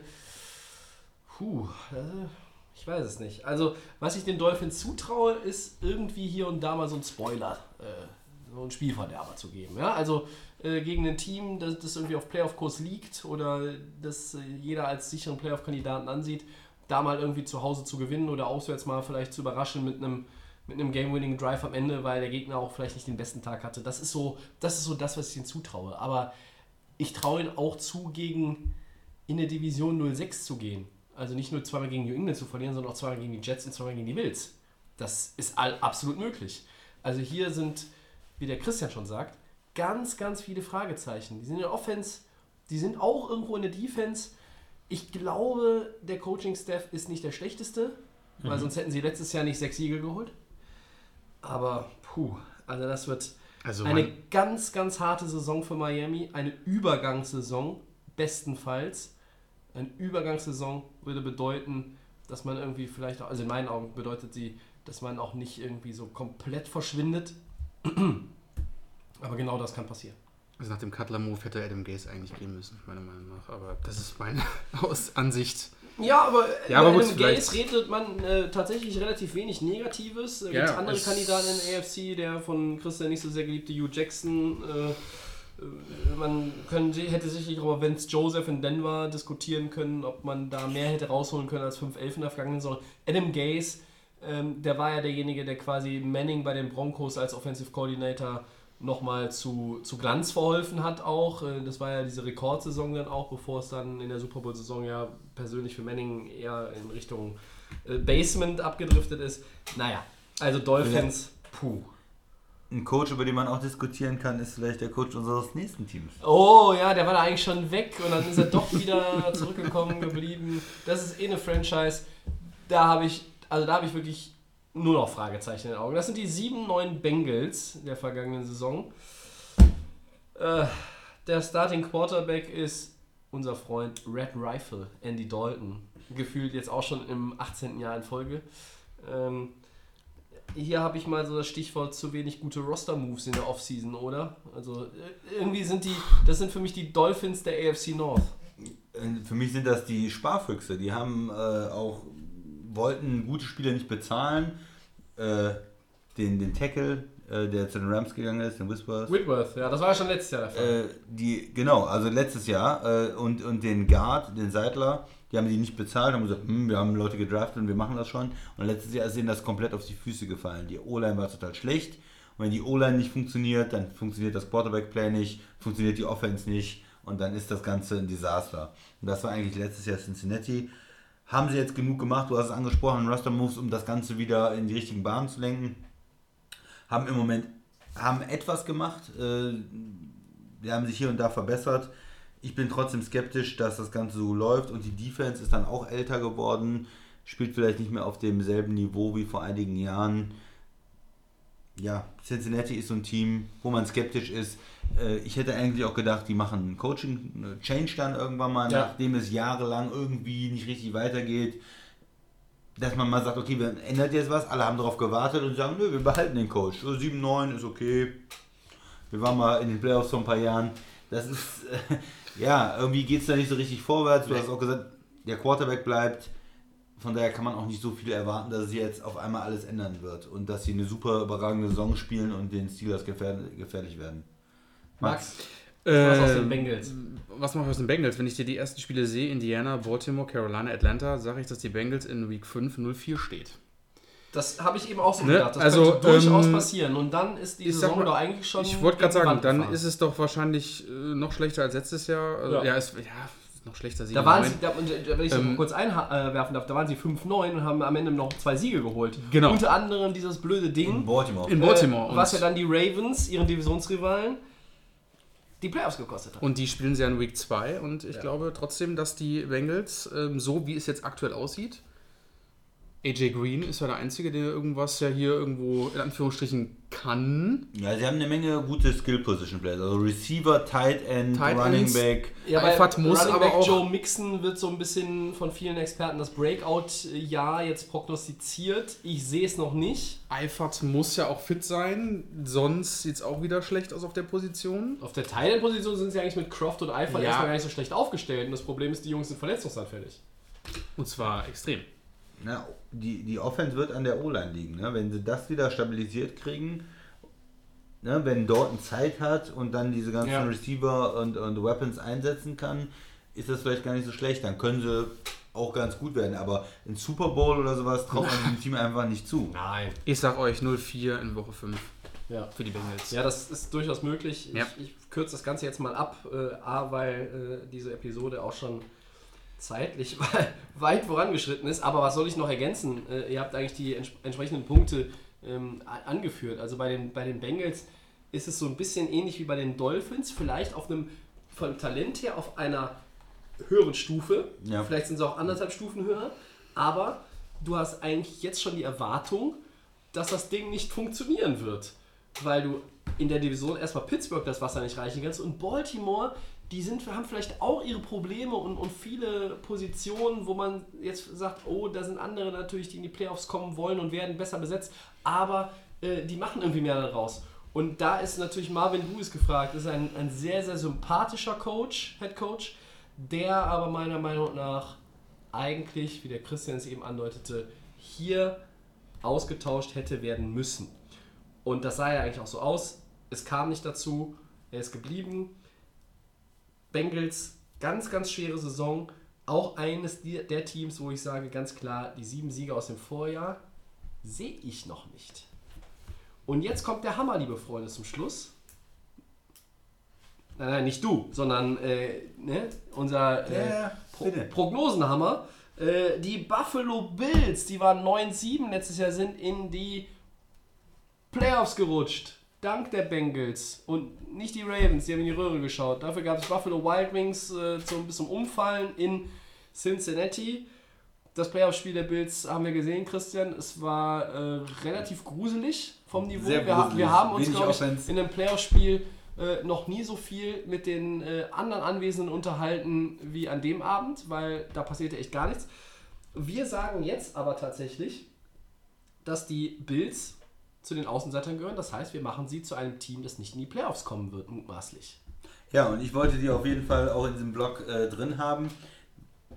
S1: puh, äh, ich weiß es nicht. Also was ich den Dolphins zutraue, ist irgendwie hier und da mal so ein Spoiler, äh, so ein Spielverderber zu geben. Ja? Also gegen ein Team, das, das irgendwie auf Playoff-Kurs liegt oder das jeder als sicheren Playoff-Kandidaten ansieht, da mal irgendwie zu Hause zu gewinnen oder auswärts mal vielleicht zu überraschen mit einem mit einem Game-Winning Drive am Ende, weil der Gegner auch vielleicht nicht den besten Tag hatte. Das ist so, das ist so das, was ich ihnen zutraue. Aber ich traue ihnen auch zu, gegen in der Division 06 zu gehen. Also nicht nur zweimal gegen New England zu verlieren, sondern auch zweimal gegen die Jets und zweimal gegen die Bills. Das ist all, absolut möglich. Also hier sind, wie der Christian schon sagt, ganz, ganz viele Fragezeichen. Die sind in der Offense, die sind auch irgendwo in der Defense. Ich glaube, der Coaching-Staff ist nicht der schlechteste, weil sonst hätten sie letztes Jahr nicht sechs Siege geholt. Aber, puh, also das wird
S3: Also
S1: eine ganz, ganz harte Saison für Miami. Eine Übergangssaison, bestenfalls. Eine Übergangssaison würde bedeuten, dass man irgendwie vielleicht, auch, also in meinen Augen bedeutet sie, dass man auch nicht irgendwie so komplett verschwindet. Aber genau das kann passieren.
S3: Also nach dem Cutler-Move hätte Adam Gaze eigentlich gehen müssen, meiner Meinung nach. Aber das ist meine Aus Ansicht.
S1: Ja, aber
S3: Ja, aber
S1: einem Gaze redet man äh, tatsächlich relativ wenig Negatives. Es
S3: Ja,
S1: gibt andere Kandidaten in der AFC, der von Christian nicht so sehr geliebte Hugh Jackson. Äh, äh, man könnte, hätte sicherlich auch über Vince Joseph in Denver diskutieren können, ob man da mehr hätte rausholen können als 5-11 in der vergangenen Saison. Adam Gaze, ähm, der war ja derjenige, der quasi Manning bei den Broncos als Offensive Coordinator nochmal zu, zu Glanz verholfen hat auch. Äh, Das war ja diese Rekordsaison dann auch, bevor es dann in der Super Bowl-Saison ja persönlich für Manning eher in Richtung äh, Basement abgedriftet ist. Naja, also Dolphins, puh.
S2: Ein Coach, über den man auch diskutieren kann, ist vielleicht der Coach unseres nächsten Teams.
S1: Oh ja, der war da eigentlich schon weg und dann ist er doch wieder zurückgekommen geblieben. Das ist eh eine Franchise. Da habe ich, also da habe ich wirklich nur noch Fragezeichen in den Augen. Das sind die sieben neuen Bengals der vergangenen Saison. Äh, der Starting Quarterback ist unser Freund Red Rifle, Andy Dalton. Gefühlt jetzt auch schon im 18. Jahr in Folge. Ähm, hier habe ich mal so das Stichwort zu wenig gute Roster-Moves in der Offseason, oder? Also äh, irgendwie sind die, das sind für mich die Dolphins der AFC North.
S2: Für mich sind das die Sparfüchse. Die haben äh, auch, wollten gute Spieler nicht bezahlen. Äh, den, den Tackle, äh, der zu den Rams gegangen ist, den Whispers.
S1: Whitworth, ja, das war ja schon letztes Jahr der Fall.
S2: Äh, die, genau, also letztes Jahr. Äh, und, und den Guard, den Seidler, die haben die nicht bezahlt, haben gesagt, hm, wir haben Leute gedraftet und wir machen das schon. Und letztes Jahr ist ihnen das komplett auf die Füße gefallen. Die O-Line war total schlecht. Und wenn die O-Line nicht funktioniert, dann funktioniert das Quarterback-Play nicht, funktioniert die Offense nicht und dann ist das Ganze ein Desaster. Und das war eigentlich letztes Jahr Cincinnati. Haben sie jetzt genug gemacht, du hast es angesprochen, Raster Moves, um das Ganze wieder in die richtigen Bahnen zu lenken. Haben im Moment haben etwas gemacht, äh, haben sich hier und da verbessert. Ich bin trotzdem skeptisch, dass das Ganze so läuft und die Defense ist dann auch älter geworden, spielt vielleicht nicht mehr auf demselben Niveau wie vor einigen Jahren. Ja, Cincinnati ist so ein Team, wo man skeptisch ist. Äh, Ich hätte eigentlich auch gedacht, die machen einen Coaching-Change dann irgendwann mal,
S1: Ja.
S2: nachdem es jahrelang irgendwie nicht richtig weitergeht. Dass man mal sagt, okay, wir ändert jetzt was, alle haben darauf gewartet und sagen, nö, wir behalten den Coach. So 7-9 ist okay. Wir waren mal in den Playoffs vor ein paar Jahren. Das ist, äh, ja, irgendwie geht es da nicht so richtig vorwärts. Du hast auch gesagt, der Quarterback bleibt. Von daher kann man auch nicht so viel erwarten, dass es jetzt auf einmal alles ändern wird und dass sie eine super überragende Saison spielen und den Steelers gefährlich werden.
S1: Max, was aus den Bengals?
S3: Was mache ich aus den Bengals? Wenn ich dir die ersten Spiele sehe, Indiana, Baltimore, Carolina, Atlanta, sage ich, dass die Bengals in Week 5 0-4 steht.
S1: Das habe ich eben auch so
S3: Ne,
S1: gedacht. Das
S3: also,
S1: könnte durchaus
S3: ähm,
S1: passieren. Und dann ist die Saison
S3: mal,
S1: doch eigentlich schon.
S3: Ich wollte gerade sagen,
S1: Wand
S3: dann
S1: gefahren.
S3: ist es doch wahrscheinlich äh, noch schlechter als letztes Jahr. Also,
S1: Ja.
S3: ja. es, ja, noch schlechter.
S1: Da
S3: sieben,
S1: waren sie, da, äh, wenn ich das
S3: Ähm,
S1: mal kurz einwerfen darf, da waren sie 5-9 und haben am Ende noch zwei Siege geholt.
S3: Genau.
S1: Unter anderem dieses blöde
S2: In
S1: Ding,
S2: Baltimore.
S3: in Baltimore.
S1: äh, was ja dann die Ravens, ihren Divisionsrivalen, die Playoffs gekostet hat.
S3: und die spielen sie ja in Week 2 und ich
S1: Ja.
S3: glaube trotzdem, dass die Bengals, ähm, so wie es jetzt aktuell aussieht, AJ Green ist ja der Einzige, der irgendwas ja hier irgendwo in Anführungsstrichen kann.
S2: Ja, sie haben eine Menge gute Skill-Position-Players. Also Receiver, Tight End,
S3: Tight
S2: Running
S3: Ends.
S2: Back.
S1: Ja, bei
S3: Eifert muss
S1: Running
S3: aber
S1: Back
S3: auch-
S1: Joe Mixon wird so ein bisschen von vielen Experten das Breakout-Jahr jetzt prognostiziert. Ich sehe es noch nicht.
S3: Eifert muss ja auch fit sein, sonst sieht es auch wieder schlecht aus auf der Position.
S1: Auf der Teilenposition sind sie eigentlich mit Croft und Eifert
S3: Ja.
S1: erstmal gar nicht so schlecht aufgestellt. Und das Problem ist, die Jungs sind verletzungsanfällig.
S3: Und zwar extrem.
S2: Na, die, die Offense wird an der O-Line liegen. Ne? Wenn sie das wieder stabilisiert kriegen, ne? wenn Dortmund Zeit hat und dann diese ganzen
S1: Ja.
S2: Receiver und, und Weapons einsetzen kann, ist das vielleicht gar nicht so schlecht. Dann können sie auch ganz gut werden. Aber ein Super Bowl oder sowas traut man dem Team einfach nicht zu.
S1: Nein.
S3: Ich sag euch 0-4 in Woche 5
S1: Ja.
S3: für die Bengals.
S1: Ja, das ist durchaus möglich.
S3: Ja.
S1: Ich, ich kürze das Ganze jetzt mal ab, äh, A, weil äh, diese Episode auch schon zeitlich weit vorangeschritten ist. Aber was soll ich noch ergänzen? Äh, ihr habt eigentlich die ents entsprechenden Punkte ähm, angeführt. Also bei den, bei den Bengals ist es so ein bisschen ähnlich wie bei den Dolphins, vielleicht auf einem von Talent her auf einer höheren Stufe.
S2: Ja.
S1: Vielleicht sind sie auch anderthalb Stufen höher. Aber du hast eigentlich jetzt schon die Erwartung, dass das Ding nicht funktionieren wird. Weil du in der Division erstmal Pittsburgh das Wasser nicht reichen kannst und Baltimore, die sind, haben vielleicht auch ihre Probleme und, und viele Positionen, wo man jetzt sagt, oh, da sind andere natürlich, die in die Playoffs kommen wollen und werden besser besetzt, aber äh, die machen irgendwie mehr daraus. Und da ist natürlich Marvin Lewis gefragt, ist ein, ein sehr, sehr sympathischer Coach, Head Coach, der aber meiner Meinung nach eigentlich, wie der Christian es eben andeutete, hier ausgetauscht hätte werden müssen. Und das sah ja eigentlich auch so aus. Es kam nicht dazu. Er ist geblieben. Bengals, ganz, ganz schwere Saison. Auch eines der Teams, wo ich sage, ganz klar, die sieben Siege aus dem Vorjahr sehe ich noch nicht. Und jetzt kommt der Hammer, liebe Freunde, zum Schluss. Nein, nein, nicht du, sondern äh, ne, unser äh, Pro. Prognosenhammer. Äh, die Buffalo Bills, die waren 9-7 letztes Jahr, sind in die Playoffs gerutscht. Dank der Bengals. Und nicht die Ravens, die haben in die Röhre geschaut. Dafür gab es Buffalo Wild Wings äh, zum, bis zum Umfallen in Cincinnati. Das Playoff-Spiel der Bills haben wir gesehen, Christian. Es war äh, relativ gruselig vom Niveau.
S2: Sehr gruselig.
S1: wir haben uns, glaube ich, in einem Playoff-Spiel äh, noch nie so viel mit den äh, anderen Anwesenden unterhalten wie an dem Abend, weil da passierte echt gar nichts. Wir sagen jetzt aber tatsächlich, dass die Bills zu den Außenseitern gehören. Das heißt, wir machen sie zu einem Team, das nicht in die Playoffs kommen wird, mutmaßlich.
S2: Ja, und ich wollte die auf jeden Fall auch in diesem Blog äh, drin haben.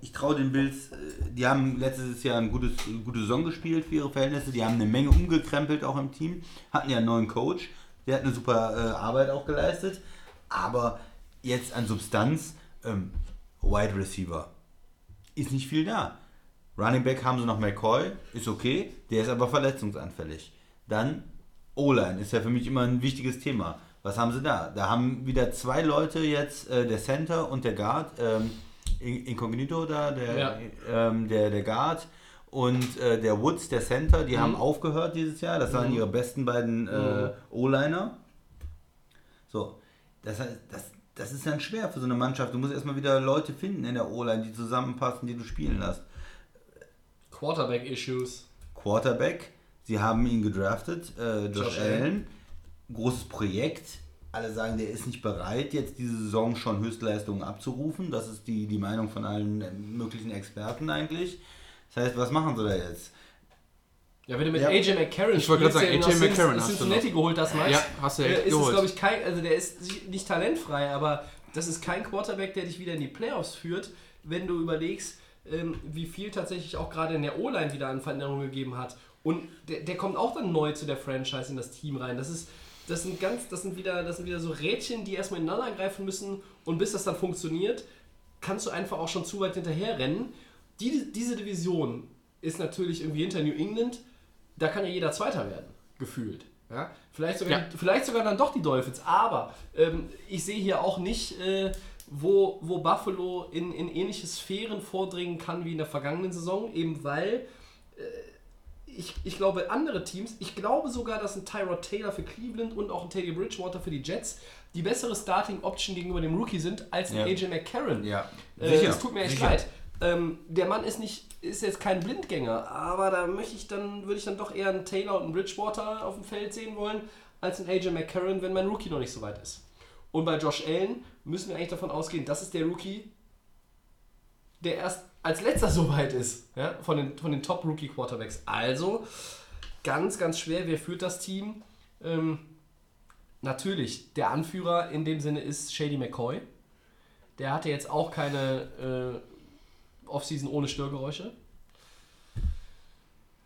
S2: Ich traue den Bills, äh, die haben letztes Jahr eine gute Saison gespielt für ihre Verhältnisse. Die haben eine Menge umgekrempelt auch im Team. Hatten ja einen neuen Coach. Der hat eine super äh, Arbeit auch geleistet. Aber jetzt an Substanz, ähm, Wide Receiver, ist nicht viel da. Running Back haben sie noch McCoy, ist okay. Der ist aber verletzungsanfällig. Dann O-Line ist ja für mich immer ein wichtiges Thema. Was haben sie da? Da haben wieder zwei Leute jetzt, äh, der Center und der Guard, ähm, In- Incognito da, der,
S1: Ja.
S2: ähm, der, der Guard und äh, der Woods, der Center, die
S1: Mhm.
S2: haben aufgehört dieses Jahr. Das waren
S1: Mhm.
S2: ihre besten beiden äh,
S1: Mhm.
S2: O-Liner. So, das heißt, das, das ist dann schwer für so eine Mannschaft. Du musst erstmal wieder Leute finden in der O-Line, die zusammenpassen, die du spielen lässt.
S1: Quarterback-Issues.
S2: Quarterback, sie haben ihn gedraftet, äh, Josh,
S1: Josh
S2: Allen.
S1: Allen.
S2: Großes Projekt. Alle sagen, der ist nicht bereit, jetzt diese Saison schon Höchstleistungen abzurufen. Das ist die, die Meinung von allen äh, möglichen Experten eigentlich. Das heißt, was machen sie da jetzt?
S1: Ja, wenn du mit
S2: Ja.
S1: AJ McCarron
S3: Ich wollte gerade sagen, AJ McCarron hast du
S1: Cincinnati
S3: noch.
S1: geholt hast, Max,
S3: Ja, hast du
S1: äh,
S3: echt
S1: ist es,
S3: geholt.
S1: glaube ich, kein, also der ist nicht talentfrei, aber das ist kein Quarterback, der dich wieder in die Playoffs führt, wenn du überlegst, ähm, wie viel tatsächlich auch gerade in der O-Line wieder an Veränderungen gegeben hat. Und der, der kommt auch dann neu zu der Franchise in das Team rein. Das ist, das sind ganz, das sind wieder, das sind wieder so Rädchen, die erstmal ineinander greifen müssen und bis das dann funktioniert, kannst du einfach auch schon zu weit hinterher rennen. Die, diese Division ist natürlich irgendwie hinter New England, da kann ja jeder Zweiter werden, gefühlt. Ja? Vielleicht, sogar,
S3: Ja.
S1: vielleicht sogar dann doch die Dolphins. Aber ähm, ich sehe hier auch nicht, äh, wo, wo Buffalo in, in ähnliche Sphären vordringen kann wie in der vergangenen Saison, eben weil äh, ich, ich glaube, andere Teams, ich glaube sogar, dass ein Tyrod Taylor für Cleveland und auch ein Teddy Bridgewater für die Jets die bessere Starting-Option gegenüber dem Rookie sind als ein
S2: Ja.
S1: AJ McCarron.
S2: Ja,
S1: Äh, es tut mir echt leid. Ähm, der Mann ist nicht, ist jetzt kein Blindgänger, aber da möchte ich dann, würde ich dann doch eher einen Taylor und einen Bridgewater auf dem Feld sehen wollen, als einen AJ McCarron, wenn mein Rookie noch nicht so weit ist. Und bei Josh Allen müssen wir eigentlich davon ausgehen, das ist der Rookie, der erst als letzter so weit ist, ja, von den, von den Top-Rookie-Quarterbacks. Also, ganz, ganz schwer, wer führt das Team? Ähm, natürlich, der Anführer in dem Sinne ist Shady McCoy. Der hatte jetzt auch keine äh, Offseason ohne Störgeräusche.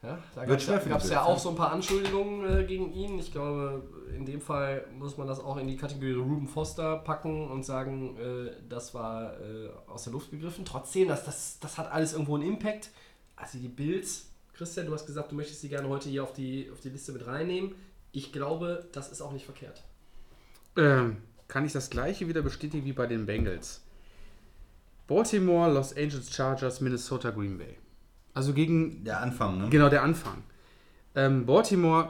S1: Ja, da
S2: Wird
S1: gab es
S2: schwer
S1: ja, gab's ja auch
S2: ja.
S1: so ein paar Anschuldigungen äh, gegen ihn. Ich glaube, in dem Fall muss man das auch in die Kategorie Ruben Foster packen und sagen, äh, das war äh, aus der Luft gegriffen. Trotzdem, das, das, das hat alles irgendwo einen Impact. Also die Bills, Christian, du hast gesagt, du möchtest sie gerne heute hier auf die, auf die Liste mit reinnehmen. Ich glaube, das ist auch nicht verkehrt.
S3: Ähm, kann ich das gleiche wieder bestätigen wie bei den Bengals. Baltimore, Los Angeles Chargers, Minnesota, Green Bay. Also gegen,
S2: Der Anfang, ne?
S3: genau der Anfang. Ähm, Baltimore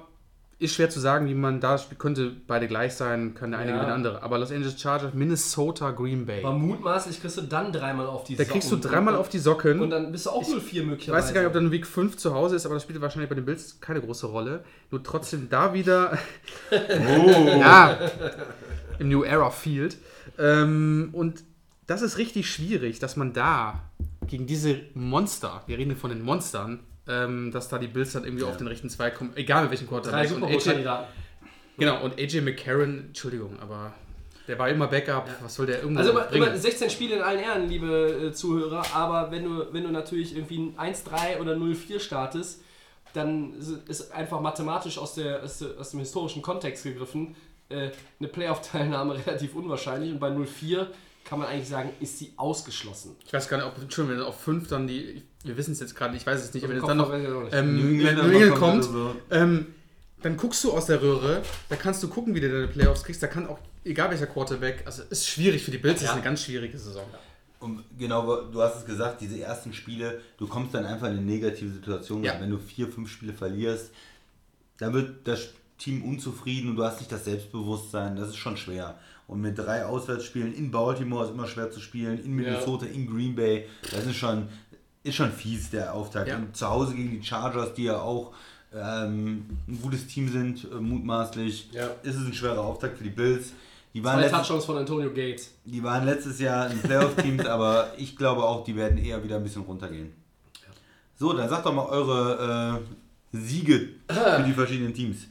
S3: ist schwer zu sagen, wie man da spielt. Könnte beide gleich sein, kann der eine
S1: Ja.
S3: gewinnen, der andere. Aber Los Angeles Chargers, Minnesota, Green Bay.
S1: Aber mutmaßlich kriegst du dann dreimal auf die
S3: Da kriegst du
S1: Socken.
S3: dreimal auf die Socken.
S1: Und dann bist du auch 0-4
S3: Ich
S1: möglicherweise.
S3: weiß gar nicht, ob dann Week 5 zu Hause ist, aber das spielt wahrscheinlich bei den Bills keine große Rolle. Nur trotzdem da wieder. ja, im New Era Field. Ähm, und das ist richtig schwierig, dass man da gegen diese Monster, wir reden von den Monstern, ähm, dass da die Bills dann irgendwie auf den rechten Zweig kommen, egal mit welchem
S1: Drei
S3: Quarterback.
S1: Super
S3: Und AJ, genau, und AJ McCarron, Entschuldigung, aber der war immer Backup. Was soll der irgendwo
S1: Also
S3: bringen?
S1: immer 16 Spiele in allen Ehren, liebe äh, Zuhörer, aber wenn du, wenn du natürlich irgendwie ein 1-3 oder 0-4 startest, dann ist einfach mathematisch aus, der, aus, aus dem historischen Kontext gegriffen äh, eine Playoff-Teilnahme relativ unwahrscheinlich und bei 0-4 kann man eigentlich sagen, ist sie ausgeschlossen.
S3: Ich weiß gar nicht, ob Entschuldigung, wenn auf 5 dann die, wir wissen es jetzt gerade, ich weiß es nicht, wenn es dann noch ähm,
S2: New
S3: New
S2: England kommt so.
S3: ähm, dann guckst du aus der Röhre, da kannst du gucken, wie du deine Playoffs kriegst, da kann auch egal welcher Quarterback, also ist schwierig für die Bills,
S1: Ja.
S3: ist eine ganz schwierige Saison.
S2: Und genau, du hast es gesagt, diese ersten Spiele, du kommst dann einfach in eine negative Situation.
S3: Ja.
S2: Wenn du vier, fünf Spiele verlierst, dann wird das Team unzufrieden und du hast nicht das Selbstbewusstsein. Das ist schon schwer. Und mit drei Auswärtsspielen in Baltimore ist immer schwer zu spielen, in Minnesota, in Green Bay, das ist schon, ist schon fies, der Auftakt.
S3: Ja.
S2: Und zu Hause gegen die Chargers, die ja auch ähm, ein gutes Team sind, äh, mutmaßlich,
S1: Ja.
S2: ist es ein schwerer Auftakt für die Bills. Die waren,
S1: Zwei
S2: letztes,
S1: Touchdowns von Antonio Gates.
S2: die waren letztes Jahr in Playoff-Teams, aber ich glaube auch, die werden eher wieder ein bisschen runtergehen. So, dann sagt doch mal eure äh, Siege für die verschiedenen Teams.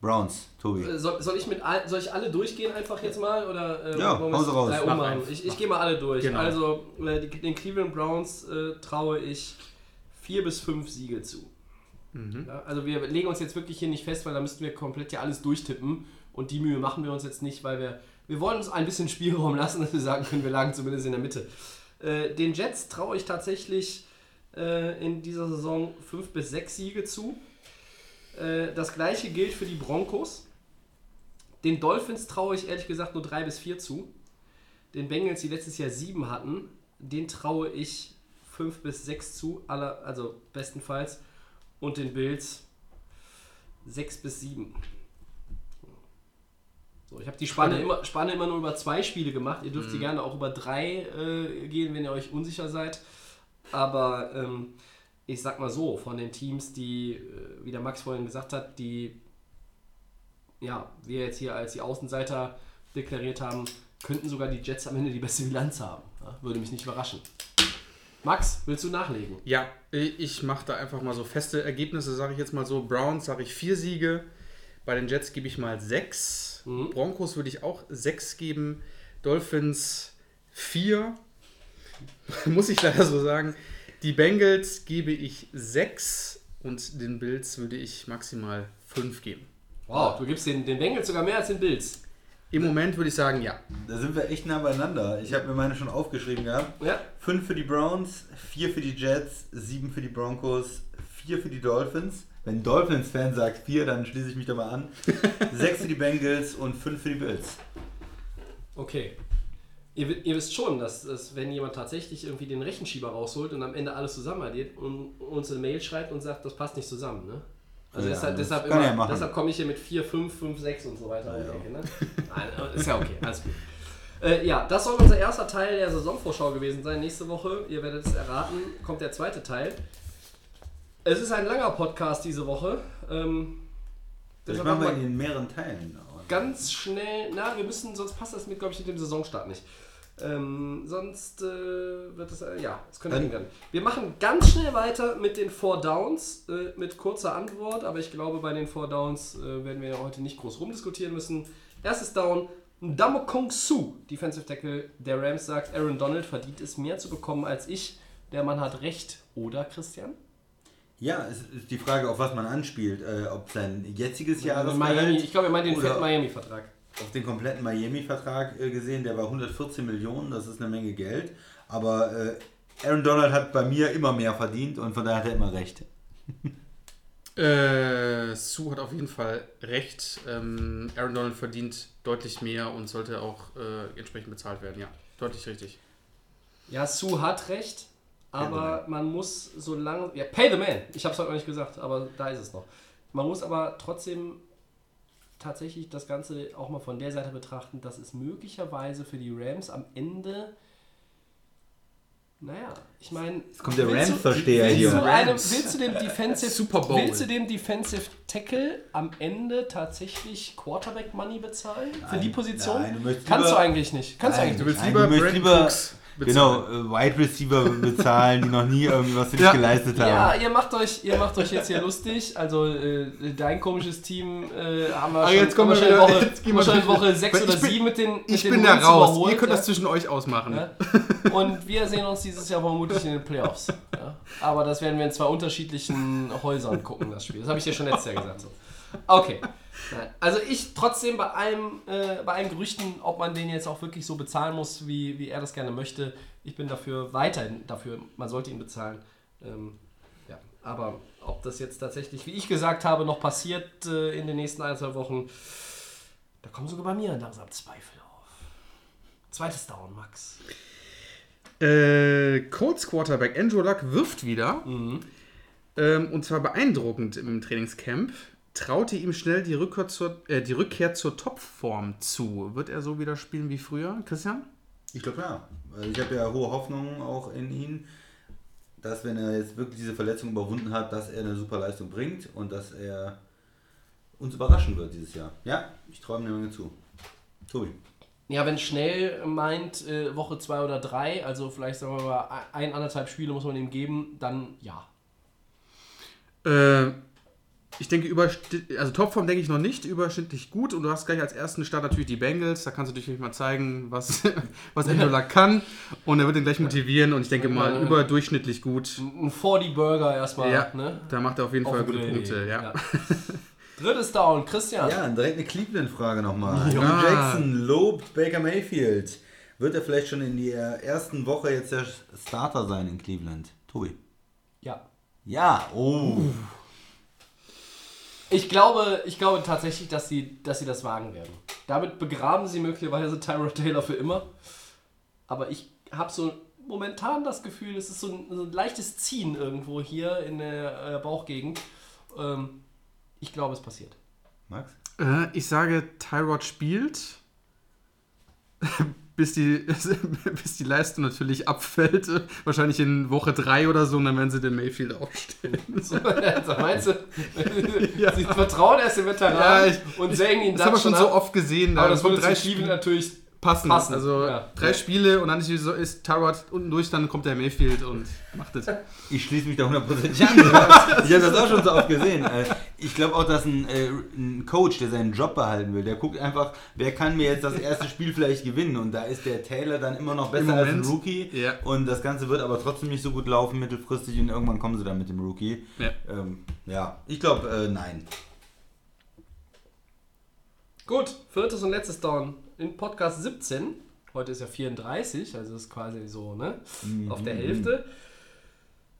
S2: Browns, Tobi.
S1: Äh, Soll, soll, ich mit all, soll ich alle durchgehen einfach jetzt mal? Oder, äh,
S2: Ja,
S1: wollen wir
S2: hau
S1: es
S2: sie raus.
S3: einfach.
S1: Ich, ich gehe mal alle durch.
S3: Genau.
S1: Also äh, die, den Cleveland Browns äh, traue ich vier bis fünf Siege zu. Ja, also wir legen uns jetzt wirklich hier nicht fest, weil da müssten wir komplett ja alles durchtippen. Und die Mühe machen wir uns jetzt nicht, weil wir, wir wollen uns ein bisschen Spielraum lassen, dass wir sagen können, wir lagen zumindest in der Mitte. Äh, den Jets traue ich tatsächlich äh, in dieser Saison fünf bis sechs Siege zu. Äh, das gleiche gilt für die Broncos. Den Dolphins traue ich ehrlich gesagt nur drei bis vier zu. Den Bengals, die letztes Jahr sieben hatten, den traue ich fünf bis sechs zu, aller, also bestenfalls. Und den Bills sechs bis sieben. So, ich habe die Spanne immer, Spanne immer nur über zwei Spiele gemacht. Ihr dürft sie gerne auch über drei äh, gehen, wenn ihr euch unsicher seid. Aber ähm, ich sag mal so, von den Teams, die, äh, wie der Max vorhin gesagt hat, die ja, wir jetzt hier als die Außenseiter deklariert haben, könnten sogar die Jets am Ende die beste Bilanz haben. Würde mich nicht überraschen. Max, willst du nachlegen?
S3: Ja, ich mache da einfach mal so feste Ergebnisse, sage ich jetzt mal so. Browns sage ich vier Siege. Bei den Jets gebe ich mal sechs.
S1: Mhm.
S3: Broncos würde ich auch sechs geben. Dolphins vier. Muss ich leider so sagen. Die Bengals gebe ich sechs. Und den Bills würde ich maximal fünf geben.
S1: Wow, du gibst den, den Bengals sogar mehr als den Bills.
S3: Im Moment würde ich sagen, ja.
S2: Da sind wir echt nah beieinander. Ich habe mir meine schon aufgeschrieben gehabt.
S1: Ja,
S2: Fünf für die Browns, vier für die Jets, sieben für die Broncos, vier für die Dolphins. Wenn ein Dolphins-Fan sagt vier, dann schließe ich mich da mal an. Sechs für die Bengals und fünf für die Bills.
S1: okay. Ihr, ihr wisst schon, dass, dass wenn jemand tatsächlich irgendwie den Rechenschieber rausholt und am Ende alles zusammen addiert und uns eine Mail schreibt und sagt, das passt nicht zusammen, ne? Also
S2: Ja,
S1: deshalb, deshalb,
S2: er
S1: immer, deshalb komme ich hier mit 4, 5, 5, 6 und so weiter
S2: Ja.
S1: Ecke, ne? Nein, ist ja okay, alles gut. Äh, ja, das soll unser erster Teil der Saisonvorschau gewesen sein. Nächste Woche, ihr werdet es erraten, kommt der zweite Teil. Es ist ein langer Podcast diese Woche. Ähm,
S2: Das
S1: deshalb
S2: machen wir
S1: machen wir
S2: in mehreren Teilen.
S1: ganz schnell. Na, wir müssen, sonst passt das mit, glaube ich, mit dem Saisonstart nicht. Ähm, sonst äh, wird es, äh, ja, es könnte eng werden. Wir machen ganz schnell weiter mit den Four Downs, äh, mit kurzer Antwort, aber ich glaube, bei den Four Downs äh, werden wir ja heute nicht groß rumdiskutieren müssen. Erstes Down, Ndamo Kong Su, Defensive Tackle der Rams, sagt, Aaron Donald verdient es mehr zu bekommen als ich. Der Mann hat recht, oder Christian?
S2: Ja, es ist die Frage, auf was man anspielt. Äh, ob sein jetziges
S1: Also
S2: Jahresgehalt
S1: Miami, ich glaube, er meint den Miami-Vertrag.
S2: Auf den kompletten Miami-Vertrag äh, gesehen, der war 114 Millionen, das ist eine Menge Geld. Aber äh, Aaron Donald hat bei mir immer mehr verdient und von daher hat er immer recht.
S3: Äh, Sue hat auf jeden Fall recht. Ähm, Aaron Donald verdient deutlich mehr und sollte auch äh, entsprechend bezahlt werden. Ja, deutlich richtig.
S1: Ja, Sue hat recht, aber man muss so lange. Ja, pay the man. Ich habe es heute noch nicht gesagt, aber da ist es noch. Man muss aber trotzdem tatsächlich das Ganze auch mal von der Seite betrachten, dass es möglicherweise für die Rams am Ende. Naja, ich meine. Jetzt
S2: kommt der Rams-Versteher hier.
S1: Du einem,
S3: Rams.
S1: willst du dem Defensive
S3: Super Bowl.
S1: Willst du dem Defensive Tackle am Ende tatsächlich Quarterback Money bezahlen für die
S2: Nein,
S1: Position?
S2: nein, du möchtest
S1: Kannst du
S2: lieber-
S1: eigentlich nicht. Kannst
S2: Nein,
S1: du eigentlich
S3: willst
S1: nicht.
S2: Nein, du möchtest
S3: Brandon
S2: lieber
S3: Cooks
S2: genau,
S3: bezahlen.
S2: äh, Wide Receiver bezahlen, die noch nie irgendwas für dich
S3: Ja.
S2: geleistet haben.
S1: Ja, ihr macht euch, ihr macht euch jetzt hier lustig. Also äh, dein komisches Team äh, haben wir
S3: Ah,
S1: schon,
S3: jetzt kommen wir wieder-
S1: in Woche,
S3: jetzt gehen
S1: wir schon. Woche 6
S3: Ich
S1: oder
S3: bin-
S1: 7 mit den mit
S3: Ich
S1: den
S3: bin da
S1: Wins
S3: raus.
S1: überholt,
S3: Ihr könnt
S1: ja.
S3: das zwischen euch ausmachen.
S1: Ja? Und wir sehen uns dieses Jahr vermutlich in den Playoffs. Ja? Aber das werden wir in zwei unterschiedlichen Häusern gucken, das Spiel. Das habe ich dir schon letztes Jahr gesagt. So. Okay. Nein. Also ich trotzdem bei allem, äh, bei allen Gerüchten, ob man den jetzt auch wirklich so bezahlen muss, wie, wie er das gerne möchte, ich bin dafür weiterhin dafür, man sollte ihn bezahlen. Ähm, ja. Aber ob das jetzt tatsächlich, wie ich gesagt habe, noch passiert äh, in den nächsten ein, zwei Wochen, Da kommen sogar bei mir langsam Zweifel auf. Zweites Down, Max.
S3: Äh, Colts Quarterback Andrew Luck wirft wieder. Ähm, und zwar beeindruckend im Trainingscamp. Traute ihm schnell die Rückkehr zur, äh, die Rückkehr zur Topform zu. Wird er so wieder spielen wie früher, Christian?
S2: Ich glaube ja. Also Ich habe ja hohe Hoffnungen auch in ihn, dass wenn er jetzt wirklich diese Verletzung überwunden hat, dass er eine super Leistung bringt und dass er uns überraschen wird dieses Jahr. Ja, ich traue ihm eine Menge zu. Tobi.
S1: Ja, wenn schnell meint, äh, Woche zwei oder drei, also vielleicht sagen wir mal ein, anderthalb Spiele muss man ihm geben, dann ja.
S3: Äh, ich denke, also Topform denke ich noch nicht, überschnittlich gut. Und du hast gleich als ersten Start natürlich die Bengals. Da kannst du natürlich mal zeigen, was, was Luck kann. Und er wird ihn gleich motivieren. Und ich denke mal, überdurchschnittlich gut.
S1: Ein 40 Burger erstmal,
S3: Ja,
S1: ne?
S3: da macht er auf jeden Fall
S1: Auf
S3: gute
S1: den
S3: Punkte.
S1: Dreh,
S3: Ja.
S1: Drittes Down, Christian.
S2: Ja, direkt eine Cleveland-Frage nochmal.
S3: Ja.
S2: Hugh Jackson lobt Baker Mayfield. Wird er vielleicht schon in der ersten Woche jetzt der Starter sein in Cleveland? Tobi.
S1: ja.
S2: Ja, oh.
S1: Ich glaube, ich glaube tatsächlich, dass sie, dass sie das wagen werden. Damit begraben sie möglicherweise Tyrod Taylor für immer. Aber ich habe so momentan das Gefühl, es ist so ein, so ein leichtes Ziehen irgendwo hier in der äh, Bauchgegend. Ähm, ich glaube, es passiert.
S2: Max?
S3: Äh, ich sage, Tyrod spielt, bis die, bis die Leistung natürlich abfällt. Wahrscheinlich in Woche 3 oder so. Und dann werden sie den Mayfield aufstellen.
S1: So, also meinst du, sie vertrauen erst dem Veteran
S3: Ja, ich-
S1: und sägen ihn
S3: Das
S1: dann
S3: haben wir schon so
S1: ab.
S3: oft gesehen.
S1: Aber
S3: da
S1: das würde
S3: drei Spiele
S1: natürlich
S3: passen.
S1: passen.
S3: Also
S1: Ja.
S3: drei Spiele und dann ist, so- ist Tyrod unten durch, dann kommt der Mayfield und macht es.
S2: Ich schließe mich da hundertprozentig an. ich habe das auch schon so oft gesehen. Äh, Ich glaube auch, dass ein, äh, ein Coach, der seinen Job behalten will, der guckt einfach, wer kann mir jetzt das erste Spiel vielleicht gewinnen. Und da ist der Taylor dann immer noch
S3: Im
S2: besser als ein Rookie.
S3: ja.
S2: Und das Ganze wird aber trotzdem nicht so gut laufen mittelfristig und irgendwann kommen sie dann mit dem Rookie.
S3: Ja.
S2: Ähm, ja, ich glaube, äh, nein.
S1: Gut, viertes und letztes Down in Podcast 17. Heute ist ja 34, also ist quasi so, ne? Auf der Hälfte.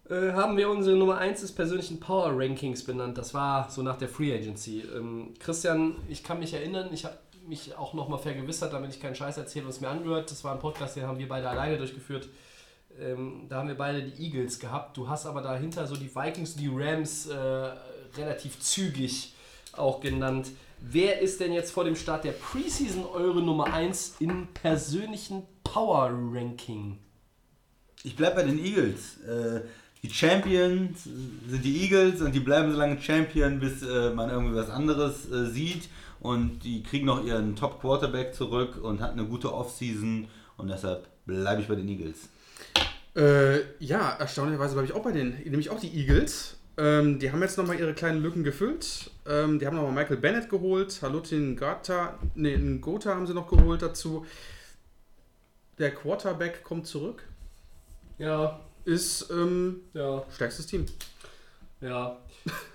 S1: Äh, haben wir unsere Nummer 1 des persönlichen Power Rankings benannt. Das war so nach der Free Agency. Ähm, Christian, ich kann mich erinnern, ich habe mich auch nochmal vergewissert, damit ich keinen Scheiß erzähle und es mir angehört. Das war ein Podcast, den haben wir beide alleine durchgeführt. Ähm, da haben wir beide die Eagles gehabt. Du hast aber dahinter so die Vikings die Rams äh, relativ zügig auch genannt. Wer ist denn jetzt vor dem Start der Preseason eure Nummer 1 im persönlichen Power Ranking?
S2: Ich bleibe bei den Eagles. Äh, die Champions sind die Eagles und die bleiben so lange Champion, bis äh, man irgendwie was anderes äh, sieht. Und die kriegen noch ihren Top-Quarterback zurück und hatten eine gute Offseason. Und deshalb bleibe ich bei den Eagles.
S3: Äh, ja, erstaunlicherweise bleibe ich auch bei den, nämlich auch die Eagles. Ähm, die haben jetzt nochmal ihre kleinen Lücken gefüllt. Ähm, die haben nochmal Michael Bennett geholt, Halutin Gata, nee, Gotha haben sie noch geholt dazu. Der Quarterback kommt zurück.
S1: Ja,
S3: Ist ähm,
S1: ja,
S3: stärkstes Team.
S1: ja.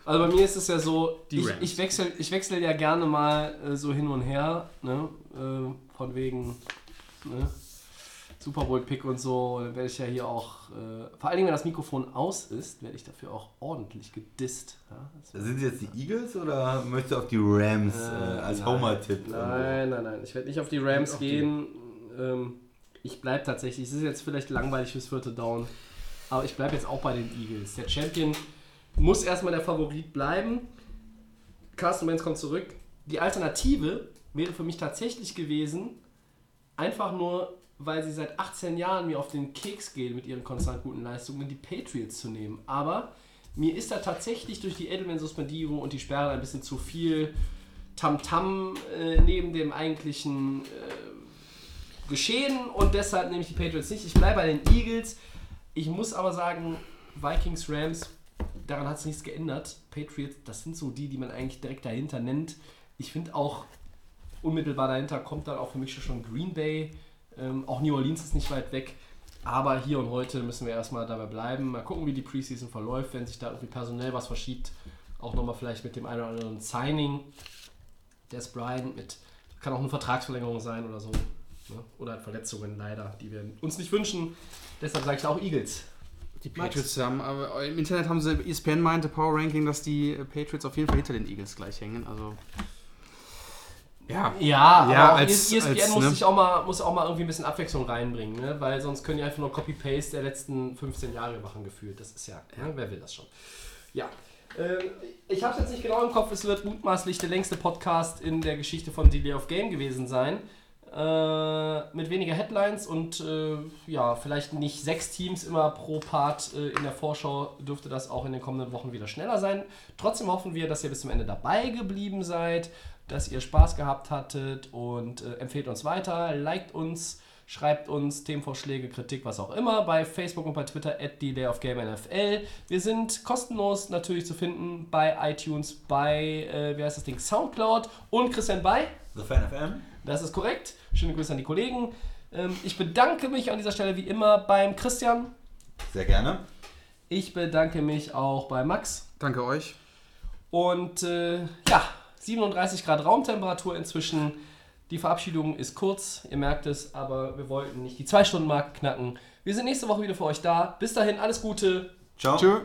S1: Also bei mir ist es ja so, ich, ich wechsle ich wechsel ja gerne mal äh, so hin und her, ne? Äh, von wegen ne? Super Bowl Pick und so, dann werde ich ja hier auch, äh, vor allen Dingen wenn das Mikrofon aus ist, werde ich dafür auch ordentlich gedisst. Ja?
S2: Sind sie jetzt die Eagles oder möchtest du auf die Rams äh, als
S1: nein.
S2: Homer-Tipp?
S1: Nein, nein, nein. Ich werde nicht auf die Rams gehen. Ähm, ich bleibe tatsächlich, es ist jetzt vielleicht langweilig fürs vierte Down, aber ich bleibe jetzt auch bei den Eagles. Der Champion muss erstmal der Favorit bleiben. Carsten Wentz kommt zurück. Die Alternative wäre für mich tatsächlich gewesen, einfach nur, weil sie seit 18 Jahren mir auf den Keks gehen mit ihren konstant guten Leistungen, die Patriots zu nehmen. Aber mir ist da tatsächlich durch die Edelman-Suspendierung und die Sperre ein bisschen zu viel Tamtam äh, neben dem eigentlichen äh, Geschehen und deshalb nehme ich die Patriots nicht. Ich bleibe bei den Eagles. Ich muss aber sagen, Vikings, Rams, daran hat es nichts geändert. Patriots, das sind so die, die man eigentlich direkt dahinter nennt. Ich finde auch unmittelbar dahinter kommt dann auch für mich schon Green Bay. Ähm, auch New Orleans ist nicht weit weg. Aber hier und heute müssen wir erstmal dabei bleiben. Mal gucken, wie die Preseason verläuft, wenn sich da irgendwie personell was verschiebt. Auch nochmal vielleicht mit dem einen oder anderen Signing. Des Bryant mit, kann auch eine Vertragsverlängerung sein oder so. Ne? Oder Verletzungen leider, die wir uns nicht wünschen. Deshalb sage ich auch Eagles.
S3: Die Patriots haben, aber im Internet haben sie, ESPN meinte Power Ranking, dass die Patriots auf jeden Fall hinter den Eagles gleich hängen. Also Ja.
S1: Ja,
S3: Ja,
S1: aber
S3: als-
S1: ESPN
S3: als,
S1: muss,
S3: ne?
S1: sich auch mal, muss auch mal irgendwie ein bisschen Abwechslung reinbringen, ne? weil sonst können die einfach nur Copy-Paste der letzten 15 Jahre machen gefühlt. Das ist ja, ne? wer will das schon? Ja. Ähm, ich habe es jetzt nicht genau im Kopf, es wird mutmaßlich der längste Podcast in der Geschichte von Delay of Game gewesen sein. Äh, mit weniger Headlines und äh, ja, vielleicht nicht sechs Teams immer pro Part äh, in der Vorschau dürfte das auch in den kommenden Wochen wieder schneller sein. Trotzdem hoffen wir, dass ihr bis zum Ende dabei geblieben seid, dass ihr Spaß gehabt hattet und äh, empfehlt uns weiter, liked uns, schreibt uns Themenvorschläge, Kritik, was auch immer bei Facebook und bei Twitter at NFL. Wir sind kostenlos natürlich zu finden bei iTunes, bei, äh, wie heißt das Ding, Soundcloud und Christian bei.
S2: The Fan FM.
S1: Das ist korrekt. Schöne Grüße an die Kollegen. Ähm, ich bedanke mich an dieser Stelle wie immer beim Christian.
S2: Sehr gerne.
S1: Ich bedanke mich auch bei Max.
S3: Danke euch.
S1: Und äh, ja, 37 Grad Raumtemperatur inzwischen. Die Verabschiedung ist kurz, ihr merkt es, aber wir wollten nicht die 2-Stunden-Marke knacken. Wir sind nächste Woche wieder für euch da. Bis dahin, alles Gute.
S2: Ciao.
S3: Tschö.